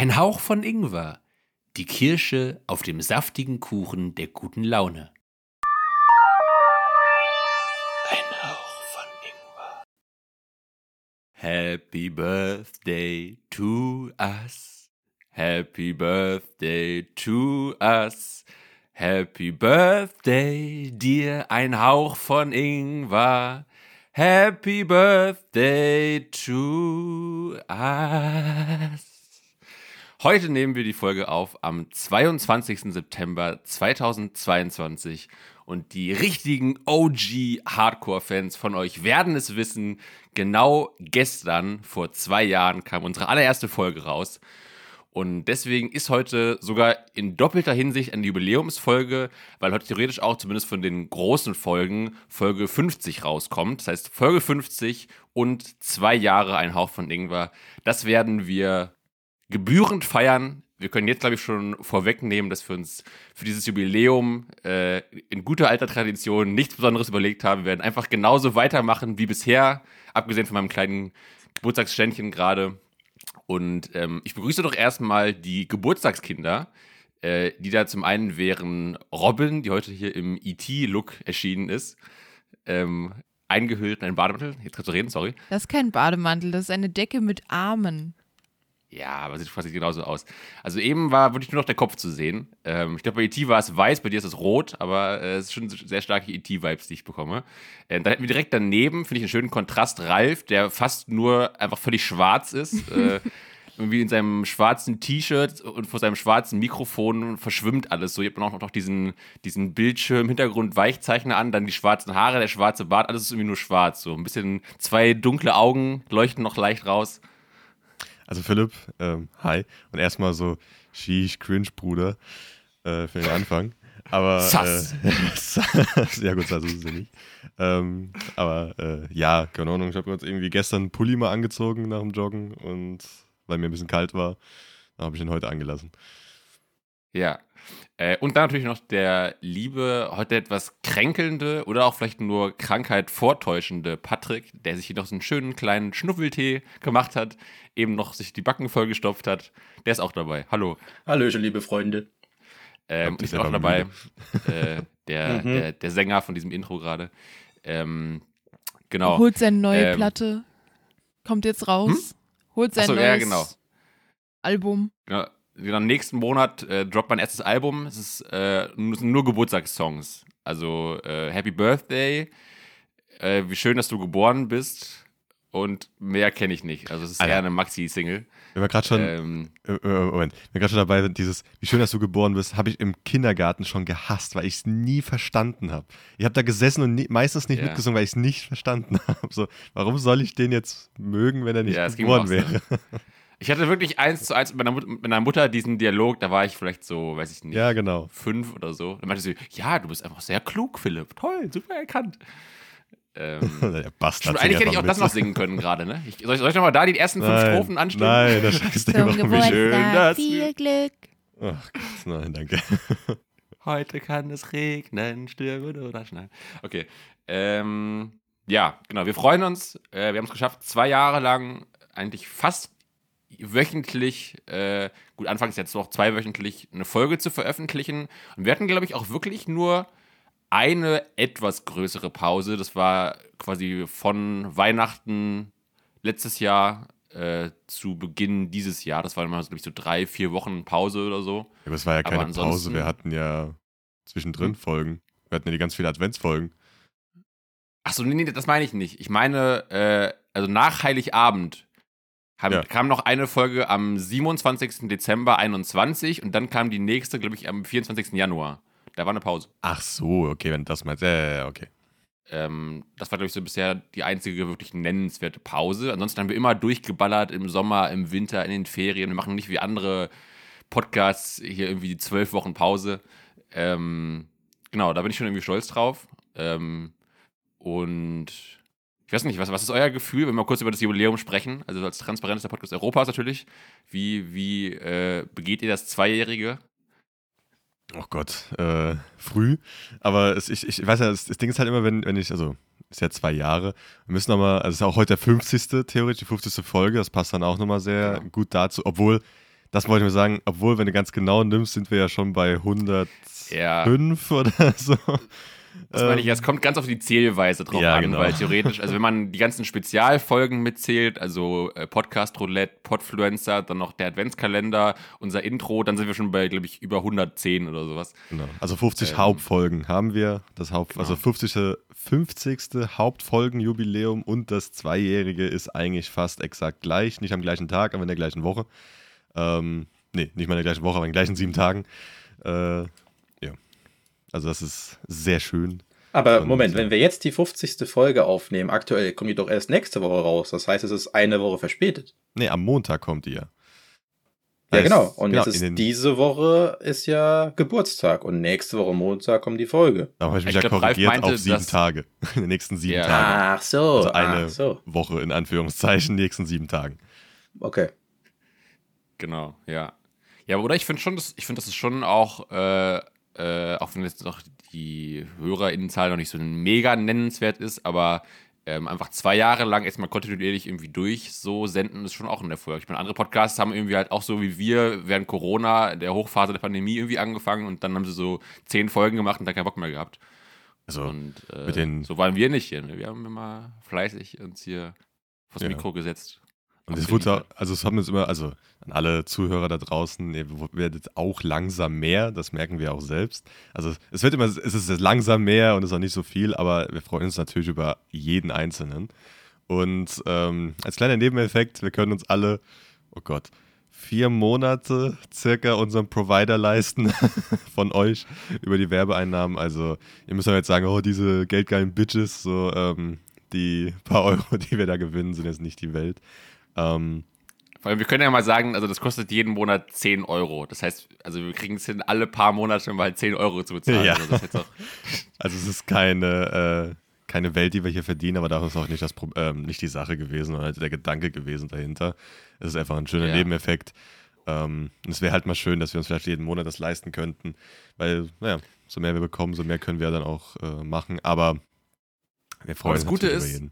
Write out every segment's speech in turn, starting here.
Ein Hauch von Ingwer. Die Kirsche auf dem saftigen Kuchen der guten Laune. Ein Hauch von Ingwer. Happy Birthday to us. Happy Birthday to us. Happy Birthday, dir ein Hauch von Ingwer. Happy Birthday to us. Heute nehmen wir die Folge auf am 22. September 2022 und die richtigen OG Hardcore-Fans von euch werden es wissen. Genau gestern, vor zwei Jahren, kam unsere allererste Folge raus. Und deswegen ist heute sogar in doppelter Hinsicht eine Jubiläumsfolge, weil heute theoretisch auch zumindest von den großen Folgen Folge 50 rauskommt. Das heißt, Folge 50 und zwei Jahre ein Hauch von Ingwer. Das werden wir gebührend feiern. Wir können jetzt, glaube ich, schon vorwegnehmen, dass wir uns für dieses Jubiläum äh, in guter alter Tradition nichts Besonderes überlegt haben. Wir werden einfach genauso weitermachen wie bisher, abgesehen von meinem kleinen Geburtstagsständchen gerade. Und ähm, ich begrüße doch erstmal die Geburtstagskinder, äh, die da zum einen wären Robin, die heute hier im ET-Look erschienen ist. Ähm, eingehüllt in einen Bademantel. Jetzt kannst du reden, sorry. Das ist kein Bademantel, das ist eine Decke mit Armen. Ja, aber sieht quasi genauso aus. Also eben war wirklich nur noch der Kopf zu sehen. Ähm, ich glaube, bei E.T. war es weiß, bei dir ist es rot, aber äh, es ist schon sehr starke E.T.-Vibes, die ich bekomme. Äh, dann hätten wir direkt daneben, finde ich, einen schönen Kontrast, Ralf, der fast nur einfach völlig schwarz ist. äh, irgendwie in seinem schwarzen T-Shirt und vor seinem schwarzen Mikrofon verschwimmt alles so. Ihr habt auch noch diesen, diesen Bildschirm, Hintergrund, Weichzeichner an, dann die schwarzen Haare, der schwarze Bart, alles ist irgendwie nur schwarz. So ein bisschen zwei dunkle Augen leuchten noch leicht raus. Also Philipp, ähm, hi. Und erstmal so, sheesh, cringe, Bruder, äh, für den Anfang. Aber, Sass. Äh, ja gut, Sass ist es ja nicht. Ähm, aber äh, ja, keine Ahnung, ich habe jetzt irgendwie gestern einen Pulli mal angezogen nach dem Joggen und weil mir ein bisschen kalt war, dann habe ich ihn heute angelassen. Ja. Äh, und dann natürlich noch der liebe, heute etwas kränkelnde oder auch vielleicht nur Krankheit vortäuschende Patrick, der sich hier noch so einen schönen kleinen Schnuffeltee gemacht hat, eben noch sich die Backen vollgestopft hat. Der ist auch dabei. Hallo. Hallöchen, liebe Freunde. Ähm, ich bin auch dabei. äh, der, mhm. der, der, Sänger von diesem Intro gerade. Ähm, genau. Holt seine neue ähm, Platte. Kommt jetzt raus. Hm? Holt sein so, neues ja, genau. Album. Genau genau, nächsten Monat äh, droppt mein erstes Album. Es ist äh, nur, Geburtstagssongs. Also äh, Happy Birthday, äh, wie schön, dass du geboren bist. Und mehr kenne ich nicht. Also es ist Alter. eher eine Maxi-Single. Wenn wir gerade schon, ähm, äh, äh, Moment, wenn wir gerade schon dabei sind, dieses, wie schön, dass du geboren bist, habe ich im Kindergarten schon gehasst, weil ich es nie verstanden habe. Ich habe da gesessen und nie, meistens nicht ja. mitgesungen, weil ich es nicht verstanden habe. So, warum soll ich den jetzt mögen, wenn er nicht ja, geboren wäre? Ich hatte wirklich eins zu eins mit meiner, mit meiner, Mutter diesen Dialog, da war ich vielleicht so, weiß ich nicht, ja, genau. fünf oder so. Dann meinte sie, ja, du bist einfach sehr klug, Philipp. Toll, super erkannt. Ähm, Der Bastard. Eigentlich hätte ich auch mit. das noch singen können gerade, ne? Ich, soll, ich, soll ich nochmal da die ersten fünf nein, Strophen anstimmen? Nein, das scheiß Thema. Wie schön, dass viel Glück. Ach Gott, nein, danke. Heute kann es regnen, stürmen oder schneien. Okay. Ähm, ja, genau. Wir freuen uns. Äh, wir haben es geschafft, zwei Jahre lang eigentlich fast wöchentlich, äh, gut, anfangs jetzt noch zweiwöchentlich, eine Folge zu veröffentlichen. Und wir hatten, glaube ich, auch wirklich nur eine etwas größere Pause. Das war quasi von Weihnachten letztes Jahr äh, zu Beginn dieses Jahr. Das war immer, glaube ich, so drei, vier Wochen Pause oder so. Ja, aber es war ja keine Pause. Wir hatten ja zwischendrin hm? Folgen. Wir hatten ja die ganz viele Adventsfolgen. Achso, nee, nee, das meine ich nicht. Ich meine, äh, also nach Heiligabend haben, ja. kam noch eine Folge am 27. Dezember 21 und dann kam die nächste, glaube ich, am 24. Januar. Da war eine Pause. Ach so, okay, wenn das meinst. Ja, ja, okay. Ähm, das war, glaube ich, so bisher die einzige wirklich nennenswerte Pause. Ansonsten haben wir immer durchgeballert im Sommer, im Winter, in den Ferien. Wir machen nicht wie andere Podcasts hier irgendwie zwölf Wochen Pause. Ähm, genau, da bin ich schon irgendwie stolz drauf. Ähm, und ich weiß nicht, was, was ist euer Gefühl, wenn wir kurz über das Jubiläum sprechen? Also als transparentester Podcast Europas natürlich. Wie, wie äh, begeht ihr das Zweijährige? Oh Gott, äh, früh. Aber es, ich, ich weiß ja, das, das, Ding ist halt immer, wenn, wenn ich, also ist ja zwei Jahre. Wir müssen nochmal, also es ist auch heute der 50. theoretisch, die 50. Folge, das passt dann auch nochmal sehr genau. gut dazu, obwohl das wollte ich mir sagen, obwohl, wenn du ganz genau nimmst, sind wir ja schon bei 105 ja. oder so. Das meine ich, ähm, es kommt ganz auf die Zählweise drauf ja, an, genau. weil theoretisch, also wenn man die ganzen Spezialfolgen mitzählt, also äh, Podcast Roulette, Podfluencer, dann noch der Adventskalender, unser Intro, dann sind wir schon bei, glaube ich, über 110 oder sowas. Genau. Also 50 ähm, Hauptfolgen haben wir, das Haupt, genau. also 50. 50. Hauptfolgenjubiläum und das zweijährige ist eigentlich fast exakt gleich, nicht am gleichen Tag, aber in der gleichen Woche. Ähm, nee, nicht mal in der gleichen Woche, aber in den gleichen sieben Tagen. Äh, also das ist sehr schön. Aber Moment, wenn wir jetzt die 50. Folge aufnehmen, aktuell kommt die doch erst nächste Woche raus. Das heißt, es ist eine Woche verspätet. Nee, am Montag kommt die ja. Ja, genau. Und genau, jetzt ist diese Woche ist ja Geburtstag und nächste Woche Montag kommt die Folge. Da habe ich mich ich ja glaub, korrigiert meinte, auf sieben Tage. In den nächsten sieben ja. Tagen. Ach so. Also eine so. Woche in Anführungszeichen, nächsten sieben Tagen. Okay. Genau, ja. Ja, oder ich finde schon, das, ich finde, das ist schon auch äh, äh, auch wenn jetzt noch die HörerInnenzahl noch nicht so mega nennenswert ist, aber ähm, einfach zwei Jahre lang erstmal kontinuierlich irgendwie durch so senden, ist schon auch ein Erfolg. Ich meine, andere Podcasts haben irgendwie halt auch so wie wir während Corona, der Hochphase der Pandemie irgendwie angefangen und dann haben sie so zehn Folgen gemacht und dann keinen Bock mehr gehabt. Also und äh, so waren wir nicht hier. Ne? Wir haben immer fleißig uns hier vors ja. Mikro gesetzt. Und es wurde, also es haben uns immer, also an alle Zuhörer da draußen, ihr werdet auch langsam mehr, das merken wir auch selbst. Also es wird immer, es ist langsam mehr und es ist auch nicht so viel, aber wir freuen uns natürlich über jeden Einzelnen. Und ähm, als kleiner Nebeneffekt, wir können uns alle, oh Gott, vier Monate circa unseren Provider leisten von euch über die Werbeeinnahmen. Also ihr müsst ja jetzt sagen, oh, diese geldgeilen Bitches, so ähm, die paar Euro, die wir da gewinnen, sind jetzt nicht die Welt. Ähm, Vor allem, wir können ja mal sagen, also das kostet jeden Monat 10 Euro. Das heißt, also wir kriegen es hin, alle paar Monate mal 10 Euro zu bezahlen. Ja. Also, also, es ist keine, äh, keine Welt, die wir hier verdienen, aber das ist auch nicht, das, ähm, nicht die Sache gewesen oder der Gedanke gewesen dahinter. Es ist einfach ein schöner ja. Nebeneffekt. Ähm, es wäre halt mal schön, dass wir uns vielleicht jeden Monat das leisten könnten, weil, naja, so mehr wir bekommen, so mehr können wir dann auch äh, machen. Aber wir freuen uns Gute ist, über jeden.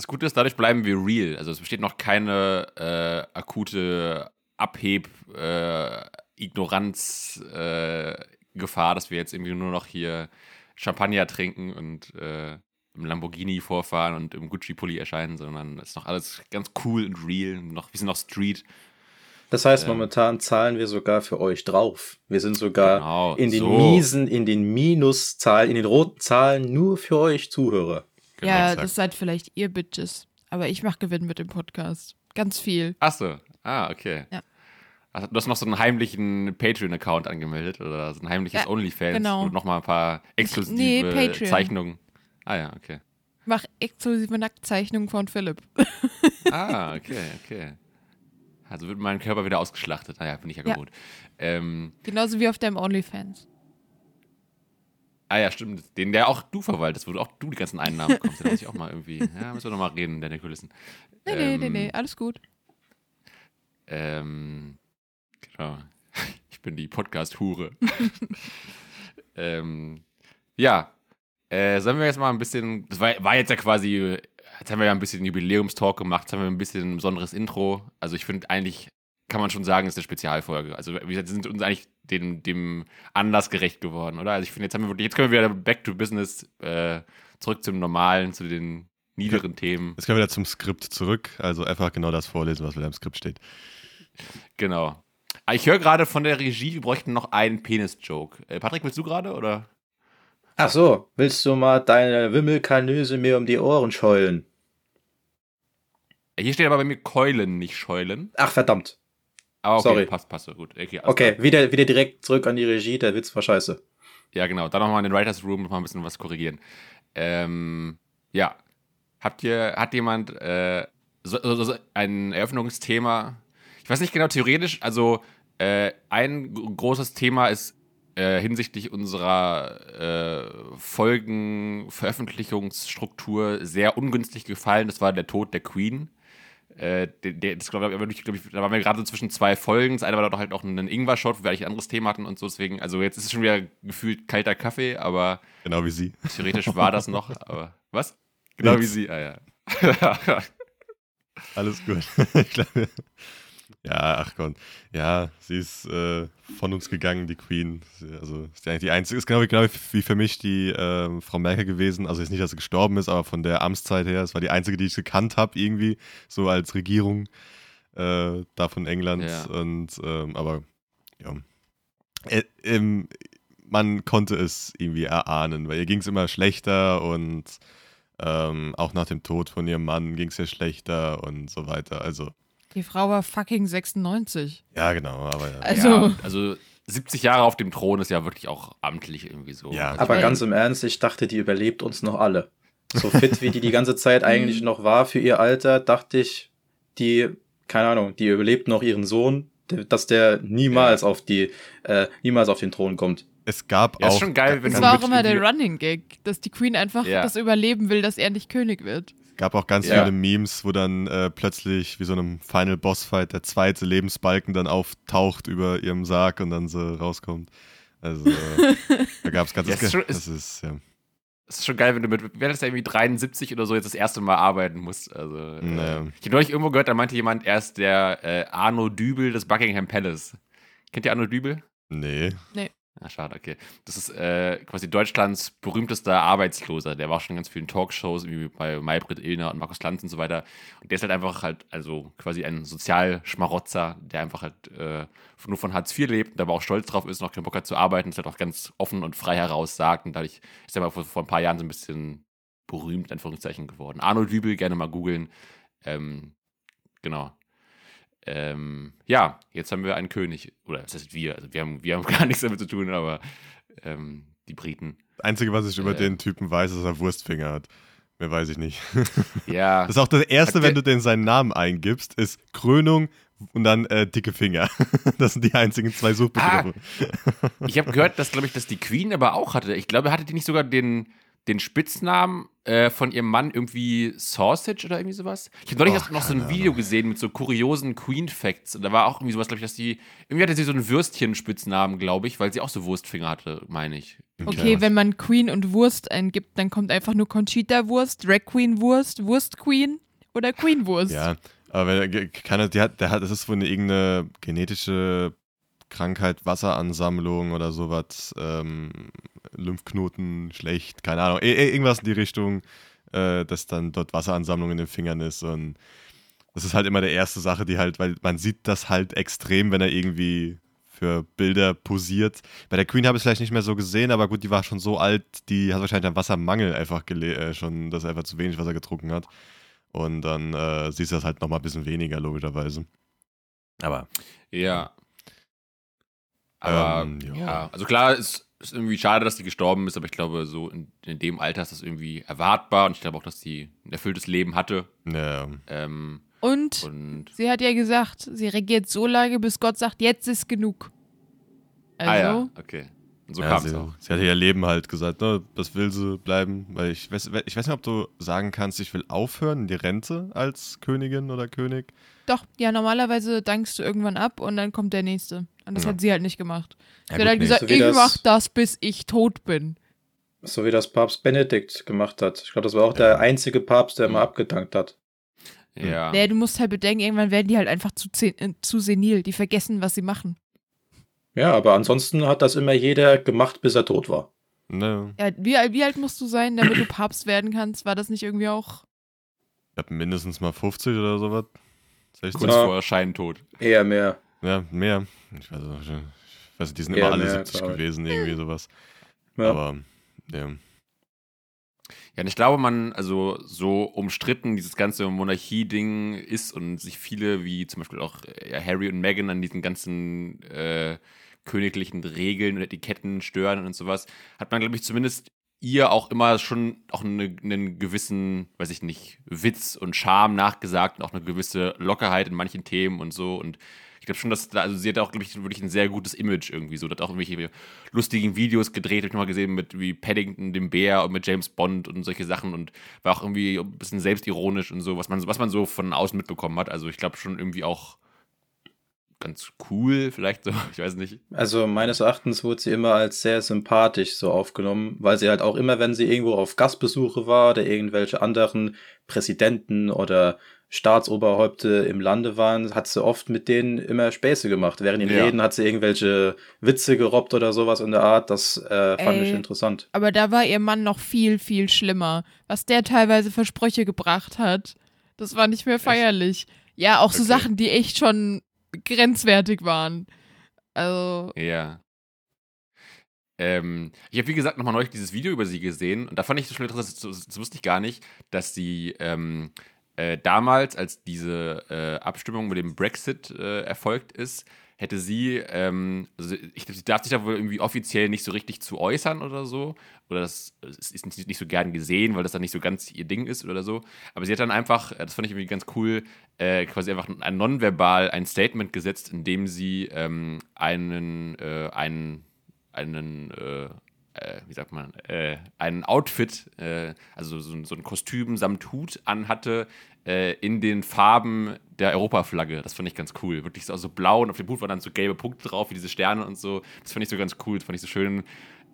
Das Gute ist, dadurch bleiben wir real. Also es besteht noch keine äh, akute Abheb, äh, Ignoranz, äh, Gefahr, dass wir jetzt irgendwie nur noch hier Champagner trinken und äh, im Lamborghini vorfahren und im Gucci-Pulli erscheinen, sondern es ist noch alles ganz cool und real. Noch, wir sind noch Street. Das heißt, ähm, momentan zahlen wir sogar für euch drauf. Wir sind sogar genau, in den so. miesen, in den Minuszahlen, in den roten Zahlen nur für euch Zuhörer. Genau, ja, exakt. das seid vielleicht ihr Bitches. Aber ich mache Gewinn mit dem Podcast. Ganz viel. Ach so. Ah, okay. Ja. Also, du hast noch so einen heimlichen Patreon-Account angemeldet oder so ein heimliches ja, OnlyFans genau. und nochmal ein paar exklusive nee, Zeichnungen. Ah ja, okay. Ich mach exklusive Nacktzeichnungen von Philipp. ah, okay, okay. Also wird mein Körper wieder ausgeschlachtet. Naja, bin ich ja gewohnt. Ja. Ähm, Genauso wie auf deinem OnlyFans. Ah ja, stimmt. Den, der auch du verwaltest, wo du auch du die ganzen Einnahmen bekommst. Da muss ich auch mal irgendwie, ja, müssen wir nochmal reden, deine Kulissen. Nee, nee, ähm, nee, nee, alles gut. Ähm, genau. Ich bin die Podcast-Hure. ähm, ja, äh, sollen wir jetzt mal ein bisschen, das war, war jetzt ja quasi, jetzt haben wir ja ein bisschen Jubiläumstalk gemacht, jetzt haben wir ein bisschen ein besonderes Intro. Also ich finde eigentlich, kann man schon sagen, ist eine Spezialfolge. Also wir sind uns eigentlich dem, dem Anlass gerecht geworden, oder? Also ich finde, jetzt haben wir wirklich, jetzt können wir wieder back to business, äh, zurück zum Normalen, zu den niederen Themen. Jetzt können wir wieder zum Skript zurück, also einfach genau das vorlesen, was wieder im Skript steht. Genau. Ah, ich höre gerade von der Regie, wir bräuchten noch einen Penis-Joke. Äh, Patrick, willst du gerade, oder? Ach so, willst du mal deine Wimmelkanöse mir um die Ohren scheulen? Hier steht aber bei mir Keulen, nicht Scheulen. Ach, verdammt. Ah, okay, Sorry. passt, passt, gut. Okay, okay wieder, wieder direkt zurück an die Regie, der Witz war scheiße. Ja, genau. Dann nochmal in den Writers Room noch mal ein bisschen was korrigieren. Ähm, ja. Habt ihr, hat jemand äh, so, so, so ein Eröffnungsthema? Ich weiß nicht genau, theoretisch, also äh, ein großes Thema ist äh, hinsichtlich unserer äh, Folgenveröffentlichungsstruktur sehr ungünstig gefallen. Das war der Tod der Queen. Äh, der, der, das glaub, glaub ich, da waren wir gerade so zwischen zwei Folgen. Das eine war doch halt auch ein Ingwer-Shot, wo wir eigentlich ein anderes Thema hatten und so. Deswegen, also jetzt ist es schon wieder gefühlt kalter Kaffee, aber. Genau wie sie. Theoretisch war das noch, aber. Was? Genau Nichts. wie sie, ah ja. Alles gut. ich glaube. Ja, ach Gott. Ja, sie ist äh, von uns gegangen, die Queen. Also ist eigentlich die einzige, ist genau, genau wie für mich die äh, Frau Merkel gewesen. Also jetzt nicht, dass sie gestorben ist, aber von der Amtszeit her. Es war die einzige, die ich gekannt habe, irgendwie, so als Regierung äh, da von England. Ja. Und ähm, aber ja. Äh, ähm, man konnte es irgendwie erahnen, weil ihr ging es immer schlechter und ähm, auch nach dem Tod von ihrem Mann ging es ihr schlechter und so weiter. Also die Frau war fucking 96. Ja, genau. Aber ja. Also, ja, also 70 Jahre auf dem Thron ist ja wirklich auch amtlich irgendwie so. Ja. Also aber ganz im Ernst, ich dachte, die überlebt uns noch alle. So fit wie die die ganze Zeit eigentlich noch war für ihr Alter, dachte ich, die, keine Ahnung, die überlebt noch ihren Sohn, dass der niemals ja. auf die, äh, niemals auf den Thron kommt. Es gab ja, auch. Ist schon geil, wenn das war auch immer der Running Gag, dass die Queen einfach ja. das überleben will, dass er nicht König wird. Gab auch ganz ja. viele Memes, wo dann äh, plötzlich wie so einem Final Boss Fight der zweite Lebensbalken dann auftaucht über ihrem Sarg und dann so rauskommt. Also äh, da gab es ganz ja, das, das ist ja. Es ist schon geil, wenn du mit, wer ist irgendwie 73 oder so jetzt das erste Mal arbeiten musst. Also, nee. äh, ich habe neulich irgendwo gehört, da meinte jemand, er ist der äh, Arno Dübel des Buckingham Palace. Kennt ihr Arno Dübel? Nee. Nee. Ah, schade, okay. Das ist äh, quasi Deutschlands berühmtester Arbeitsloser. Der war schon in ganz vielen Talkshows, wie bei Maybrit Illner und Markus Lanz und so weiter. Und der ist halt einfach halt, also quasi ein Sozialschmarotzer, der einfach halt äh, nur von Hartz IV lebt und aber auch stolz drauf ist, noch keinen Bock hat zu arbeiten, das halt auch ganz offen und frei heraus sagt. Und dadurch ist er mal vor, vor ein paar Jahren so ein bisschen berühmt, in Anführungszeichen, geworden. Arnold Dübel, gerne mal googeln. Ähm, genau. Ähm, ja, jetzt haben wir einen König. Oder das heißt wir. Also wir haben, wir haben gar nichts damit zu tun, aber ähm, die Briten. Das Einzige, was ich über äh, den Typen weiß, ist, dass er Wurstfinger hat. Mehr weiß ich nicht. Ja. Das ist auch das Erste, wenn du den seinen Namen eingibst, ist Krönung und dann äh, dicke Finger. Das sind die einzigen zwei Suchbegriffe. Ah, ich habe gehört, dass, glaube ich, dass die Queen aber auch hatte. Ich glaube, hatte die nicht sogar den, den Spitznamen äh, von ihrem Mann irgendwie Sausage oder irgendwie sowas. Ich habe neulich erst noch so ein Video gesehen mit so kuriosen Queen Facts und da war auch irgendwie sowas, glaube ich, dass die irgendwie hatte sie so einen Würstchen-Spitznamen, glaube ich, weil sie auch so Wurstfinger hatte, meine ich. Okay, okay wenn man Queen und Wurst eingibt, dann kommt einfach nur Conchita Wurst, Drag Queen Wurst, Wurst Queen oder Queen Wurst. Ja, aber kann, die hat, der hat, das ist wohl eine irgendeine genetische Krankheit, Wasseransammlung oder sowas, ähm, Lymphknoten schlecht, keine Ahnung, irgendwas in die Richtung, äh, dass dann dort Wasseransammlung in den Fingern ist und das ist halt immer der erste Sache, die halt, weil man sieht das halt extrem, wenn er irgendwie für Bilder posiert. Bei der Queen habe ich es vielleicht nicht mehr so gesehen, aber gut, die war schon so alt, die hat wahrscheinlich einen Wassermangel einfach äh, schon, dass er einfach zu wenig Wasser getrunken hat. Und dann äh, siehst du das halt nochmal ein bisschen weniger, logischerweise. Aber. Ja, aber ähm, ja. ja. also klar, es ist irgendwie schade, dass die gestorben ist, aber ich glaube, so in, in, dem Alter ist das irgendwie erwartbar und ich glaube auch, dass sie ein erfülltes Leben hatte. Ja. Ähm, und, und, sie hat ja gesagt, sie regiert so lange, bis Gott sagt, jetzt ist genug. Also, ah ja, also okay. Und so ja, kam es auch. Sie hat ihr Leben halt gesagt, ne, das will sie bleiben, weil ich weiß, ich weiß nicht, ob du sagen kannst, ich will aufhören in die Rente als Königin oder König. Doch, ja, normalerweise dankst du irgendwann ab und dann kommt der nächste. Und das ja. hat sie halt nicht gemacht. Sie ja, hat halt gesagt, so ich mach das, bis ich tot bin. So wie das Papst Benedikt gemacht hat. Ich glaube, das war auch ja. der einzige Papst, der mal abgedankt hat. Ja. Nee, du musst halt bedenken, irgendwann werden die halt einfach zu, äh, zu senil. Die vergessen, was sie machen. Ja, aber ansonsten hat das immer jeder gemacht, bis er tot war. Ne. Ja, wie, wie alt musst du sein, damit du Papst werden kannst? War das nicht irgendwie auch. Ich hab mindestens mal 50 oder sowas. Kurz vor Erscheinen tot. Eher mehr. Ja, mehr. Ich weiß, ich weiß die sind immer alle mehr, 70 gewesen, irgendwie sowas. Ja. Aber, ja. Ja, und ich glaube, man, also so umstritten dieses ganze Monarchie-Ding ist und sich viele, wie zum Beispiel auch ja, Harry und Meghan, an diesen ganzen äh, königlichen Regeln und Etiketten stören und sowas, hat man, glaube ich, zumindest ihr auch immer schon auch eine, einen gewissen, weiß ich nicht, Witz und Charme nachgesagt und auch eine gewisse Lockerheit in manchen Themen und so. Und ich glaube schon, dass da, also sie hat auch, glaube ich, wirklich ein sehr gutes Image irgendwie so. Hat auch irgendwelche lustigen Videos gedreht, habe ich nochmal gesehen, mit wie Paddington, dem Bär und mit James Bond und solche Sachen und war auch irgendwie ein bisschen selbstironisch und so, was man, was man so von außen mitbekommen hat. Also ich glaube schon irgendwie auch ganz cool, vielleicht so, ich weiß nicht. Also meines Erachtens wurde sie immer als sehr sympathisch so aufgenommen, weil sie halt auch immer, wenn sie irgendwo auf Gastbesuche war oder irgendwelche anderen Präsidenten oder Staatsoberhäupte im Lande waren, hat sie oft mit denen immer Späße gemacht. Während den ja. Reden hat sie irgendwelche Witze gerobbt oder sowas in der Art. Das äh, fand Ey, ich interessant. Aber da war ihr Mann noch viel, viel schlimmer. Was der teilweise für Sprüche gebracht hat, das war nicht mehr feierlich. Echt? Ja, auch so okay. Sachen, die echt schon grenzwertig waren. Also. Ja. Ähm, ich habe, wie gesagt, nochmal neulich dieses Video über sie gesehen und da fand ich das schon interessant, das, das wusste ich gar nicht, dass sie ähm, äh, damals, als diese äh, Abstimmung mit dem Brexit äh, erfolgt ist, hätte sie, ähm, also ich glaube, sie darf sich da wohl irgendwie offiziell nicht so richtig zu äußern oder so. Oder das, das ist nicht, nicht, so gern gesehen, weil das dann nicht so ganz ihr Ding ist oder so. Aber sie hat dann einfach, äh, das fand ich irgendwie ganz cool, äh, quasi einfach ein nonverbal ein Statement gesetzt, in dem sie ähm, einen, äh, einen, einen äh, äh, wie sagt man, äh, ein Outfit, äh, also so, so, ein Kostüm samt Hut anhatte, äh, in den Farben der Europaflagge. Das fand ich ganz cool. Wirklich so, so blau und auf dem Hut waren dann so gelbe Punkte drauf, wie diese Sterne und so. Das fand ich so ganz cool. Das fand ich so schön,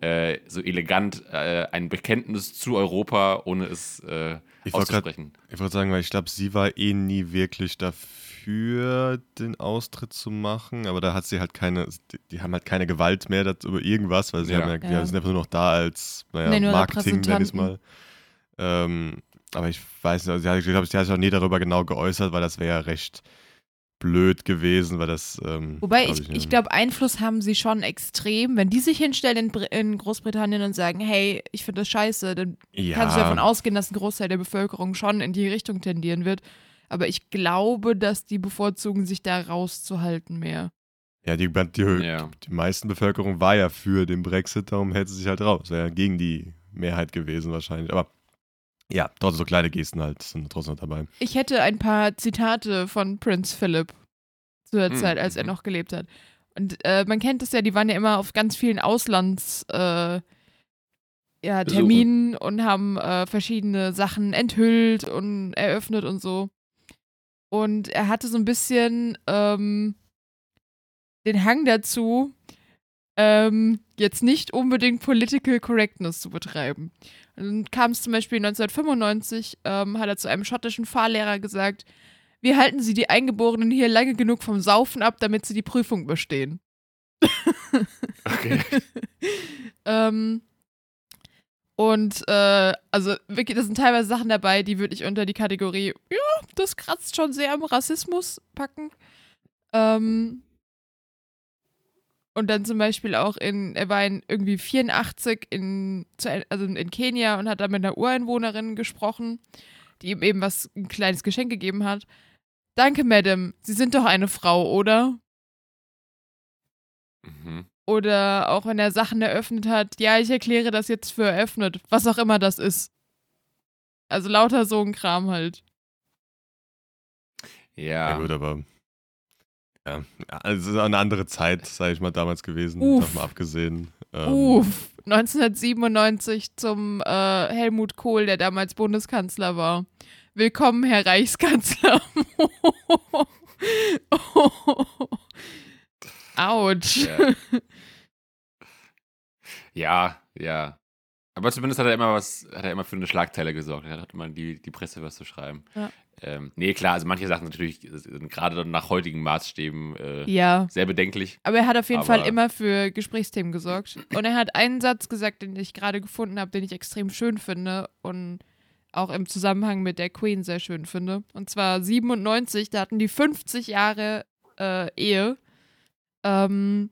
äh, so elegant, äh, ein Bekenntnis zu Europa, ohne es äh, ich auszusprechen. Grad, ich wollte sagen, weil ich glaube, sie war eh nie wirklich dafür, den Austritt zu machen, aber da hat sie halt keine, die, die haben halt keine Gewalt mehr über irgendwas, weil sie ja. haben ja, ja. sind einfach nur noch da als naja, nee, Marketing, nenn ich es mal. Ähm, aber ich weiß nicht, also sie hat, ich glaube, sie hat sich auch nie darüber genau geäußert, weil das wäre ja recht blöd gewesen, weil das. Ähm, Wobei glaub ich, ich, ich glaube, Einfluss haben sie schon extrem. Wenn die sich hinstellen in, in Großbritannien und sagen, hey, ich finde das scheiße, dann ja. kannst du davon ausgehen, dass ein Großteil der Bevölkerung schon in die Richtung tendieren wird. Aber ich glaube, dass die bevorzugen, sich da rauszuhalten mehr. Ja, die, die, ja. die meisten Bevölkerung war ja für den Brexit, darum hält sie sich halt raus. Wäre ja gegen die Mehrheit gewesen wahrscheinlich. Aber ja, trotzdem so kleine Gesten halt sind trotzdem noch dabei. Ich hätte ein paar Zitate von Prince Philip zu der mhm. Zeit, als er noch gelebt hat. Und äh, man kennt es ja, die waren ja immer auf ganz vielen Auslands äh, ja, Terminen und haben äh, verschiedene Sachen enthüllt und eröffnet und so. Und er hatte so ein bisschen ähm, den Hang dazu, ähm, jetzt nicht unbedingt Political Correctness zu betreiben. Dann kam es zum Beispiel 1995, ähm, hat er zu einem schottischen Fahrlehrer gesagt, wir halten sie die Eingeborenen hier lange genug vom Saufen ab, damit sie die Prüfung bestehen. okay. ähm, und äh, also wirklich, das sind teilweise Sachen dabei, die würde ich unter die Kategorie, ja, das kratzt schon sehr am Rassismus packen. Ähm, und dann zum Beispiel auch in, er war in irgendwie 84 in, also in Kenia und hat da mit einer Ureinwohnerin gesprochen, die ihm eben was, ein kleines Geschenk gegeben hat. Danke, Madame. Sie sind doch eine Frau, oder? Mhm. Oder auch wenn er Sachen eröffnet hat, ja, ich erkläre das jetzt für eröffnet, was auch immer das ist. Also lauter so ein Kram halt. Ja. Ja, gut, aber ja, also eine andere Zeit, sage ich mal, damals gewesen, Uff. davon abgesehen. Ähm, Uff, 1997 zum äh, Helmut Kohl, der damals Bundeskanzler war. Willkommen, Herr Reichskanzler. Autsch. Ja. ja, ja. Aber zumindest hat er immer was, hat er immer für eine Schlagzeile gesorgt. Er hat immer die, die Presse was zu schreiben. Ja. Ähm, nee, klar, also manche Sachen natürlich sind gerade nach heutigen Maßstäben äh, ja. sehr bedenklich. Aber er hat auf jeden Fall immer für Gesprächsthemen gesorgt. Und er hat einen Satz gesagt, den ich gerade gefunden habe, den ich extrem schön finde und auch im Zusammenhang mit der Queen sehr schön finde. Und zwar 97, da hatten die 50 Jahre äh, Ehe. Ähm,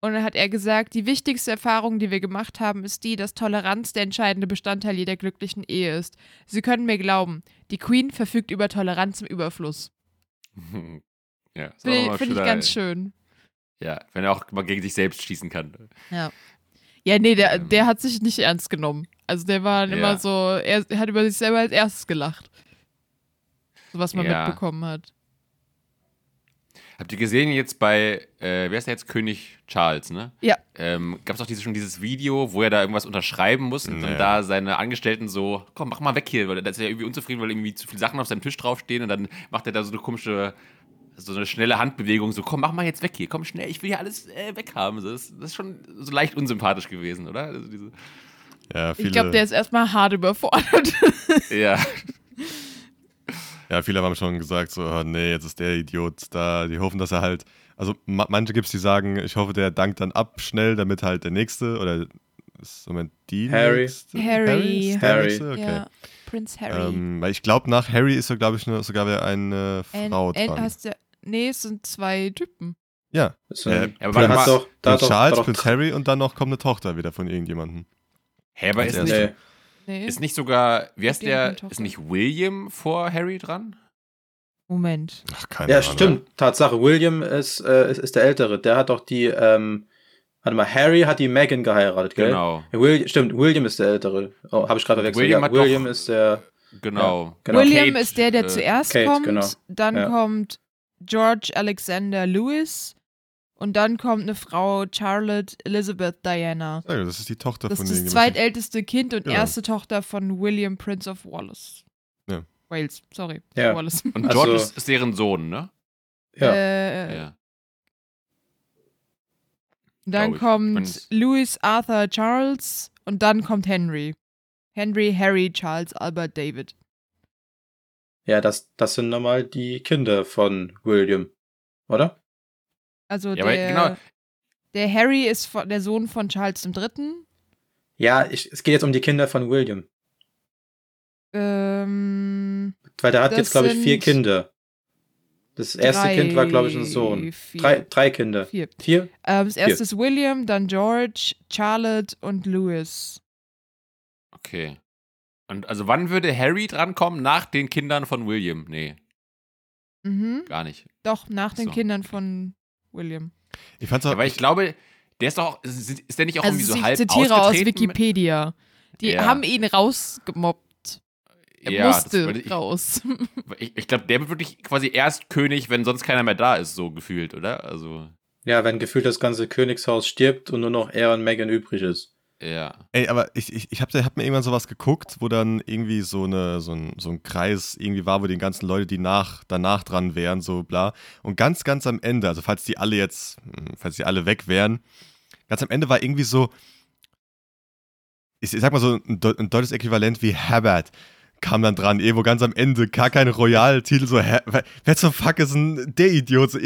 und dann hat er gesagt, die wichtigste Erfahrung, die wir gemacht haben, ist die, dass Toleranz der entscheidende Bestandteil jeder glücklichen Ehe ist. Sie können mir glauben, die Queen verfügt über Toleranz im Überfluss. ja, finde find ich ganz schön. Ja, wenn er auch mal gegen sich selbst schießen kann. Ja. Ja, nee, der, ähm. der hat sich nicht ernst genommen. Also der war ja. immer so, er, er, hat über sich selber als erstes gelacht. So was man ja. mitbekommen hat. Habt ihr gesehen jetzt bei, äh, wer ist der jetzt? König Charles, ne? Ja. Ähm, Gab es auch diese, schon dieses Video, wo er da irgendwas unterschreiben muss und naja. dann da seine Angestellten so, komm, mach mal weg hier, weil da ist er ja irgendwie unzufrieden, weil irgendwie zu viele Sachen auf seinem Tisch draufstehen und dann macht er da so eine komische so eine schnelle Handbewegung, so komm, mach mal jetzt weg hier, komm schnell, ich will hier alles äh, weghaben. So, das, das, ist schon so leicht unsympathisch gewesen, oder? Also diese, Ja, viele, Ich glaube, der ist erstmal hart überfordert. ja. ja, viele haben schon gesagt, so, oh, nee, jetzt ist der Idiot da. Die hoffen, dass er halt. Also ma manche gibt es, die sagen, ich hoffe, der dankt dann ab schnell, damit halt der nächste oder ist Moment die Harry. nächste? Harry. ist der Harry. nächste? Okay. Ja, Prinz Harry. Ähm, weil ich glaube, nach Harry ist so, glaube ich, nur, sogar wieder eine Frau An- dran. heißt der, nee, es sind zwei Typen. ja, Das, Ja, ähm, aber mal, doch, Prinz Charles, Prinz Harry und dann noch kommt eine Tochter wieder von irgendjemandem. Hä, aber Als ist nicht. Nee. Ist nicht sogar, wie heißt der, ist nicht William vor Harry dran? Moment. Ach, keine Ja, Ahnung. stimmt. Tatsache. William ist, äh, ist, ist der Ältere. Der hat doch die, ähm, warte mal, Harry hat die Megan geheiratet, gell? Genau, Will, stimmt, William ist der Ältere. Oh, habe ich gerade verwechselt. William ja, hat William doch- ist der, genau. genau. William Kate, ist der, der äh, zuerst Kate, kommt. genau. Dann Ja. kommt George Alexander Lewis. Und dann kommt eine Frau, Charlotte Elizabeth Diana. Ja, das ist die Tochter Das von ist das zweitälteste Kind und Genau. erste Tochter von William Prince of Wallace. Ja. Wales, sorry. Ja. Wallace. Und Also- George ist, ist deren Sohn, ne? Ja. Äh, Ja. Dann glaub ich. kommt. Louis Arthur Charles und dann kommt Henry. Henry, Harry, Charles, Albert, David. Ja, das, das sind nochmal die Kinder von William. Oder? Also Ja, der, genau. der Harry ist von, der Sohn von Charles III. Ja, ich, es geht jetzt um die Kinder von William. Ähm, Weil der hat jetzt, glaube ich, vier Kinder. Das erste drei, Kind war, glaube ich, ein Sohn. Vier. Drei, drei Kinder. Vier. Vier? Ähm, das erste ist William, dann George, Charlotte und Louis. Okay. Und also wann würde Harry drankommen? Nach den Kindern von William? Nee, Mhm. gar nicht. Doch, nach den So. Kindern von William. Ich fand's auch, Ja, weil ich glaube, der ist doch, ist, ist der nicht auch Also irgendwie so ich halb zitiere aus Wikipedia. Die Ja. haben ihn rausgemobbt. Er Ja, das musste ich- raus. Ich, ich glaube, der wird wirklich quasi erst König, wenn sonst keiner mehr da ist, so gefühlt, oder? Also, Ja, wenn gefühlt das ganze Königshaus stirbt und nur noch er und Megan übrig ist. Ja. Ey, aber ich, ich, ich habe hab mir irgendwann sowas geguckt, wo dann irgendwie so, eine, so, ein, so ein Kreis irgendwie war, wo die ganzen Leute, die nach, danach dran wären, so bla. Und ganz, ganz am Ende, also falls die alle jetzt, hm, falls die alle weg wären, ganz am Ende war irgendwie so, ich, ich sag mal so ein, ein deutsches Äquivalent wie Herbert kam dann dran, irgendwo ganz am Ende, gar kein Royal-Titel, so, hä, wer, zum Fuck ist denn der Idiot? So,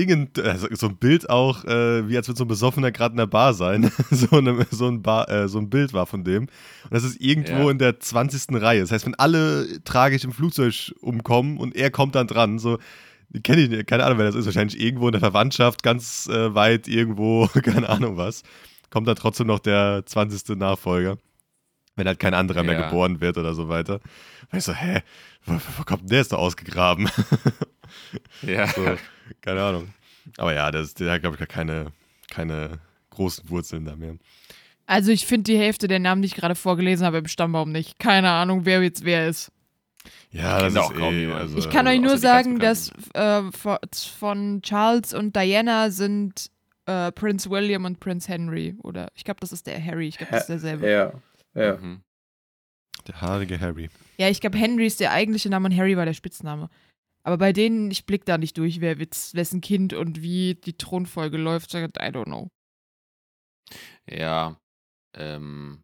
also, so ein Bild auch, äh, wie als würde so ein Besoffener gerade in der Bar sein. so, eine, so, ein Bar, äh, so ein Bild war von dem. Und das ist irgendwo Ja. in der 20. Reihe. Das heißt, wenn alle tragisch im Flugzeug umkommen und er kommt dann dran, so, kenne ich keine Ahnung, wer das ist, wahrscheinlich irgendwo in der Verwandtschaft, ganz äh, weit irgendwo, keine Ahnung was, kommt dann trotzdem noch der 20. Nachfolger. Wenn halt kein anderer mehr Ja. geboren wird oder so weiter. Und ich so, hä, wo, wo kommt denn der ist da ausgegraben? Ja. so, keine Ahnung. Aber ja, das, der hat, glaube ich, gar keine, keine großen Wurzeln da mehr. Also ich finde die Hälfte der Namen, die ich gerade vorgelesen habe, im Stammbaum nicht. Keine Ahnung, wer jetzt wer ist. Ja, Ich das kenn ist auch kaum eh, also, Ich kann euch nur sagen, dass äh, von- von Charles und Diana sind äh, Prince William und Prince Henry. Oder ich glaube, das ist der Harry. Ich glaube, das ist derselbe. Ja. Ja. Mhm. Der haarige Harry. Ja, ich glaube, Henry ist der eigentliche Name und Harry war der Spitzname. Aber bei denen, ich blick da nicht durch, wer witz, wessen Kind und wie die Thronfolge läuft. I don't know. Ja. Ähm.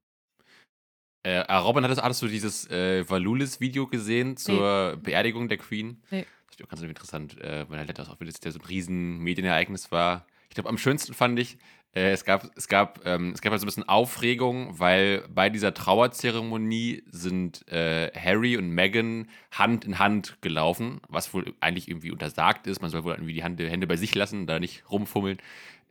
Äh, äh, Robin, hattest, hattest du dieses äh, Valulis-Video gesehen zur Beerdigung der Queen? Nee. Das ist auch ganz interessant, äh, weil halt das auch wieder so ein riesen Medienereignis war. Ich glaube, am schönsten fand ich, es gab, es gab, ähm, es gab halt so ein bisschen Aufregung, weil bei dieser Trauerzeremonie sind äh, Harry und Meghan Hand in Hand gelaufen, was wohl eigentlich irgendwie untersagt ist. Man soll wohl irgendwie die Hand, Hände bei sich lassen, da nicht rumfummeln.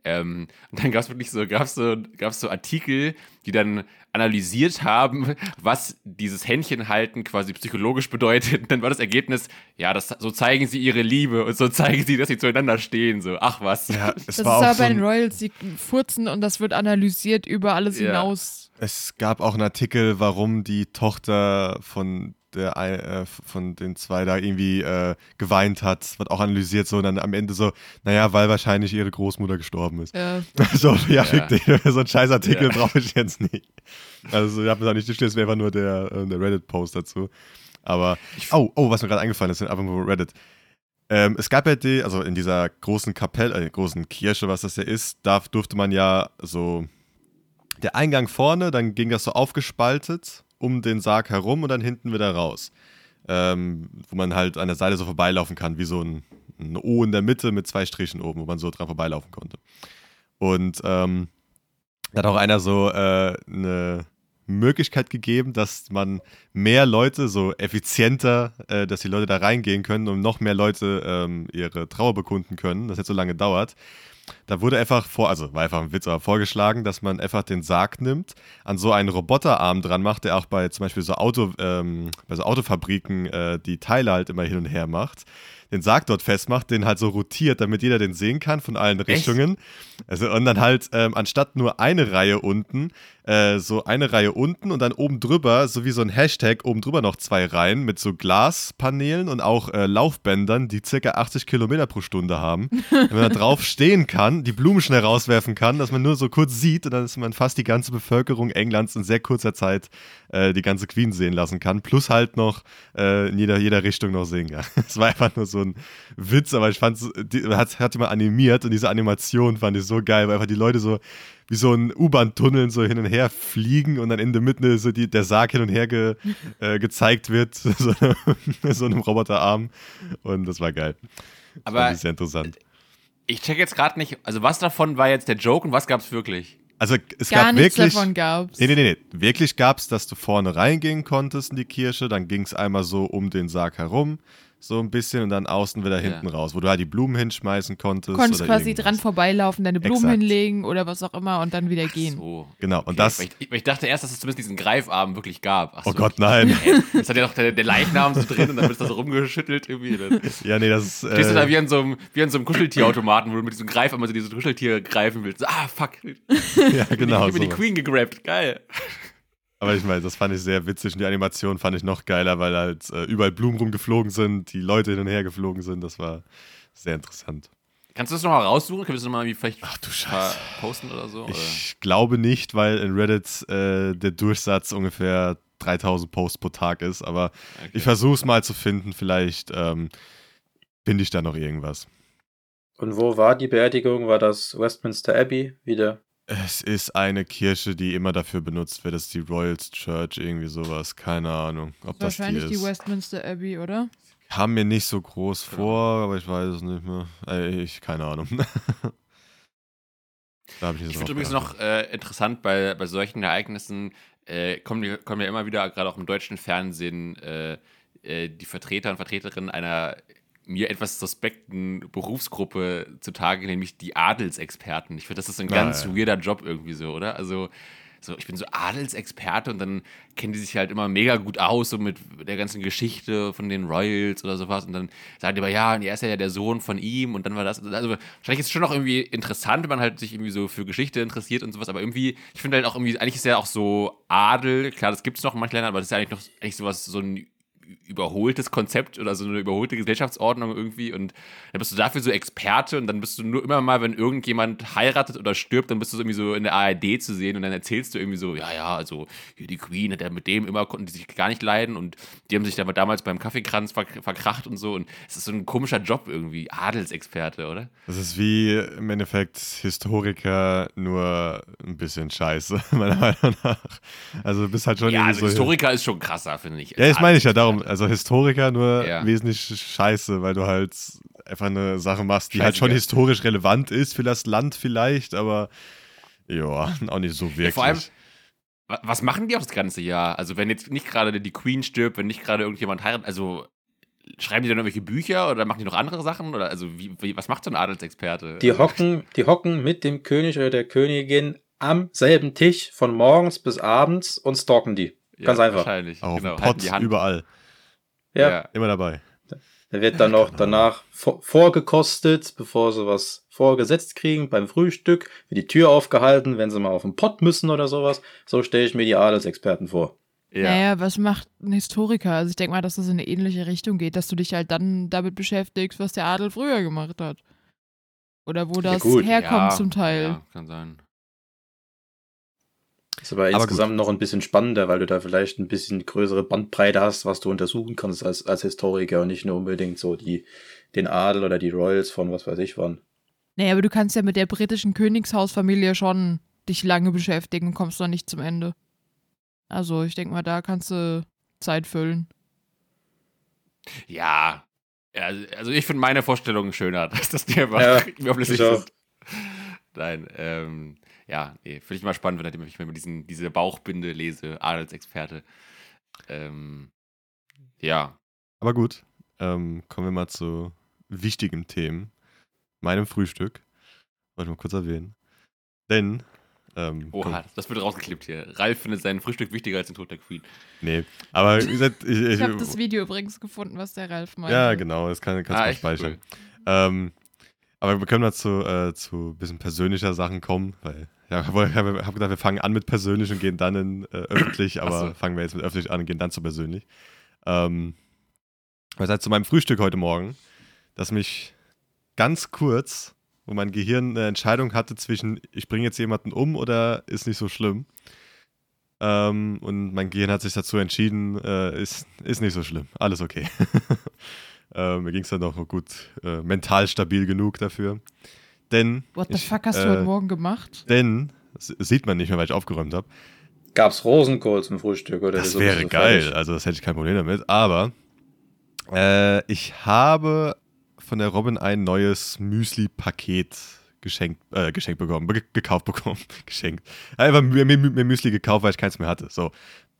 Ähm, und dann gab es wirklich so, gab's so, gab's so Artikel, die dann analysiert haben, was dieses Händchenhalten quasi psychologisch bedeutet. Und dann war das Ergebnis, ja, das, so zeigen sie ihre Liebe und so zeigen sie, dass sie zueinander stehen. So, ach was. Ja, es Das ist war aber auch so bei den ein, Royals, die furzen und das wird analysiert über alles Ja. hinaus. Es gab auch einen Artikel, warum die Tochter von der ein- äh, von den zwei da irgendwie äh, geweint hat, wird auch analysiert so und dann am Ende so, naja, weil wahrscheinlich ihre Großmutter gestorben ist. Äh, so, ja, Ja. so einen scheiß Artikel Ja. brauche ich jetzt nicht. Also, ich habe es auch nicht durchgelesen, es wäre einfach nur der, äh, der Reddit-Post dazu. Aber, oh, oh, was mir gerade eingefallen ist, einfach nur Reddit. Ähm, es gab ja die, also in dieser großen Kapelle, äh, großen Kirche, was das ja ist, da durfte man ja so der Eingang vorne, dann ging das so aufgespaltet um den Sarg herum und dann hinten wieder raus. Ähm, wo man halt an der Seite so vorbeilaufen kann, wie so ein, ein, O in der Mitte mit zwei Strichen oben, wo man so dran vorbeilaufen konnte. Und ähm, da hat auch einer so äh, eine Möglichkeit gegeben, dass man mehr Leute, so effizienter, äh, dass die Leute da reingehen können und noch mehr Leute ähm, ihre Trauer bekunden können, das jetzt so lange dauert. Da wurde einfach vor, also war einfach ein Witz, aber vorgeschlagen, dass man einfach den Sarg nimmt, an so einen Roboterarm dran macht, der auch bei zum Beispiel so Auto, ähm, bei so Autofabriken äh, die Teile halt immer hin und her macht den Sarg dort festmacht, den halt so rotiert, damit jeder den sehen kann von allen Richtungen. Echt? Also und dann halt ähm, anstatt nur eine Reihe unten, äh, so eine Reihe unten und dann oben drüber, so wie so ein Hashtag, oben drüber noch zwei Reihen mit so Glaspaneelen und auch äh, Laufbändern, die circa 80 Kilometer pro Stunde haben. Wenn man da drauf stehen kann, die Blumen schnell rauswerfen kann, dass man nur so kurz sieht und dann ist man fast die ganze Bevölkerung Englands in sehr kurzer Zeit äh, die ganze Queen sehen lassen kann. Plus halt noch äh, in jeder, jeder Richtung noch sehen kann. Es war einfach nur so ein Witz, aber ich fand es, hat, hat jemand animiert und diese Animation fand ich so geil, weil einfach die Leute so wie so ein U-Bahn-Tunnel so hin und her fliegen und dann in der Mitte so die, der Sarg hin und her ge, äh, gezeigt wird, so, so einem Roboterarm. Und das war geil. Das Aber sehr interessant. Ich check jetzt gerade nicht, also was davon war jetzt der Joke und was gab es wirklich? Also es Gar gab nichts wirklich. davon gab's. Nee, nee, nee, nee. Wirklich gab es, dass du vorne reingehen konntest in die Kirche, dann ging es einmal so um den Sarg herum so ein bisschen und dann außen wieder hinten Ja. raus, wo du halt die Blumen hinschmeißen konntest. Du konntest oder quasi irgendwas. dran vorbeilaufen, deine Blumen Exakt. hinlegen oder was auch immer und dann wieder gehen. So. Genau, und Okay, das. weil ich, ich dachte erst, dass es zumindest diesen Greifarm wirklich gab. Ach Oh so, Gott, okay. nein. Das hat ja noch der, der Leichnam so drin und dann wird das so rumgeschüttelt irgendwie. Dann Ja, nee, das ist. stehst du da Äh, wie an so einem, wie an so einem Kuscheltierautomaten, wo du mit diesem Greifarm also dieses Kuscheltier greifen willst. Ah, fuck. ja, genau. ich bin die sowas. Queen gegrabt. Geil. Aber ich meine, das fand ich sehr witzig und die Animation fand ich noch geiler, weil halt äh, überall Blumen rumgeflogen sind, die Leute hin und her geflogen sind. Das war sehr interessant. Kannst du das nochmal raussuchen? Können wir das nochmal wie vielleicht Ach du posten oder so? Oder? Ich glaube nicht, weil in Reddit äh, der Durchsatz ungefähr 3000 Posts pro Tag ist, aber Okay. ich versuche es mal zu finden. Vielleicht ähm, finde ich da noch irgendwas. Und wo war die Beerdigung? War das Westminster Abbey wieder? Es ist eine Kirche, die immer dafür benutzt wird. Das ist die Royals Church, irgendwie sowas. Keine Ahnung, ob das die Wahrscheinlich die ist. Westminster Abbey, oder? Kam mir nicht so groß Genau. vor, aber ich weiß es nicht mehr. Äh, ich, keine Ahnung. da habe ich Ich auch finde übrigens noch äh, interessant bei, bei solchen Ereignissen, äh, kommen, die- kommen ja immer wieder, gerade auch im deutschen Fernsehen, äh, äh, die Vertreter und Vertreterinnen einer mir etwas suspekten Berufsgruppe zutage, nämlich die Adelsexperten. Ich finde, das ist ein Ah, ganz weirder Job irgendwie so, oder? Also, so, ich bin so Adelsexperte und dann kennen die sich halt immer mega gut aus, so mit der ganzen Geschichte von den Royals oder sowas. Und dann sagen die aber, ja, und er ist ja der Sohn von ihm und dann war das. Also, wahrscheinlich ist es schon noch irgendwie interessant, wenn man halt sich irgendwie so für Geschichte interessiert und sowas, aber irgendwie, ich finde halt auch irgendwie, eigentlich ist ja auch so Adel, klar, das gibt es noch in manchen Ländern, aber das ist ja eigentlich noch eigentlich sowas, so ein überholtes Konzept oder so eine überholte Gesellschaftsordnung irgendwie und dann bist du dafür so Experte und dann bist du nur immer mal, wenn irgendjemand heiratet oder stirbt, dann bist du so irgendwie so in der ARD zu sehen und dann erzählst du irgendwie so, ja, ja, also hier die Queen hat ja mit dem immer, konnten die sich gar nicht leiden und die haben sich da damals beim Kaffeekranz verk verkracht und so und es ist so ein komischer Job irgendwie, Adelsexperte, oder? Das ist wie im Endeffekt Historiker, nur ein bisschen scheiße, meiner Meinung nach. Also du bist halt schon Ja, irgendwie also so. Historiker ist schon krasser, finde ich. Ja, das meine ich ja darum. Also Historiker nur Ja. wesentlich scheiße, weil du halt einfach eine Sache machst, die halt Scheißegal. schon historisch relevant ist für das Land vielleicht, aber ja, auch nicht so wirklich. vor allem- Wa- Was machen die auch das ganze Jahr? Also, wenn jetzt nicht gerade die Queen stirbt, wenn nicht gerade irgendjemand heiratet, also schreiben die dann irgendwelche Bücher oder machen die noch andere Sachen? Oder also, wie, wie, was macht so ein Adelsexperte? Die hocken, die hocken mit dem König oder der Königin am selben Tisch von morgens bis abends und stalken die. ja, ganz einfach. Wahrscheinlich. auch genau, Pots die Hand. überall. Ja, Ja. Immer dabei. Da wird dann noch danach vor, vorgekostet, bevor sie was vorgesetzt kriegen beim Frühstück, wird die Tür aufgehalten, wenn sie mal auf den Pott müssen oder sowas. So stelle ich mir die Adelsexperten vor. Ja. Naja, was macht ein Historiker? Also ich denke mal, dass das in eine ähnliche Richtung geht, dass du dich halt dann damit beschäftigst, was der Adel früher gemacht hat. Oder wo das gut, herkommt Ja, zum Teil. Ja, kann sein. Ist aber, aber insgesamt gut. noch ein bisschen spannender, weil du da vielleicht ein bisschen größere Bandbreite hast, was du untersuchen kannst als, als Historiker und nicht nur unbedingt so die, den Adel oder die Royals von was weiß ich wann. Naja, aber du kannst ja mit der britischen Königshausfamilie schon dich lange beschäftigen und kommst noch nicht zum Ende. Also ich denke mal, da kannst du Zeit füllen. Ja, also ich finde meine Vorstellung schöner, dass das einfach ja, überflüssig. Nein, ähm, ja, nee, finde ich mal spannend, wenn ich mal diesen, diese Bauchbinde lese, Adelsexperte. Ähm, ja. Aber gut, ähm, kommen wir mal zu wichtigen Themen. Meinem Frühstück. Wollte ich mal kurz erwähnen. Denn ähm, Oha, das wird rausgeklippt hier. Ralf findet sein Frühstück wichtiger als den Tod der Queen. Nee, aber wie gesagt, ich, ich, ich habe das Video übrigens gefunden, was der Ralf meinte. Ja, genau, das kann, kannst du ah, mal speichern. Cool. Ähm, aber wir können mal zu, äh, zu ein bisschen persönlicher Sachen kommen, weil ja, ich habe hab gedacht, wir fangen an mit persönlich und gehen dann in äh, öffentlich, aber so. fangen wir jetzt mit öffentlich an und gehen dann zu persönlich. Ähm, was heißt zu meinem Frühstück heute Morgen, dass mich ganz kurz wo mein Gehirn eine Entscheidung hatte zwischen, ich bringe jetzt jemanden um oder ist nicht so schlimm. Ähm, und mein Gehirn hat sich dazu entschieden, äh, ist, ist nicht so schlimm, alles okay. äh, mir ging es dann noch gut, mental stabil genug dafür. Denn. What the ich, fuck hast du heute äh, Morgen gemacht? Denn, das sieht man nicht mehr, weil ich aufgeräumt habe. Gab es Rosenkohl zum Frühstück oder Das wäre geil, fertig? also das hätte ich kein Problem damit. Aber äh, ich habe von der Robin ein neues Müsli-Paket geschenkt, äh, geschenkt bekommen, ge gekauft bekommen, geschenkt. Einfach mir, mir, mir, Müsli gekauft, weil ich keins mehr hatte. So.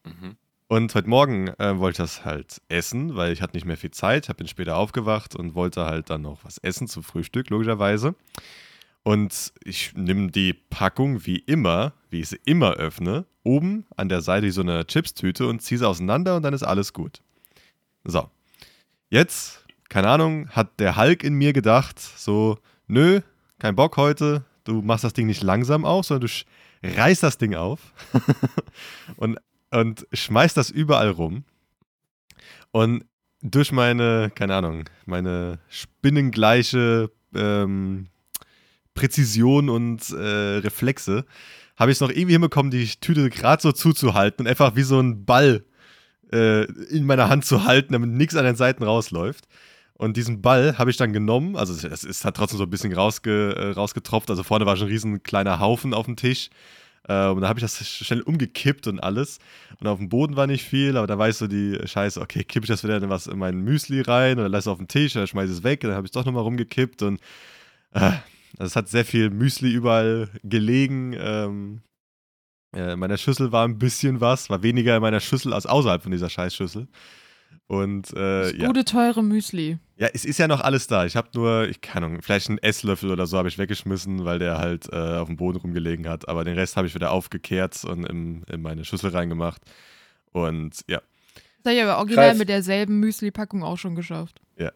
Mhm. Und heute Morgen äh, wollte ich das halt essen, weil ich hatte nicht mehr viel Zeit, bin später aufgewacht und wollte halt dann noch was essen zum Frühstück, logischerweise. Und ich nehme die Packung wie immer, wie ich sie immer öffne, oben an der Seite so eine Chipstüte und ziehe sie auseinander und dann ist alles gut. So. Jetzt keine Ahnung, hat der Hulk in mir gedacht, so, nö, kein Bock heute, du machst das Ding nicht langsam auf, sondern du reißt das Ding auf und, und schmeißt das überall rum. Und durch meine, keine Ahnung, meine spinnengleiche ähm, Präzision und äh, Reflexe habe ich es noch irgendwie hinbekommen, die Tüte gerade so zuzuhalten und einfach wie so ein Ball äh, in meiner Hand zu halten, damit nichts an den Seiten rausläuft. Und diesen Ball habe ich dann genommen, also es, es hat trotzdem so ein bisschen rausge, äh, rausgetropft, also vorne war schon ein riesen kleiner Haufen auf dem Tisch. Äh, und dann habe ich das schnell umgekippt und alles. Und auf dem Boden war nicht viel, aber da war ich so die Scheiße, okay, kippe ich das wieder in was in mein Müsli rein oder lasse es auf den Tisch oder schmeiße es weg. Und dann habe ich es doch nochmal rumgekippt und äh, also es hat sehr viel Müsli überall gelegen. Ähm, äh, in meiner Schüssel war ein bisschen was, war weniger in meiner Schüssel als außerhalb von dieser Scheißschüssel. Und äh, das ja. gute, teure Müsli. Ja, es ist ja noch alles da. Ich habe nur, ich kann Ahnung, vielleicht einen Esslöffel oder so habe ich weggeschmissen, weil der halt äh, auf dem Boden rumgelegen hat. Aber den Rest habe ich wieder aufgekehrt und in, in meine Schüssel reingemacht. Und ja. Das habe ich aber original Ralf, mit derselben Müsli-Packung auch schon geschafft. Ja.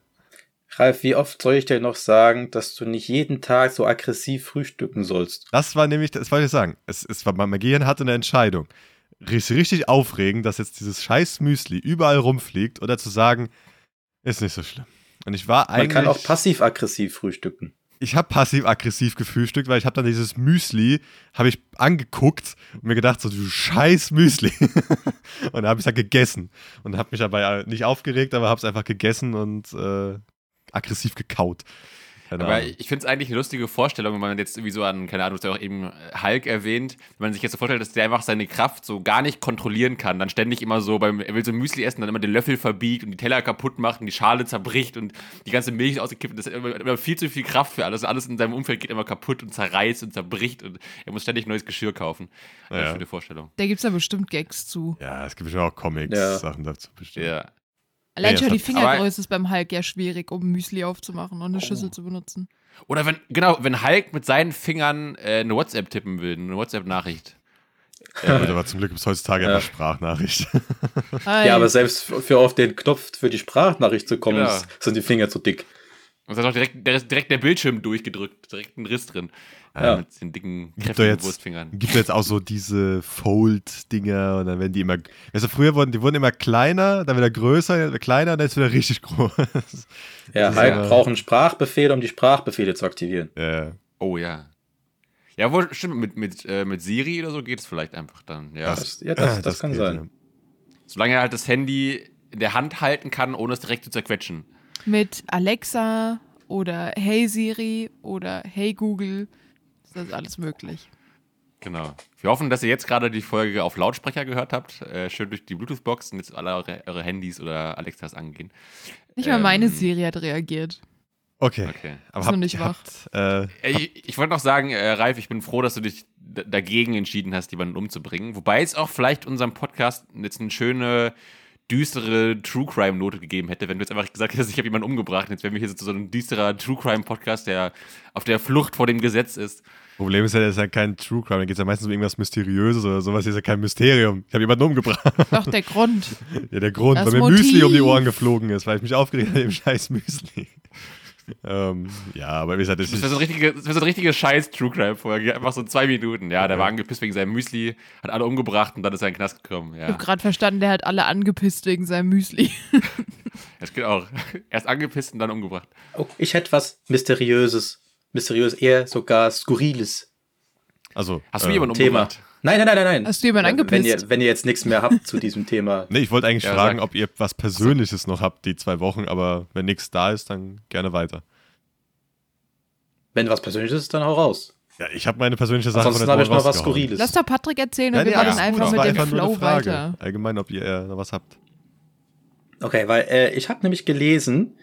Ralf, wie oft soll ich dir noch sagen, dass du nicht jeden Tag so aggressiv frühstücken sollst? Das war nämlich, das wollte ich sagen. Es, es war, mein Gehirn hatte eine Entscheidung richtig aufregend, dass jetzt dieses scheiß Müsli überall rumfliegt oder zu sagen, ist nicht so schlimm. Und ich war eigentlich. Man kann auch passiv-aggressiv frühstücken. Ich habe passiv-aggressiv gefrühstückt, weil ich habe dann dieses Müsli, habe ich angeguckt und mir gedacht, so du scheiß Müsli. und dann habe ich es halt gegessen und habe mich dabei nicht aufgeregt, aber habe es einfach gegessen und äh, aggressiv gekaut. Keine Aber Ahnung. ich finde es eigentlich eine lustige Vorstellung, wenn man jetzt irgendwie so an, keine Ahnung, du hast ja auch eben Hulk erwähnt, wenn man sich jetzt so vorstellt, dass der einfach seine Kraft so gar nicht kontrollieren kann, dann ständig immer so beim, er will so Müsli essen, dann immer den Löffel verbiegt und die Teller kaputt macht und die Schale zerbricht und die ganze Milch ausgekippt. Das ist immer, immer viel zu viel Kraft für alles. Alles in seinem Umfeld geht immer kaputt und zerreißt und zerbricht und er muss ständig neues Geschirr kaufen. Ja. Eine schöne Vorstellung. Da gibt es ja bestimmt Gags zu. Ja, es gibt bestimmt auch Comics, ja. Sachen dazu bestimmt. Ja. Allein schon die Fingergröße ist beim Hulk ja schwierig, um Müsli aufzumachen und eine oh. Schüssel zu benutzen. Oder wenn, genau, wenn Hulk mit seinen Fingern äh, eine WhatsApp tippen will, eine WhatsApp-Nachricht. Ja, gut, aber zum Glück gibt es heutzutage ja. eine Sprachnachricht. ja, aber selbst für auf den Knopf für die Sprachnachricht zu kommen, genau. sind die Finger zu dick. Und dann auch direkt, direkt der Bildschirm durchgedrückt, direkt ein Riss drin. Ja. mit den dicken, kräftigen jetzt, Wurstfingern. Gibt jetzt auch so diese Fold-Dinger und dann werden die immer, also früher wurden, die wurden immer kleiner, dann wieder größer, kleiner, dann ist wieder richtig groß. Ja, Hulk braucht einen Sprachbefehl, um die Sprachbefehle zu aktivieren. Ja. Oh ja. Ja, wohl, stimmt, mit, mit, äh, mit Siri oder so geht es vielleicht einfach dann. Ja. Das, ja, das, das, das kann geht, sein. ja. Solange er halt das Handy in der Hand halten kann, ohne es direkt zu zerquetschen. Mit Alexa oder Hey Siri oder Hey Google. Das ist alles möglich. Genau. Wir hoffen, dass ihr jetzt gerade die Folge auf Lautsprecher gehört habt. Äh, schön durch die Bluetooth-Box und jetzt alle eure, eure Handys oder Alexas angehen. Nicht mal meine Ähm, Siri hat reagiert. Okay. Okay. Aber Ist habt, noch nicht wach. habt, äh, Äh, Ich, ich wollte noch sagen, äh, Ralf, ich bin froh, dass du dich dagegen entschieden hast, jemanden umzubringen. Wobei es auch vielleicht unserem Podcast jetzt eine schöne, düstere True Crime-Note gegeben hätte, wenn du jetzt einfach gesagt hättest, ich habe jemanden umgebracht. Jetzt wären wir hier so ein düsterer True Crime-Podcast, der auf der Flucht vor dem Gesetz ist. Problem ist ja, das ist ja kein True Crime. Da geht es ja meistens um irgendwas Mysteriöses oder sowas. Hier ist ja kein Mysterium. Ich habe jemanden umgebracht. Doch, der Grund. ja, der Grund, Das weil mir Motiv. Müsli um die Ohren geflogen ist, weil ich mich aufgeregt habe im scheiß Müsli. Ähm, ja, aber wie gesagt, das Das wäre ist. so ein richtige, das wär so ein richtige scheiß True Crime-Folge. Einfach so zwei Minuten. Ja, der war angepisst wegen seinem Müsli, hat alle umgebracht und dann ist er in den Knast gekommen. Ich Ja, habe gerade verstanden, der hat alle angepisst wegen seinem Müsli. das geht auch. Erst angepisst und dann umgebracht. Oh, ich hätte was Mysteriöses. Mysteriös, eher sogar Skurriles. Also, Hast du äh, jemanden Thema. umgebracht? Nein, nein, nein, nein, nein. Hast du jemanden Wenn angepisst? ihr, wenn ihr jetzt nichts mehr habt zu diesem Thema. Nee, ich wollte eigentlich Ja, fragen, sag. ob ihr was Persönliches noch habt, die zwei Wochen, aber wenn nichts da ist, dann gerne weiter. Wenn was Persönliches ist, dann hau raus. Ja, ich habe meine persönliche Sache Ansonsten von habe der ich noch was. Skurriles. Lass doch Patrick erzählen und Ja, wir machen alles gut, einfach mit dem einfach nur eine Flow Frage. weiter. Allgemein, ob ihr äh, noch was habt. Okay, weil äh, ich habe nämlich gelesen,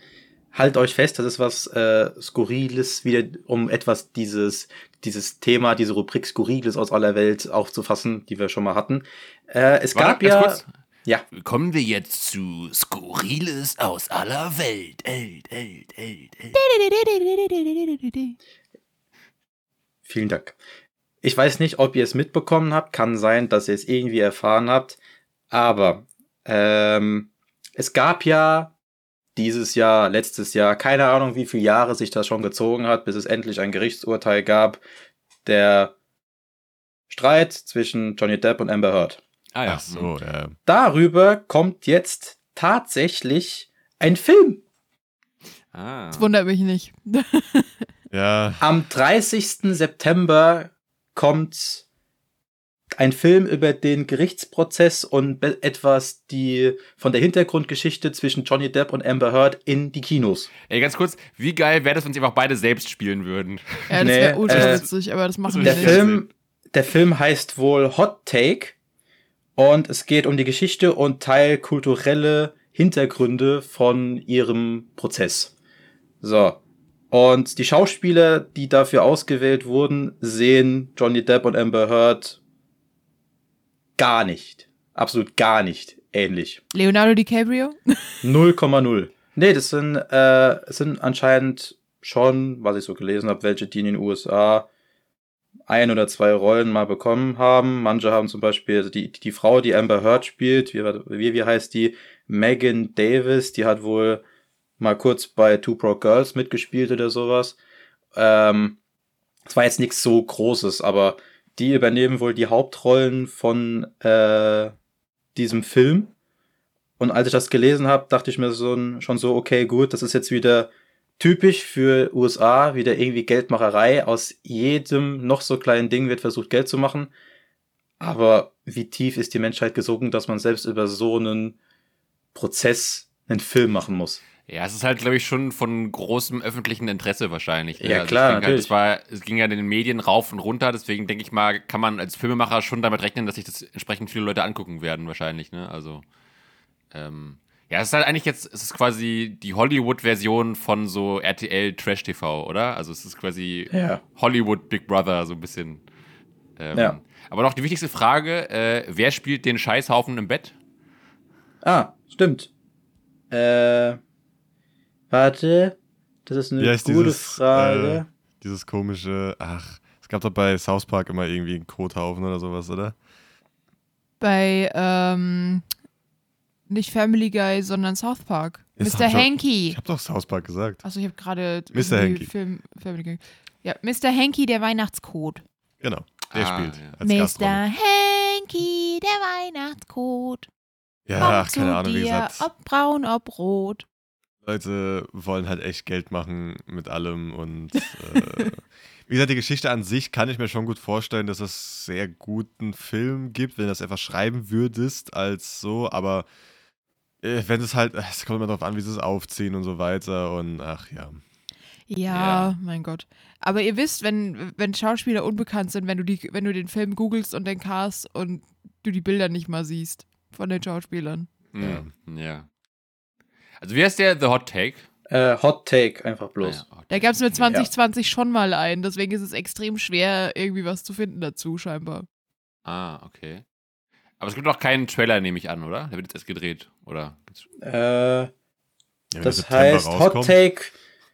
halt euch fest, das ist was äh, Skurriles, wieder um etwas dieses, dieses Thema, diese Rubrik Skurriles aus aller Welt aufzufassen, die wir schon mal hatten. Äh, es Warte, gab ja. kurz. Ja, Kommen wir jetzt zu Skurriles aus aller Welt. Welt, Welt, Welt, Welt. vielen Dank. Ich weiß nicht, ob ihr es mitbekommen habt, kann sein, dass ihr es irgendwie erfahren habt, aber ähm, es gab ja dieses Jahr, letztes Jahr, keine Ahnung, wie viele Jahre sich das schon gezogen hat, bis es endlich ein Gerichtsurteil gab, der Streit zwischen Johnny Depp und Amber Heard. Ah ja. Ach so, ja. Darüber kommt jetzt tatsächlich ein Film. Ah. Das wundert mich nicht. Ja, Am 30. September kommt ein Film über den Gerichtsprozess und etwas die von der Hintergrundgeschichte zwischen Johnny Depp und Amber Heard in die Kinos. Ey, ganz kurz, wie geil wäre das, wenn sie einfach beide selbst spielen würden? Ja, das Nee, wäre ultra äh, witzig, aber das machen wir nicht. ich Film, der Film heißt wohl Hot Take und es geht um die Geschichte und teilkulturelle Hintergründe von ihrem Prozess. So. Und die Schauspieler, die dafür ausgewählt wurden, sehen Johnny Depp und Amber Heard gar nicht. Absolut gar nicht ähnlich. Leonardo DiCaprio? 0,0. Nee, das sind, äh, es sind anscheinend schon, was ich so gelesen habe, welche, die in den USA ein oder zwei Rollen mal bekommen haben. Manche haben zum Beispiel also die, die Frau, die Amber Heard spielt, wie, wie, wie heißt die? Megan Davis, die hat wohl mal kurz bei Two Broke Girls mitgespielt oder sowas. Ähm, es war jetzt nichts so Großes, aber die übernehmen wohl die Hauptrollen von äh, diesem Film. Und als ich das gelesen habe, dachte ich mir so, schon so, okay, gut, das ist jetzt wieder typisch für USA, wieder irgendwie Geldmacherei. Aus jedem noch so kleinen Ding wird versucht, Geld zu machen. Aber wie tief ist die Menschheit gesunken, dass man selbst über so einen Prozess einen Film machen muss? Ja, es ist halt, glaube ich, schon von großem öffentlichen Interesse wahrscheinlich. ne? Ja, Also klar, ich denke natürlich. Halt, es, war, es ging ja in den Medien rauf und runter, deswegen denke ich mal, kann man als Filmemacher schon damit rechnen, dass sich das entsprechend viele Leute angucken werden, wahrscheinlich. Ne? Also, ähm, ja, es ist halt eigentlich jetzt, es ist quasi die Hollywood-Version von so RTL Trash TV, oder? Also, es ist quasi Ja. Hollywood Big Brother, so ein bisschen. Ähm, Ja. Aber noch die wichtigste Frage: äh, Wer spielt den Scheißhaufen im Bett? Ah, stimmt. Äh, warte. Das ist eine Wie gute dieses, Frage. Äh, dieses komische, ach, es gab doch bei South Park immer irgendwie einen Kothaufen oder sowas, oder? Bei, ähm, nicht Family Guy, sondern South Park. Ist Mr. Hanky. Ich habe doch South Park gesagt. Achso, ich habe gerade Mr. Hanky. Film, Family Guy. Ja, Mr. Hanky, der Weihnachtscode. Genau, der Ah, spielt ja. als Mr. Gastrolle. Hanky, der Weihnachtscode. Ja, ach, keine Ahnung, wie dir, gesagt. Ob braun, ob rot. Leute wollen halt echt Geld machen mit allem und äh, Wie gesagt, die Geschichte an sich kann ich mir schon gut vorstellen, dass es sehr guten Film gibt, wenn du das etwas schreiben würdest als so, aber äh, wenn es halt, es kommt immer darauf an, wie sie es aufziehen und so weiter und ach ja. Ja, Ja. mein Gott. Aber ihr wisst, wenn, wenn Schauspieler unbekannt sind, wenn du, die, wenn du den Film googelst und den Cast und du die Bilder nicht mal siehst von den Schauspielern. Hm, ja. Also wie heißt der The Hot Take? Äh, Hot Take, einfach bloß. Ah, ja, Hot Da gab es mit 2020 schon mal einen, deswegen ist es extrem schwer, irgendwie was zu finden dazu, scheinbar. Ah, okay. Aber es gibt auch keinen Trailer, nehme ich an, oder? Der wird jetzt erst gedreht, oder? Äh, Ja, das heißt, Hot rauskommt. Take,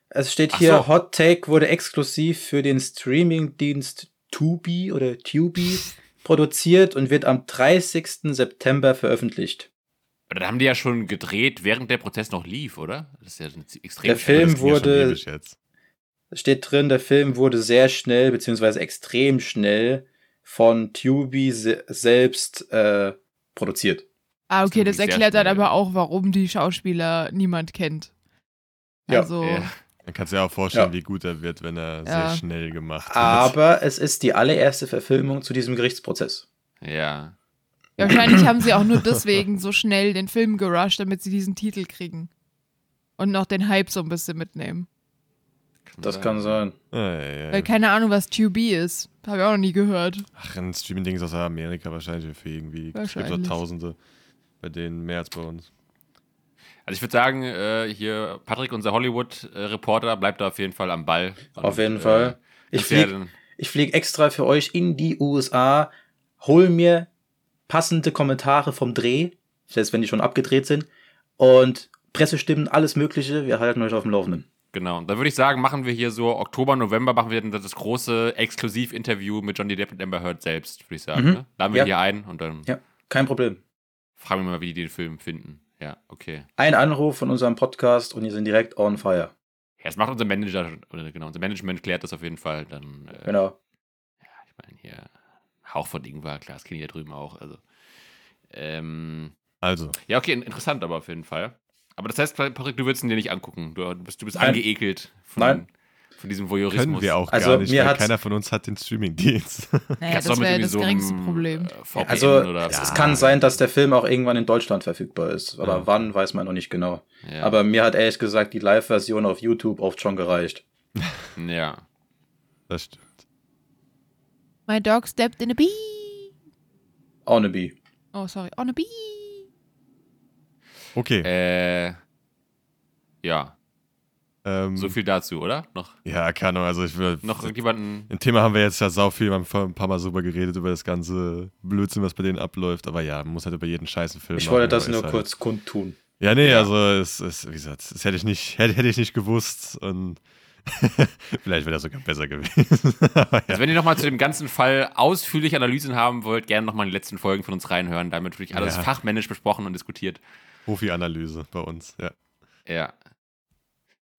es steht Ach hier, so. Hot Take wurde exklusiv für den Streamingdienst Tubi oder Tubi produziert und wird am 30. September veröffentlicht. Aber dann haben die ja schon gedreht, während der Prozess noch lief, oder? Das ist ja ein extrem Der. Film Das ja wurde-. Es steht drin, der Film wurde sehr schnell, beziehungsweise extrem schnell von Tubi se selbst äh, produziert. Ah, okay, Das das erklärt dann aber auch, warum die Schauspieler niemand kennt. Ja. Also, Ja. Dann kannst du dir auch vorstellen, Ja. wie gut er wird, wenn er Ja. sehr schnell gemacht wird. Aber es ist die allererste Verfilmung zu diesem Gerichtsprozess. Ja. Ja, wahrscheinlich haben sie auch nur deswegen so schnell den Film gerusht, damit sie diesen Titel kriegen. Und noch den Hype so ein bisschen mitnehmen. Das kann sein. Ah, ja, ja, Weil ja. keine Ahnung, was Tubi ist. Habe ich auch noch nie gehört. Ach, ein Streaming-Ding ist aus Amerika wahrscheinlich für irgendwie. Es gibt Wahrscheinlich. Tausende. Bei denen mehr als bei uns. Also ich würde sagen, äh, hier Patrick, unser Hollywood-Reporter, bleibt da auf jeden Fall am Ball. Und, Auf jeden Fall. Ich Ich werde. flieg, ich flieg extra für euch in die USA, hol mir passende Kommentare vom Dreh, selbst wenn die schon abgedreht sind, und Pressestimmen, alles Mögliche. Wir halten euch auf dem Laufenden. Genau. Dann würde ich sagen, machen wir hier so Oktober, November, machen wir dann das große Exklusiv-Interview mit Johnny Depp und Amber Heard selbst, würde ich sagen. Mhm. Ne? Laden wir Ja. hier ein und dann Ja, kein Problem. fragen wir mal, wie die den Film finden. Ja, okay. Ein Anruf von unserem Podcast und die sind direkt on fire. Ja, das macht unser Manager, oder genau, unser Management klärt das auf jeden Fall. Dann, äh, Genau. ich meine, hier, Hauch von Ingwer, klar, das kennen die da drüben auch. Also, ähm, Also, ja, okay, in- interessant aber auf jeden Fall. Aber das heißt, Patrick, du würdest ihn dir nicht angucken. Du, bist, du bist Nein. angeekelt von, Nein. von diesem Voyeurismus. können wir auch Also, gar nicht, mir weil keiner von uns hat den Streaming-Dienst. Naja, das mit wäre das so geringste Problem. VPN Also, Ja. es kann sein, dass der Film auch irgendwann in Deutschland verfügbar ist. Aber Ja. wann, weiß man noch nicht genau. ja. Aber mir hat ehrlich gesagt die Live-Version auf YouTube oft schon gereicht. ja. Das stimmt. My dog stepped in a bee. On a bee. Oh, sorry. On a bee. Okay. Äh, ja, ähm, so viel dazu, oder? Noch, Ja, keine Ahnung. Also, ich will. noch irgendjemanden. Im Thema haben wir jetzt ja sau viel, wir haben vor ein paar Mal drüber geredet, über das ganze Blödsinn, was bei denen abläuft. Aber ja, man muss halt über jeden scheißen Film Ich machen, wollte das nur ist halt- kurz kundtun. Ja, nee, Ja. also es, es, wie gesagt, das hätte ich nicht, hätte, hätte ich nicht gewusst und vielleicht wäre das sogar besser gewesen. Ja. Also, wenn ihr nochmal zu dem ganzen Fall ausführliche Analysen haben wollt, gerne nochmal in die letzten Folgen von uns reinhören. Damit wirklich alles Ja. fachmännisch besprochen und diskutiert. Profi-Analyse bei uns, ja. Ja.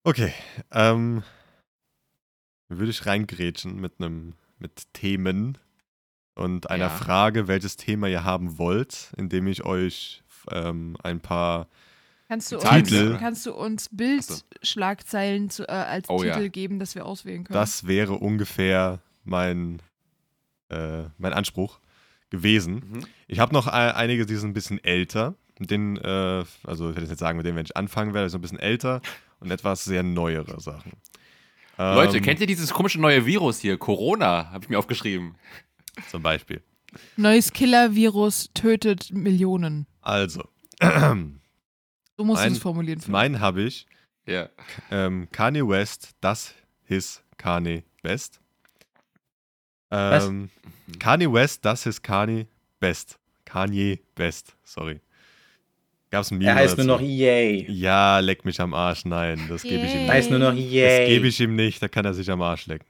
Okay, ähm, würde ich reingrätschen mit einem, mit Themen und einer Ja. Frage, welches Thema ihr haben wollt, indem ich euch ähm, ein paar Kannst du, uns, ja. kannst du uns Bildschlagzeilen zu, äh, als Oh, ja. Titel geben, dass wir auswählen können? Das wäre ungefähr mein, äh, mein Anspruch gewesen. Mhm. Ich habe noch ein- einige, die sind ein bisschen älter. Mit denen, äh, also ich werde jetzt nicht sagen, mit denen, wenn ich anfangen werde, so ein bisschen älter und etwas sehr neuere Sachen. Leute, Ähm, kennt ihr dieses komische neue Virus hier? Corona, habe ich mir aufgeschrieben. Zum Beispiel. Neues Killer-Virus tötet Millionen. Also, So musst Mein- du es formulieren. Mein habe ich Ja. ähm, Kanye West, das his Kanye Best. Was? Ähm, Kanye West, das his Kanye Best. Kanye Best, sorry. Gab's ein Meme Er heißt nur noch Yay. Ja, leck mich am Arsch. Nein, das gebe ich ihm nicht. Er heißt nur noch Das Yay. gebe ich ihm nicht, da kann er sich am Arsch lecken.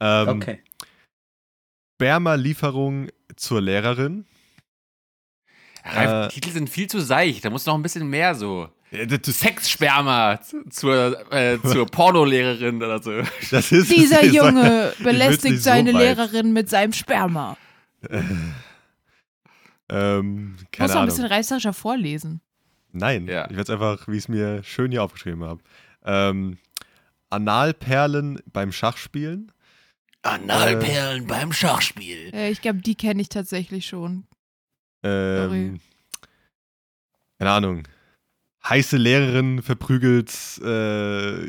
Ähm, Okay. Sperma-Lieferung zur Lehrerin. Ralf, Äh, die Titel sind viel zu seicht. Da muss noch ein bisschen mehr so. Äh, Sexsperma zu- zur, äh, zur Pornolehrerin oder so. das ist Dieser Junge will's belästigt so seine weit. Lehrerin mit seinem Sperma. Ähm, keine muss noch ein bisschen reißerischer vorlesen. Nein, Ja. ich werde es einfach, wie ich es mir schön hier aufgeschrieben habe. Ähm, Analperlen beim Schachspielen. Analperlen beim Schachspiel. Äh, ich glaube, die kenne ich tatsächlich schon. Ähm, keine Ahnung. Heiße Lehrerin verprügelt äh,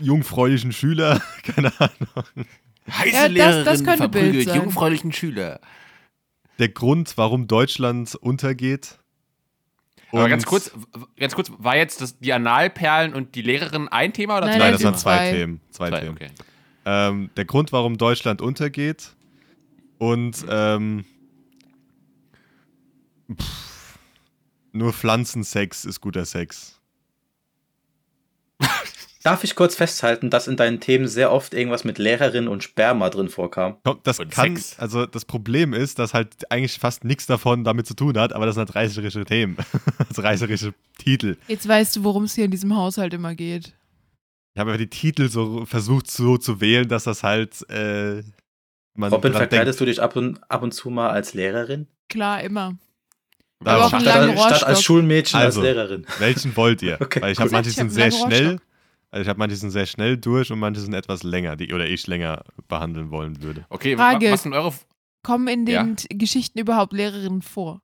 jungfräulichen Schüler. keine Ahnung. Heiße Ja, das- Lehrerin das verprügelt jungfräulichen Schüler. Der Grund, warum Deutschland untergeht. Aber Und- ganz kurz, ganz kurz, war jetzt das, die Analperlen und die Lehrerin ein Thema oder Nein, Nein, nein, das sind waren zwei, zwei. Themen. Zwei, Zwei, Themen. okay. Ähm, der Grund, warum Deutschland untergeht. Und ähm, pff, nur Pflanzensex ist guter Sex. Darf ich kurz festhalten, dass in deinen Themen sehr oft irgendwas mit Lehrerin und Sperma drin vorkam? Das Und kann, Sex. also das Problem ist, dass halt eigentlich fast nichts davon damit zu tun hat, aber das sind halt reißerische Themen. also reißerische Titel. Jetzt weißt du, worum es hier in diesem Haushalt immer geht. Ich habe aber die Titel so versucht so zu wählen, dass das halt äh, man Robin, dran verkleidest denkt. du dich ab und, ab und zu mal als Lehrerin? Klar, immer. Darum. Statt, statt Rohrstock. als Schulmädchen Also. als Lehrerin. Welchen wollt ihr? Okay, Weil ich habe manche sind sehr schnell, also ich habe manche sind sehr schnell durch und manche sind etwas länger, die oder ich länger behandeln wollen würde. Okay, Frage. wa- was sind eure. F- Kommen in den Ja. Geschichten überhaupt Lehrerinnen vor?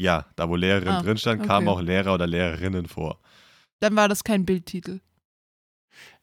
Ja, da wo Lehrerin Ah, drin stand, kamen okay. auch Lehrer oder Lehrerinnen vor. Dann war das kein Bildtitel.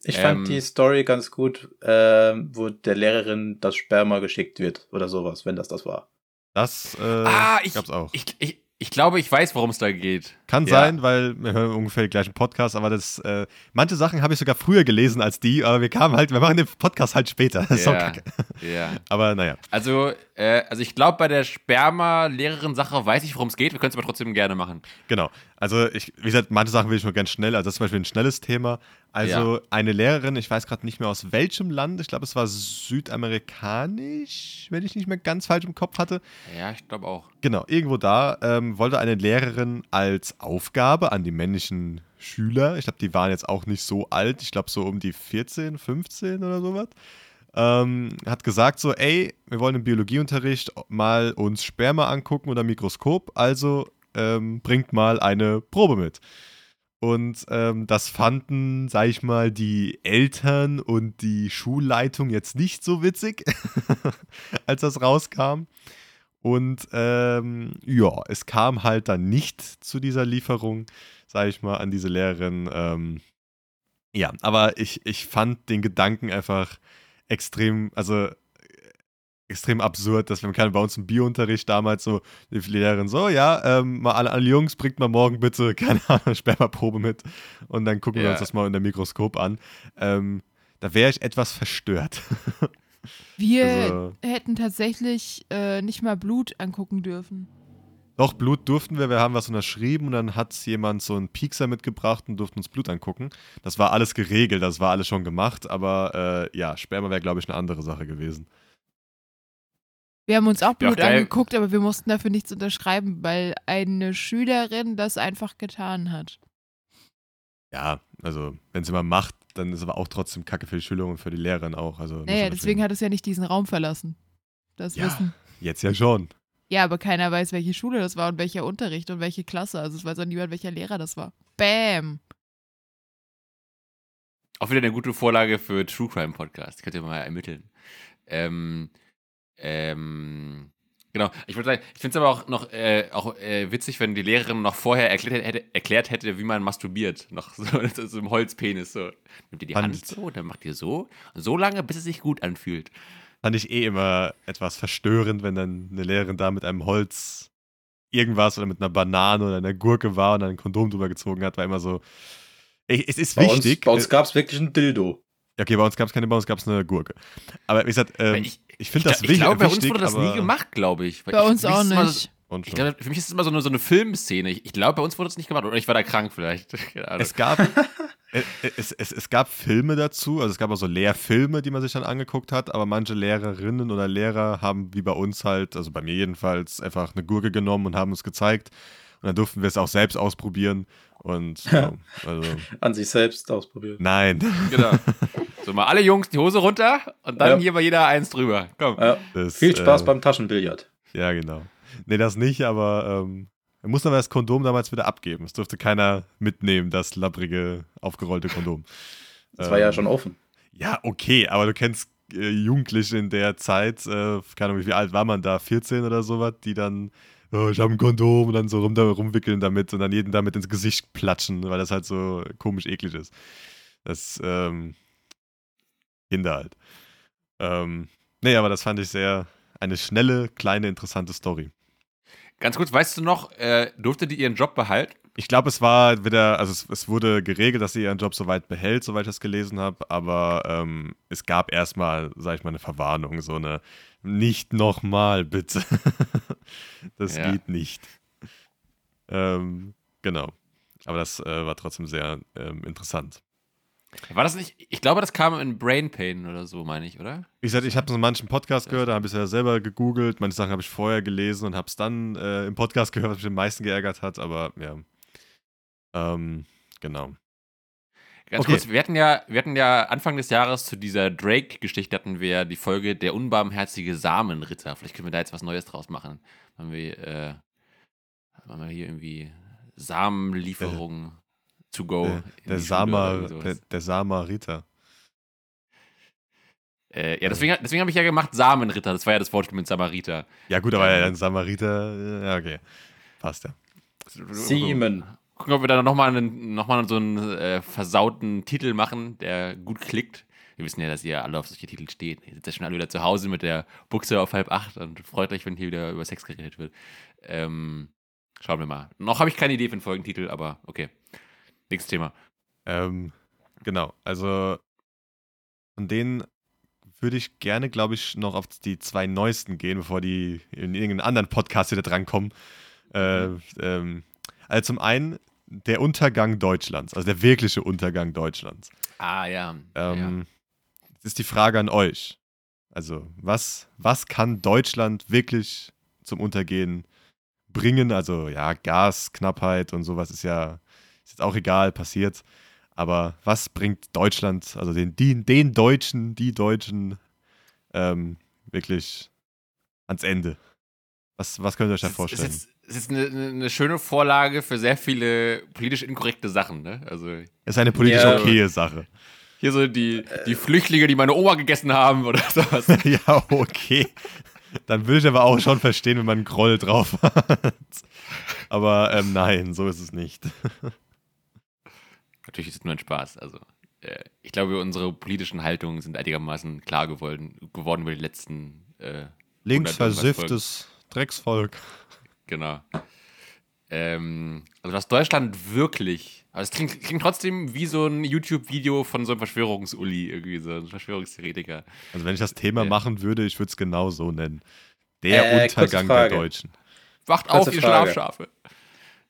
Ich Ähm. fand die Story ganz gut, ähm, wo der Lehrerin das Sperma geschickt wird oder sowas, wenn das das war. Das äh, ah, ich, gab's auch. Ich, ich, ich glaube, ich weiß, worum es da geht. Kann Ja. sein, weil wir hören ungefähr die gleichen Podcasts, aber das, äh, manche Sachen habe ich sogar früher gelesen als die, aber wir kamen halt, wir machen den Podcast halt später. Das ist auch Ja. kacke. Ja. Aber naja. Also, äh, also ich glaube, bei der Sperma-Lehrerin-Sache weiß ich, worum es geht. Wir können es aber trotzdem gerne machen. Genau. Also, ich, wie gesagt, manche Sachen will ich nur ganz schnell. Also, das ist zum Beispiel ein schnelles Thema. Also, Ja. eine Lehrerin, ich weiß gerade nicht mehr aus welchem Land, ich glaube, es war südamerikanisch, wenn ich nicht mehr ganz falsch im Kopf hatte. Ja, ich glaube auch. Genau, irgendwo da ähm, wollte eine Lehrerin als Aufgabe an die männlichen Schüler, ich glaube, die waren jetzt auch nicht so alt, ich glaube so um die 14, 15 oder sowas, ähm, hat gesagt so, ey, wir wollen im Biologieunterricht mal uns Sperma angucken oder Mikroskop, also ähm, bringt mal eine Probe mit. Und ähm, das fanden, sag ich mal, die Eltern und die Schulleitung jetzt nicht so witzig, als das rauskam. Und ähm, ja, es kam halt dann nicht zu dieser Lieferung, sage ich mal, an diese Lehrerin. Ähm, ja, aber ich, ich fand den Gedanken einfach extrem, also extrem absurd, dass wir keine bei uns im Biounterricht damals so, die Lehrerin so, ja, ähm, mal alle, alle Jungs, bringt mal morgen bitte, keine Ahnung, Spermaprobe mit und dann gucken wir Ja. uns das mal unter Mikroskop an. Ähm, da wäre ich etwas verstört. Wir Also- hätten tatsächlich äh, nicht mal Blut angucken dürfen. Doch, Blut durften wir, wir haben was unterschrieben und dann hat jemand so einen Piekser mitgebracht und durften uns Blut angucken. Das war alles geregelt, das war alles schon gemacht, aber äh, ja, Sperma wäre, glaube ich, eine andere Sache gewesen. Wir haben uns auch Ja, Blut geil. angeguckt, aber wir mussten dafür nichts unterschreiben, weil eine Schülerin das einfach getan hat. Ja, also, wenn sie mal macht, dann ist aber auch trotzdem Kacke für die Schüler und für die Lehrerin auch. Also, Naja, deswegen hat es ja nicht diesen Raum verlassen. Das Ja. Wissen. Jetzt ja schon. Ja, aber keiner weiß, welche Schule das war und welcher Unterricht und welche Klasse. Also es weiß auch niemand, welcher Lehrer das war. Bam. Auch wieder eine gute Vorlage für True Crime Podcast. Könnt ihr mal ermitteln. Ähm, ähm, genau. Ich würde sagen, ich finde es aber auch noch äh, auch äh, witzig, wenn die Lehrerin noch vorher erklärt hätte, erklärt hätte, wie man masturbiert. Noch so, so im Holzpenis. So. Nimmt ihr die Fand- Hand so, dann macht ihr so. So lange, bis es sich gut anfühlt. Fand ich eh immer etwas verstörend, wenn dann eine Lehrerin da mit einem Holz irgendwas oder mit einer Banane oder einer Gurke war und dann ein Kondom drüber gezogen hat, war immer so. Ey, es ist Bei wichtig. uns, bei uns gab es wirklich ein Dildo. Ja, okay, bei uns gab es keine, bei uns gab es eine Gurke. Aber wie gesagt, ähm, ich ich finde das ich, wichtig. ich glaube, bei uns wurde das nie gemacht, glaube ich. Weil Bei ich, uns auch nicht. So, Und ich glaube, für mich ist es immer so eine, so eine Filmszene. Ich, ich glaube, bei uns wurde es nicht gemacht. Oder ich war da krank vielleicht. Es gab, äh, es, es, es gab Filme dazu, also es gab auch so Lehrfilme, die man sich dann angeguckt hat, aber manche Lehrerinnen oder Lehrer haben wie bei uns halt, also bei mir jedenfalls, einfach eine Gurke genommen und haben uns gezeigt. Und dann durften wir es auch selbst ausprobieren. Und ja, also, An sich selbst ausprobiert. nein. Genau. So, mal alle Jungs die Hose runter und dann Ja. hier mal jeder eins drüber. Komm. Ja, Das, viel Spaß äh, beim Taschenbillard. Ja, genau. Nee, das nicht, aber ähm, er musste aber das Kondom damals wieder abgeben. Es durfte keiner mitnehmen, das labbrige, aufgerollte Kondom. Das war ja Ähm, schon offen. Ja, okay, aber du kennst äh, Jugendliche in der Zeit, äh, keine Ahnung, wie alt war man da, 14 oder sowas, die dann, oh, ich habe ein Kondom und dann so rum, rumwickeln damit und dann jeden damit ins Gesicht platschen, weil das halt so komisch eklig ist. Das, ähm, Kinder halt. Ähm, nee, aber das fand ich sehr, eine schnelle, kleine, interessante Story. Ganz kurz, weißt du noch, äh, durfte die ihren Job behalten? Ich glaube, es war wieder, also es, es, wurde geregelt, dass sie ihren Job soweit behält, soweit ich das gelesen habe, aber ähm, es gab erstmal, sag ich mal, eine Verwarnung, so eine nicht nochmal, bitte. das ja. geht nicht. Ähm, genau. Aber das äh, war trotzdem sehr ähm, interessant. War das nicht? Ich glaube, das kam in Brain Pain oder so, meine ich, oder? Wie gesagt, ich habe so manchen Podcast gehört, da habe ich es ja selber gegoogelt. Manche Sachen habe ich vorher gelesen und habe es dann äh, im Podcast gehört, was mich am meisten geärgert hat. Aber ja, ähm, genau. Ganz okay. kurz, wir hatten, ja, wir hatten ja Anfang des Jahres zu dieser Drake-Geschichte hatten wir die Folge Der unbarmherzige Samenritter. Vielleicht können wir da jetzt was Neues draus machen. Haben wir, äh, haben wir hier irgendwie Samenlieferungen to go. Der, der, Sama, der, der Samariter. Äh, ja, deswegen, deswegen habe ich ja gemacht Samenritter. Das war ja das Wortspiel mit Samariter. Ja, gut, aber ähm, ein Samariter, ja, okay. Passt ja. Siemen. Gucken, ob wir da nochmal noch mal so einen äh, versauten Titel machen, der gut klickt. Wir wissen ja, dass ihr alle auf solche Titel steht. Ihr sitzt ja schon alle wieder zu Hause mit der Buchse auf halb acht und freut euch, wenn hier wieder über Sex geredet wird. Ähm, schauen wir mal. Noch habe ich keine Idee für einen Folgentitel, aber okay. Nächstes Thema. Ähm, genau, also von denen würde ich gerne, glaube ich, noch auf die zwei neuesten gehen, bevor die in irgendeinen anderen Podcast wieder drankommen. Äh, ähm, also zum einen der Untergang Deutschlands, also der wirkliche Untergang Deutschlands. Ah, ja. Ähm, ja. Jetzt ist die Frage an euch. Also, was, was kann Deutschland wirklich zum Untergehen bringen? Also, ja, Gasknappheit und sowas ist ja ist jetzt auch egal, passiert. Aber was bringt Deutschland, also den, den, den Deutschen, die Deutschen, ähm, wirklich ans Ende? Was, was könnt ihr euch da vorstellen? Es ist, es ist eine, eine, schöne Vorlage für sehr viele politisch inkorrekte Sachen, ne? Also, es ist eine politisch ja, okaye Sache. Hier so die, die Flüchtlinge, die meine Oma gegessen haben oder sowas. ja, okay. Dann würde ich aber auch schon verstehen, wenn man einen Groll drauf hat. Aber ähm, nein, so ist es nicht. Natürlich ist es nur ein Spaß. Also, äh, ich glaube, unsere politischen Haltungen sind einigermaßen klar geworden, geworden über die letzten. Äh, Linksversifftes Drecksvolk. Genau. Ähm, also, was Deutschland wirklich. Aber es klingt, klingt, trotzdem wie so ein YouTube-Video von so einem Verschwörungsuli, irgendwie so ein Verschwörungstheoretiker. Also, wenn ich das Thema äh, machen würde, ich würde es genau so nennen. Der äh, Untergang der Deutschen. Wacht kurze auf, ihr Frage. Schlafschafe.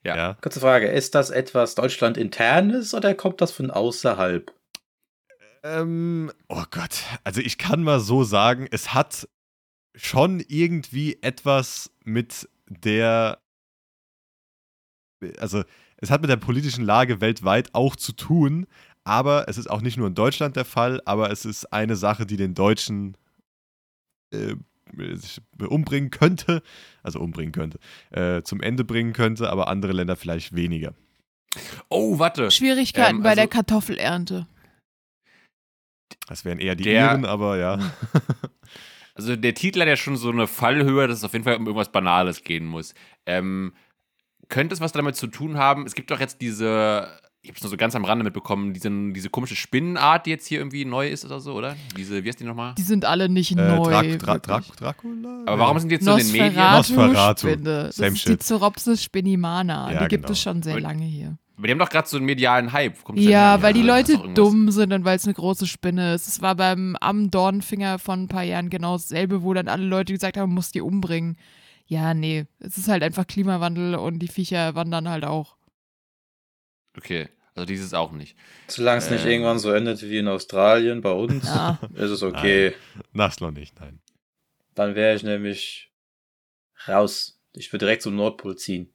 Ja. ja. Kurze Frage: Ist das etwas Deutschland-internes oder kommt das von außerhalb? Ähm, oh Gott. Also, ich kann mal so sagen, es hat schon irgendwie etwas mit der. Also, es hat mit der politischen Lage weltweit auch zu tun, aber es ist auch nicht nur in Deutschland der Fall, aber es ist eine Sache, die den Deutschen äh, sich umbringen könnte, also umbringen könnte, äh, zum Ende bringen könnte, aber andere Länder vielleicht weniger. Oh, warte. Schwierigkeiten ähm, bei also, der Kartoffelernte. Das wären eher die der, Iren, aber ja. also der Titel hat ja schon so eine Fallhöhe, dass es auf jeden Fall um irgendwas Banales gehen muss. Ähm, könnte es was damit zu tun haben? Es gibt doch jetzt diese ich habe es nur so ganz am Rande mitbekommen, diese, diese komische Spinnenart, die jetzt hier irgendwie neu ist oder so, oder? Diese, wie heißt die nochmal? Die sind alle nicht äh, neu. Dra Dra Dra Dracula? Aber warum sind die jetzt so in den Medien? Nosferatu. Spinne. Das Same ist shit. die Zoropsis spinnimana. Ja, die gibt genau. es schon sehr lange hier. Aber die haben doch gerade so einen medialen Hype. ja, weil die Leute dumm sind und weil es eine große Spinne ist. Es war beim Am Dornfinger von ein paar Jahren genau dasselbe, wo dann alle Leute gesagt haben, man muss die umbringen. Ja, nee, es ist halt einfach Klimawandel und die Viecher wandern halt auch. Okay, also dieses auch nicht. Solange es ähm, nicht irgendwann so endet wie in Australien bei uns, ja. ist es okay. Nein, das noch nicht, nein. Dann wäre ich nämlich raus. Ich würde direkt zum Nordpol ziehen.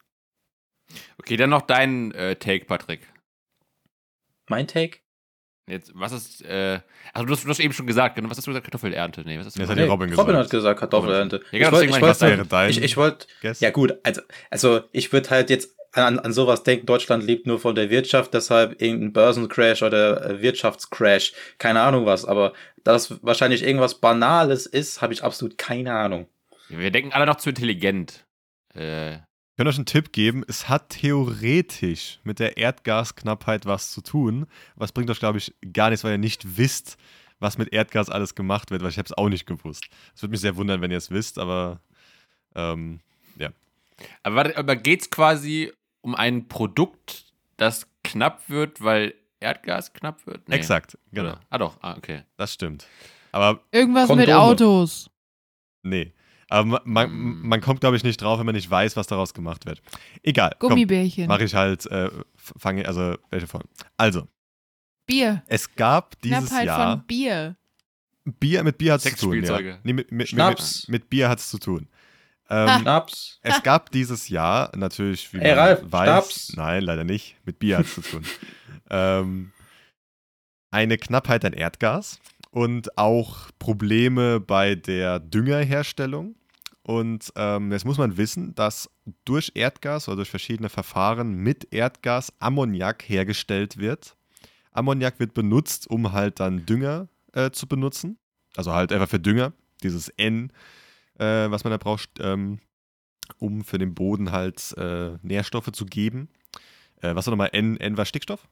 Okay, dann noch dein äh, Take, Patrick. Mein Take? Jetzt, was ist, äh, also du hast, du hast eben schon gesagt, was hast du gesagt? Kartoffelernte? Nee, was hast du gesagt? Nee, Robin, Robin hat gesagt Kartoffelernte. Ja, genau, ich wollte, ich wollte, ich, ich wollte, ja gut, also, also ich würde halt jetzt an, an sowas denken, Deutschland lebt nur von der Wirtschaft, deshalb irgendein Börsencrash oder Wirtschaftscrash, keine Ahnung was, aber dass das wahrscheinlich irgendwas Banales ist, habe ich absolut keine Ahnung. Wir denken alle noch zu intelligent. Äh. Ich kann euch einen Tipp geben. Es hat theoretisch mit der Erdgasknappheit was zu tun. Was bringt euch, glaube ich, gar nichts, weil ihr nicht wisst, was mit Erdgas alles gemacht wird, weil ich habe es auch nicht gewusst. Es würde mich sehr wundern, wenn ihr es wisst, aber ähm, ja. Aber, aber geht es quasi um ein Produkt, das knapp wird, weil Erdgas knapp wird? Nee. Exakt, genau. Oder? Ah doch, ah, okay. Das stimmt. Aber Irgendwas Kondome. mit Autos. Nee. Aber man, hm. man kommt, glaube ich, nicht drauf, wenn man nicht weiß, was daraus gemacht wird. Egal. Gummibärchen. Mache ich halt, äh, fange, also, welche Form? Also. Bier. Es gab dieses Knappheit Jahr. von Bier. Bier mit Bier hat es zu tun. Ja. Nee, mit, mit, Schnaps. Mit, mit Bier hat es zu tun. Ähm. Es gab dieses Jahr natürlich, wie Ey, man Ralf, weiß, Schnaps. nein, leider nicht, mit Bier hat es zu tun. ähm, eine Knappheit an Erdgas und auch Probleme bei der Düngerherstellung. Und ähm, jetzt muss man wissen, dass durch Erdgas oder durch verschiedene Verfahren mit Erdgas Ammoniak hergestellt wird. Ammoniak wird benutzt, um halt dann Dünger äh, zu benutzen. Also halt einfach für Dünger, dieses N, äh, was man da braucht, ähm, um für den Boden halt äh, Nährstoffe zu geben. Äh, was war nochmal N? N war Stickstoff?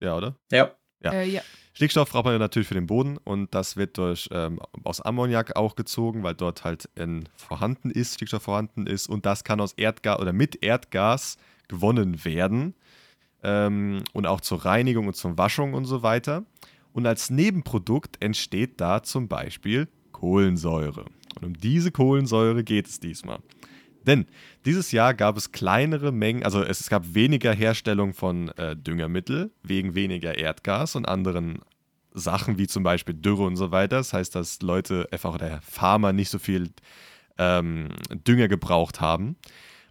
Ja, oder? Ja. Ja. Äh, ja. Stickstoff braucht man ja natürlich für den Boden und das wird durch ähm, aus Ammoniak auch gezogen, weil dort halt N vorhanden ist, Stickstoff vorhanden ist und das kann aus Erdgas oder mit Erdgas gewonnen werden ähm, und auch zur Reinigung und zur Waschung und so weiter. Und als Nebenprodukt entsteht da zum Beispiel Kohlensäure. Und um diese Kohlensäure geht es diesmal. Denn dieses Jahr gab es kleinere Mengen, also es gab weniger Herstellung von äh, Düngermittel wegen weniger Erdgas und anderen Sachen wie zum Beispiel Dürre und so weiter. Das heißt, dass Leute einfach oder Farmer nicht so viel ähm, Dünger gebraucht haben.